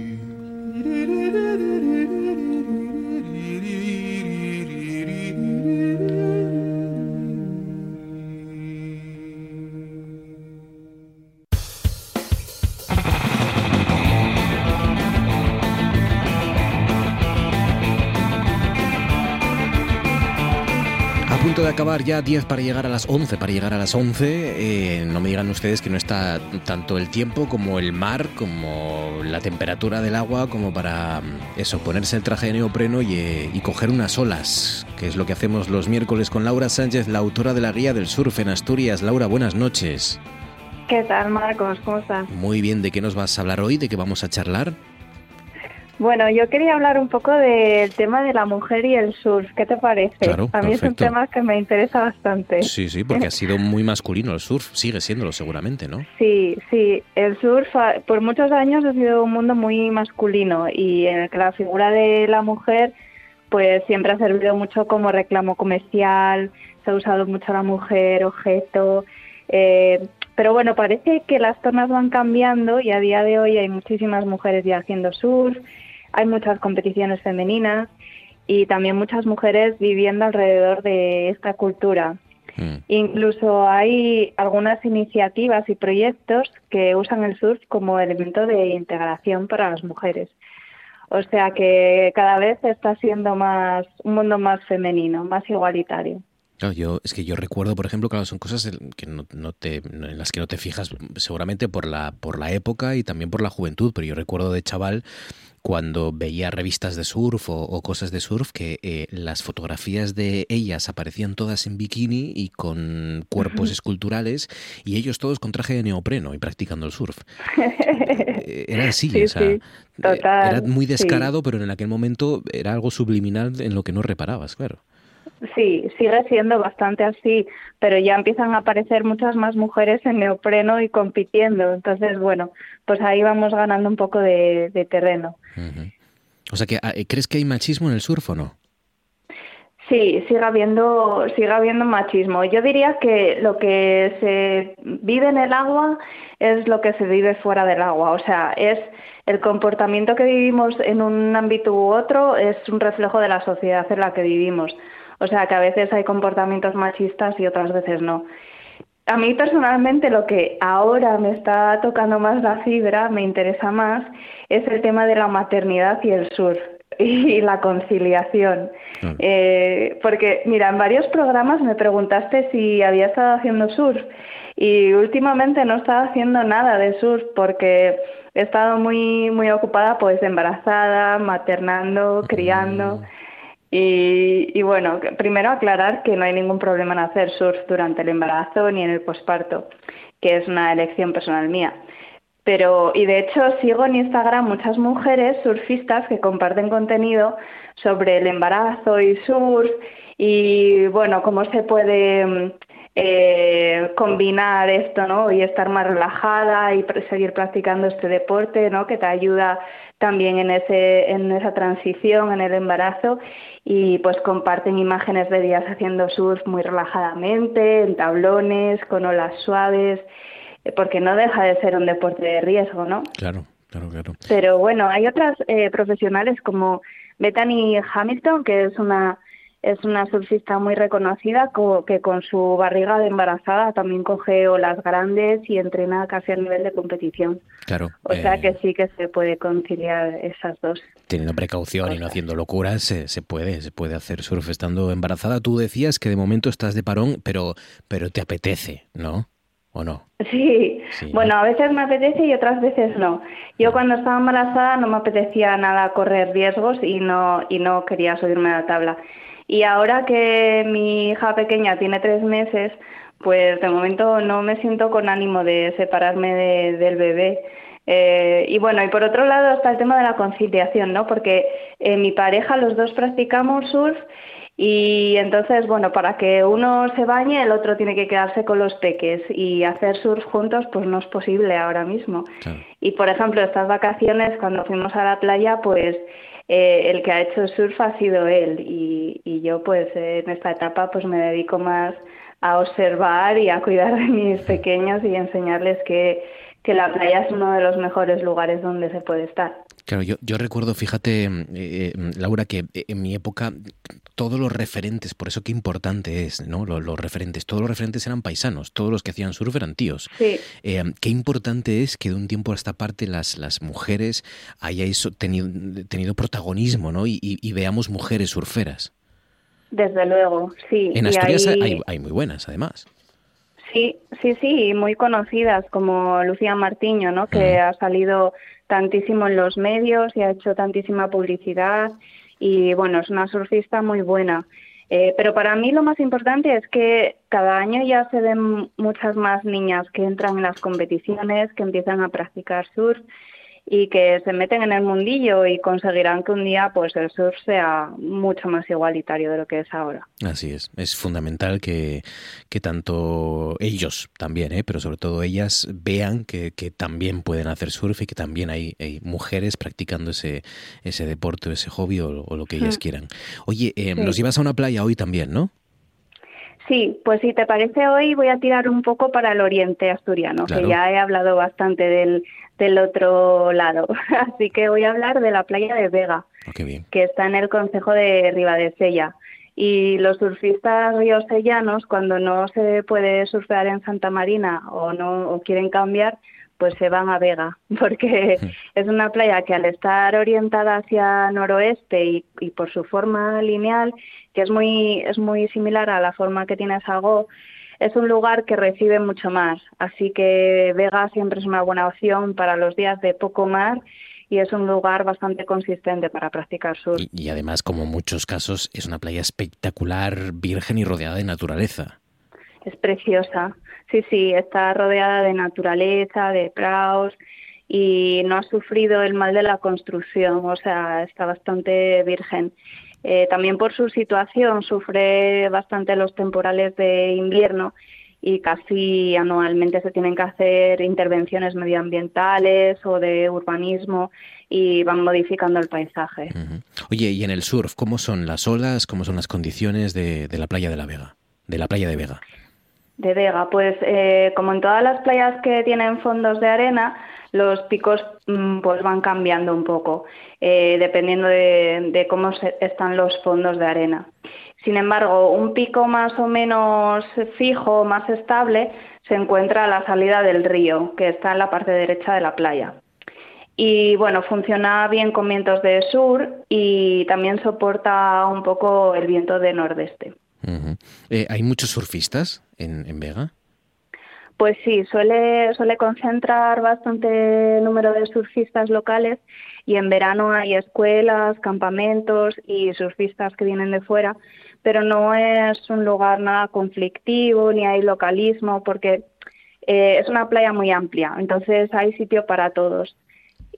Speaker 1: Ya 10 para llegar a las 11, para llegar a las 11, eh, no me digan ustedes que no está tanto el tiempo como el mar, como la temperatura del agua, como para mm, eso, ponerse el traje de neopreno y, eh, y coger unas olas, que es lo que hacemos los miércoles con Laura Sánchez, la autora de la guía del surf en Asturias. Laura, buenas noches.
Speaker 32: ¿Qué tal, Marcos? ¿Cómo estás?
Speaker 1: Muy bien, ¿de qué nos vas a hablar hoy? ¿De qué vamos a charlar?
Speaker 32: Bueno, yo quería hablar un poco del tema de la mujer y el surf. ¿Qué te parece?
Speaker 1: Claro,
Speaker 32: A mí es un tema que me interesa bastante.
Speaker 1: Sí, sí, porque ha sido muy masculino el surf, sigue siéndolo seguramente, ¿no?
Speaker 32: Sí, sí. El surf ah, por muchos años ha sido un mundo muy masculino y en el que la figura de la mujer pues siempre ha servido mucho como reclamo comercial, se ha usado mucho la mujer, objeto. eh, pero bueno, parece que las tornas van cambiando y a día de hoy hay muchísimas mujeres ya haciendo surf, hay muchas competiciones femeninas y también muchas mujeres viviendo alrededor de esta cultura. Incluso hay algunas iniciativas y proyectos que usan el surf como elemento de integración para las mujeres. O sea que cada vez está siendo más un mundo más femenino, más igualitario.
Speaker 1: Claro, yo, es que yo recuerdo, por ejemplo, claro, son cosas en que no, no te, en las que no te fijas seguramente por la, por la época y también por la juventud, pero yo recuerdo de chaval cuando veía revistas de surf o, o cosas de surf que eh, las fotografías de ellas aparecían todas en bikini y con cuerpos esculturales y ellos todos con traje de neopreno y practicando el surf. Era así,
Speaker 32: Sí,
Speaker 1: o sea,
Speaker 32: sí,
Speaker 1: eh,
Speaker 32: total,
Speaker 1: era muy
Speaker 32: sí.
Speaker 1: descarado, pero en aquel momento era algo subliminal en lo que no reparabas, claro.
Speaker 32: Sí, sigue siendo bastante así, pero ya empiezan a aparecer muchas más mujeres en neopreno y compitiendo. Entonces, bueno, pues ahí vamos ganando un poco de, de terreno.
Speaker 1: O sea que, ah, ¿crees que hay machismo en el surf o no?
Speaker 32: Sí, sigue habiendo, sigue habiendo machismo. Yo diría que lo que se vive en el agua es lo que se vive fuera del agua. O sea, es el comportamiento que vivimos en un ámbito u otro es un reflejo de la sociedad en la que vivimos. O sea, que a veces hay comportamientos machistas y otras veces no. A mí personalmente lo que ahora me está tocando más la fibra, me interesa más, es el tema de la maternidad y el surf y la conciliación. Eh, porque, mira, en varios programas me preguntaste si había estado haciendo surf y últimamente no estaba haciendo nada de surf porque he estado muy, muy ocupada pues embarazada, maternando, criando. Y, y bueno, primero aclarar que no hay ningún problema en hacer surf durante el embarazo ni en el posparto, que es una elección personal mía. Pero, y de hecho sigo en Instagram muchas mujeres surfistas que comparten contenido sobre el embarazo y surf y bueno, cómo se puede eh, combinar esto, ¿no? Y estar más relajada y seguir practicando este deporte, ¿no? Que te ayuda también en ese, en esa transición, en el embarazo y pues comparten imágenes de días haciendo surf muy relajadamente, en tablones, con olas suaves, eh, porque no deja de ser un deporte de riesgo, ¿no?
Speaker 1: Claro, claro, claro.
Speaker 32: Pero bueno, hay otras eh, profesionales como Bethany Hamilton, que es una es una surfista muy reconocida co- que con su barriga de embarazada también coge olas grandes y entrena casi a nivel de competición.
Speaker 1: Claro.
Speaker 32: O sea
Speaker 1: eh,
Speaker 32: que sí que se puede conciliar esas dos.
Speaker 1: Teniendo precaución y no haciendo locuras, se, se puede, se puede hacer surf estando embarazada. Tú decías que de momento estás de parón, pero, pero te apetece, ¿no? ¿O no?
Speaker 32: Sí, bueno, a veces me apetece y otras veces no. Yo cuando estaba embarazada no me apetecía nada correr riesgos y no, y no quería subirme a la tabla. Y ahora que mi hija pequeña tiene tres meses, pues de momento no me siento con ánimo de separarme de- del bebé. Eh, y bueno, y por otro lado está el tema de la conciliación, ¿no? Porque eh, mi pareja, los dos practicamos surf Y entonces, bueno, para que uno se bañe, el otro tiene que quedarse con los peques y hacer surf juntos, pues no es posible ahora mismo. Y por ejemplo, estas vacaciones, cuando fuimos a la playa, pues eh, el que ha hecho surf ha sido él y, y yo pues en esta etapa pues me dedico más a observar y a cuidar de mis pequeños y enseñarles que, que la playa es uno de los mejores lugares donde se puede estar.
Speaker 1: Claro, yo, yo recuerdo, fíjate, eh, eh, Laura, que en mi época todos los referentes, por eso qué importante es, ¿no? Los, los referentes, todos los referentes eran paisanos, todos los que hacían surf eran tíos.
Speaker 32: Sí.
Speaker 1: Eh, qué importante es que de un tiempo a esta parte las, las mujeres hayáis tenido, tenido protagonismo, ¿no? Y, y- y veamos mujeres surferas.
Speaker 32: Desde luego, sí.
Speaker 1: En Asturias
Speaker 32: ahí-
Speaker 1: hay, hay muy buenas, además.
Speaker 32: Sí, sí, sí, muy conocidas como Lucía Martiño, ¿no? Que ha salido tantísimo en los medios y ha hecho tantísima publicidad y bueno, es una surfista muy buena. Eh, pero para mí lo más importante es que cada año ya se ven muchas más niñas que entran en las competiciones, que empiezan a practicar surf y que se meten en el mundillo y conseguirán que un día pues el surf sea mucho más igualitario de lo que es ahora.
Speaker 1: Así es. Es fundamental que, que tanto ellos también, ¿eh? pero sobre todo ellas, vean que, que también pueden hacer surf y que también hay, hay mujeres practicando ese, ese deporte o ese hobby o, o lo que ellas
Speaker 32: Mm.
Speaker 1: quieran. Oye, eh,
Speaker 32: Sí.
Speaker 1: nos llevas a una playa hoy también, ¿no?
Speaker 32: Sí, pues si te parece hoy voy a tirar un poco para el oriente asturiano,
Speaker 1: Claro.
Speaker 32: que ya he hablado bastante del, del otro lado. Así que voy a hablar de la playa de Vega,
Speaker 1: Oh, bien.
Speaker 32: que está en el concejo de Ribadesella. Y los surfistas riosellanos, cuando no se puede surfear en Santa Marina o no o quieren cambiar, pues se van a Vega, porque es una playa que al estar orientada hacia noroeste y, y por su forma lineal, que es muy, es muy similar a la forma que tiene Sagó, es un lugar que recibe mucho más. Así que Vega siempre es una buena opción para los días de poco mar y es un lugar bastante consistente para practicar surf.
Speaker 1: Y, y además, como en muchos casos, es una playa espectacular, virgen y rodeada de naturaleza.
Speaker 32: Es preciosa. Sí, sí, está rodeada de naturaleza, de praos y no ha sufrido el mal de la construcción, o sea, está bastante virgen. Eh, también por su situación sufre bastante los temporales de invierno y casi anualmente se tienen que hacer intervenciones medioambientales o de urbanismo y van modificando el paisaje.
Speaker 1: Oye, y en el surf, ¿cómo son las olas, cómo son las condiciones de, de la playa de la Vega? De la playa de Vega.
Speaker 32: De Vega, pues eh, como en todas las playas que tienen fondos de arena, los picos mm, pues van cambiando un poco, eh, dependiendo de, cómo se- están los fondos de arena. Sin embargo, un pico más o menos fijo, más estable, se encuentra a la salida del río, que está en la parte derecha de la playa. Y bueno, funciona bien con vientos de sur y también soporta un poco el viento de nordeste.
Speaker 1: Eh, ¿Hay muchos surfistas en, en Vega?
Speaker 32: Pues sí, suele, suele concentrar bastante número de surfistas locales y en verano hay escuelas, campamentos y surfistas que vienen de fuera, pero no es un lugar nada conflictivo ni hay localismo porque eh, es una playa muy amplia, entonces hay sitio para todos.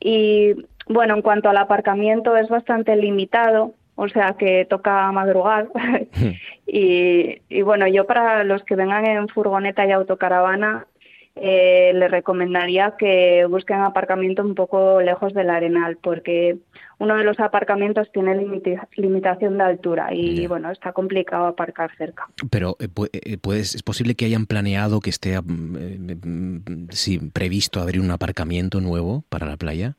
Speaker 32: Y bueno, en cuanto al aparcamiento es bastante limitado, o sea que toca madrugar. y, y bueno, yo para los que vengan en furgoneta y autocaravana, eh, les recomendaría que busquen aparcamiento un poco lejos del arenal, porque uno de los aparcamientos tiene limitación de altura y bueno, está complicado aparcar cerca.
Speaker 1: Pero eh, pu- puedes- es posible que hayan planeado que esté mm, eh, mm, sí, previsto abrir un aparcamiento nuevo para la playa.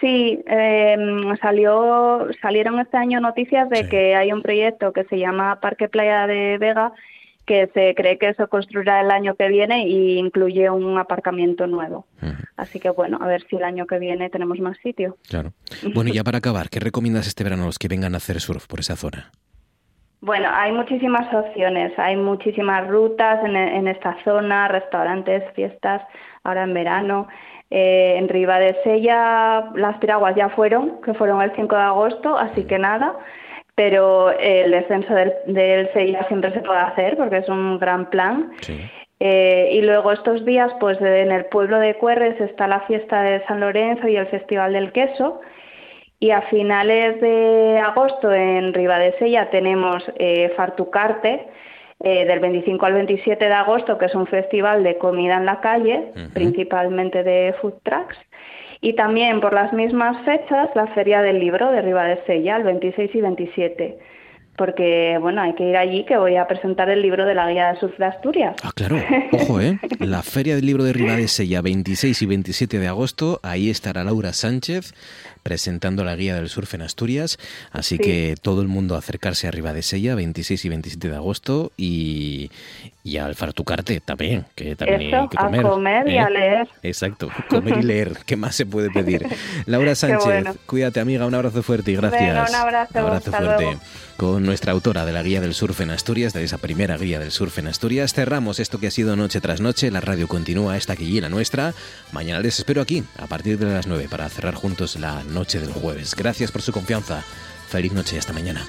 Speaker 32: Sí, eh, salió, salieron este año noticias de que hay un proyecto que se llama Parque Playa de Vega que se cree que se construirá el año que viene y incluye un aparcamiento nuevo. Así que bueno, a ver si el año que viene tenemos más sitio.
Speaker 1: Claro. Bueno, y ya para acabar, ¿qué recomiendas este verano a los que vengan a hacer surf por esa zona?
Speaker 32: Bueno, hay muchísimas opciones, hay muchísimas rutas en, en esta zona, restaurantes, fiestas, ahora en verano. Eh, en Riva de Sella las piraguas ya fueron, que fueron el 5 de agosto, así que nada. Pero el descenso del, del Sella siempre se puede hacer porque es un gran plan. Eh, y luego estos días, pues en el pueblo de Cuerres está la fiesta de San Lorenzo y el Festival del Queso. Y a finales de agosto en Ribadesella tenemos eh, Fartucarte, eh, del 25 al 27 de agosto, que es un festival de comida en la calle, principalmente de food trucks. Y también por las mismas fechas la Feria del Libro de Ribadesella, el 26 y 27. Porque, bueno, hay que ir allí que voy a presentar el libro de la Guía de Surf de Asturias.
Speaker 1: Ah, claro. Ojo, ¿eh? La Feria del Libro de Ribadesella, 26 y 27 de agosto. Ahí estará Laura Sánchez presentando la guía del surf en Asturias. Así
Speaker 32: Sí.
Speaker 1: que todo el mundo acercarse a Ribadesella, 26 y 27 de agosto. Y, y al Fartucarte también, que también
Speaker 32: Eso,
Speaker 1: hay que
Speaker 32: a
Speaker 1: comer.
Speaker 32: comer y
Speaker 1: ¿eh?
Speaker 32: a leer.
Speaker 1: Exacto, comer y leer. ¿Qué más se puede pedir? Laura Sánchez,
Speaker 32: bueno.
Speaker 1: cuídate, amiga. Un abrazo fuerte y gracias.
Speaker 32: Un abrazo,
Speaker 1: fuerte.
Speaker 32: luego.
Speaker 1: Con nuestra autora de la guía del surf en Asturias, de esa primera guía del surf en Asturias, cerramos esto que ha sido noche tras noche. La radio continúa, esta aquí y la nuestra. Mañana les espero aquí, a partir de las 9, para cerrar juntos la noche del jueves. Gracias por su confianza. Feliz noche y hasta mañana.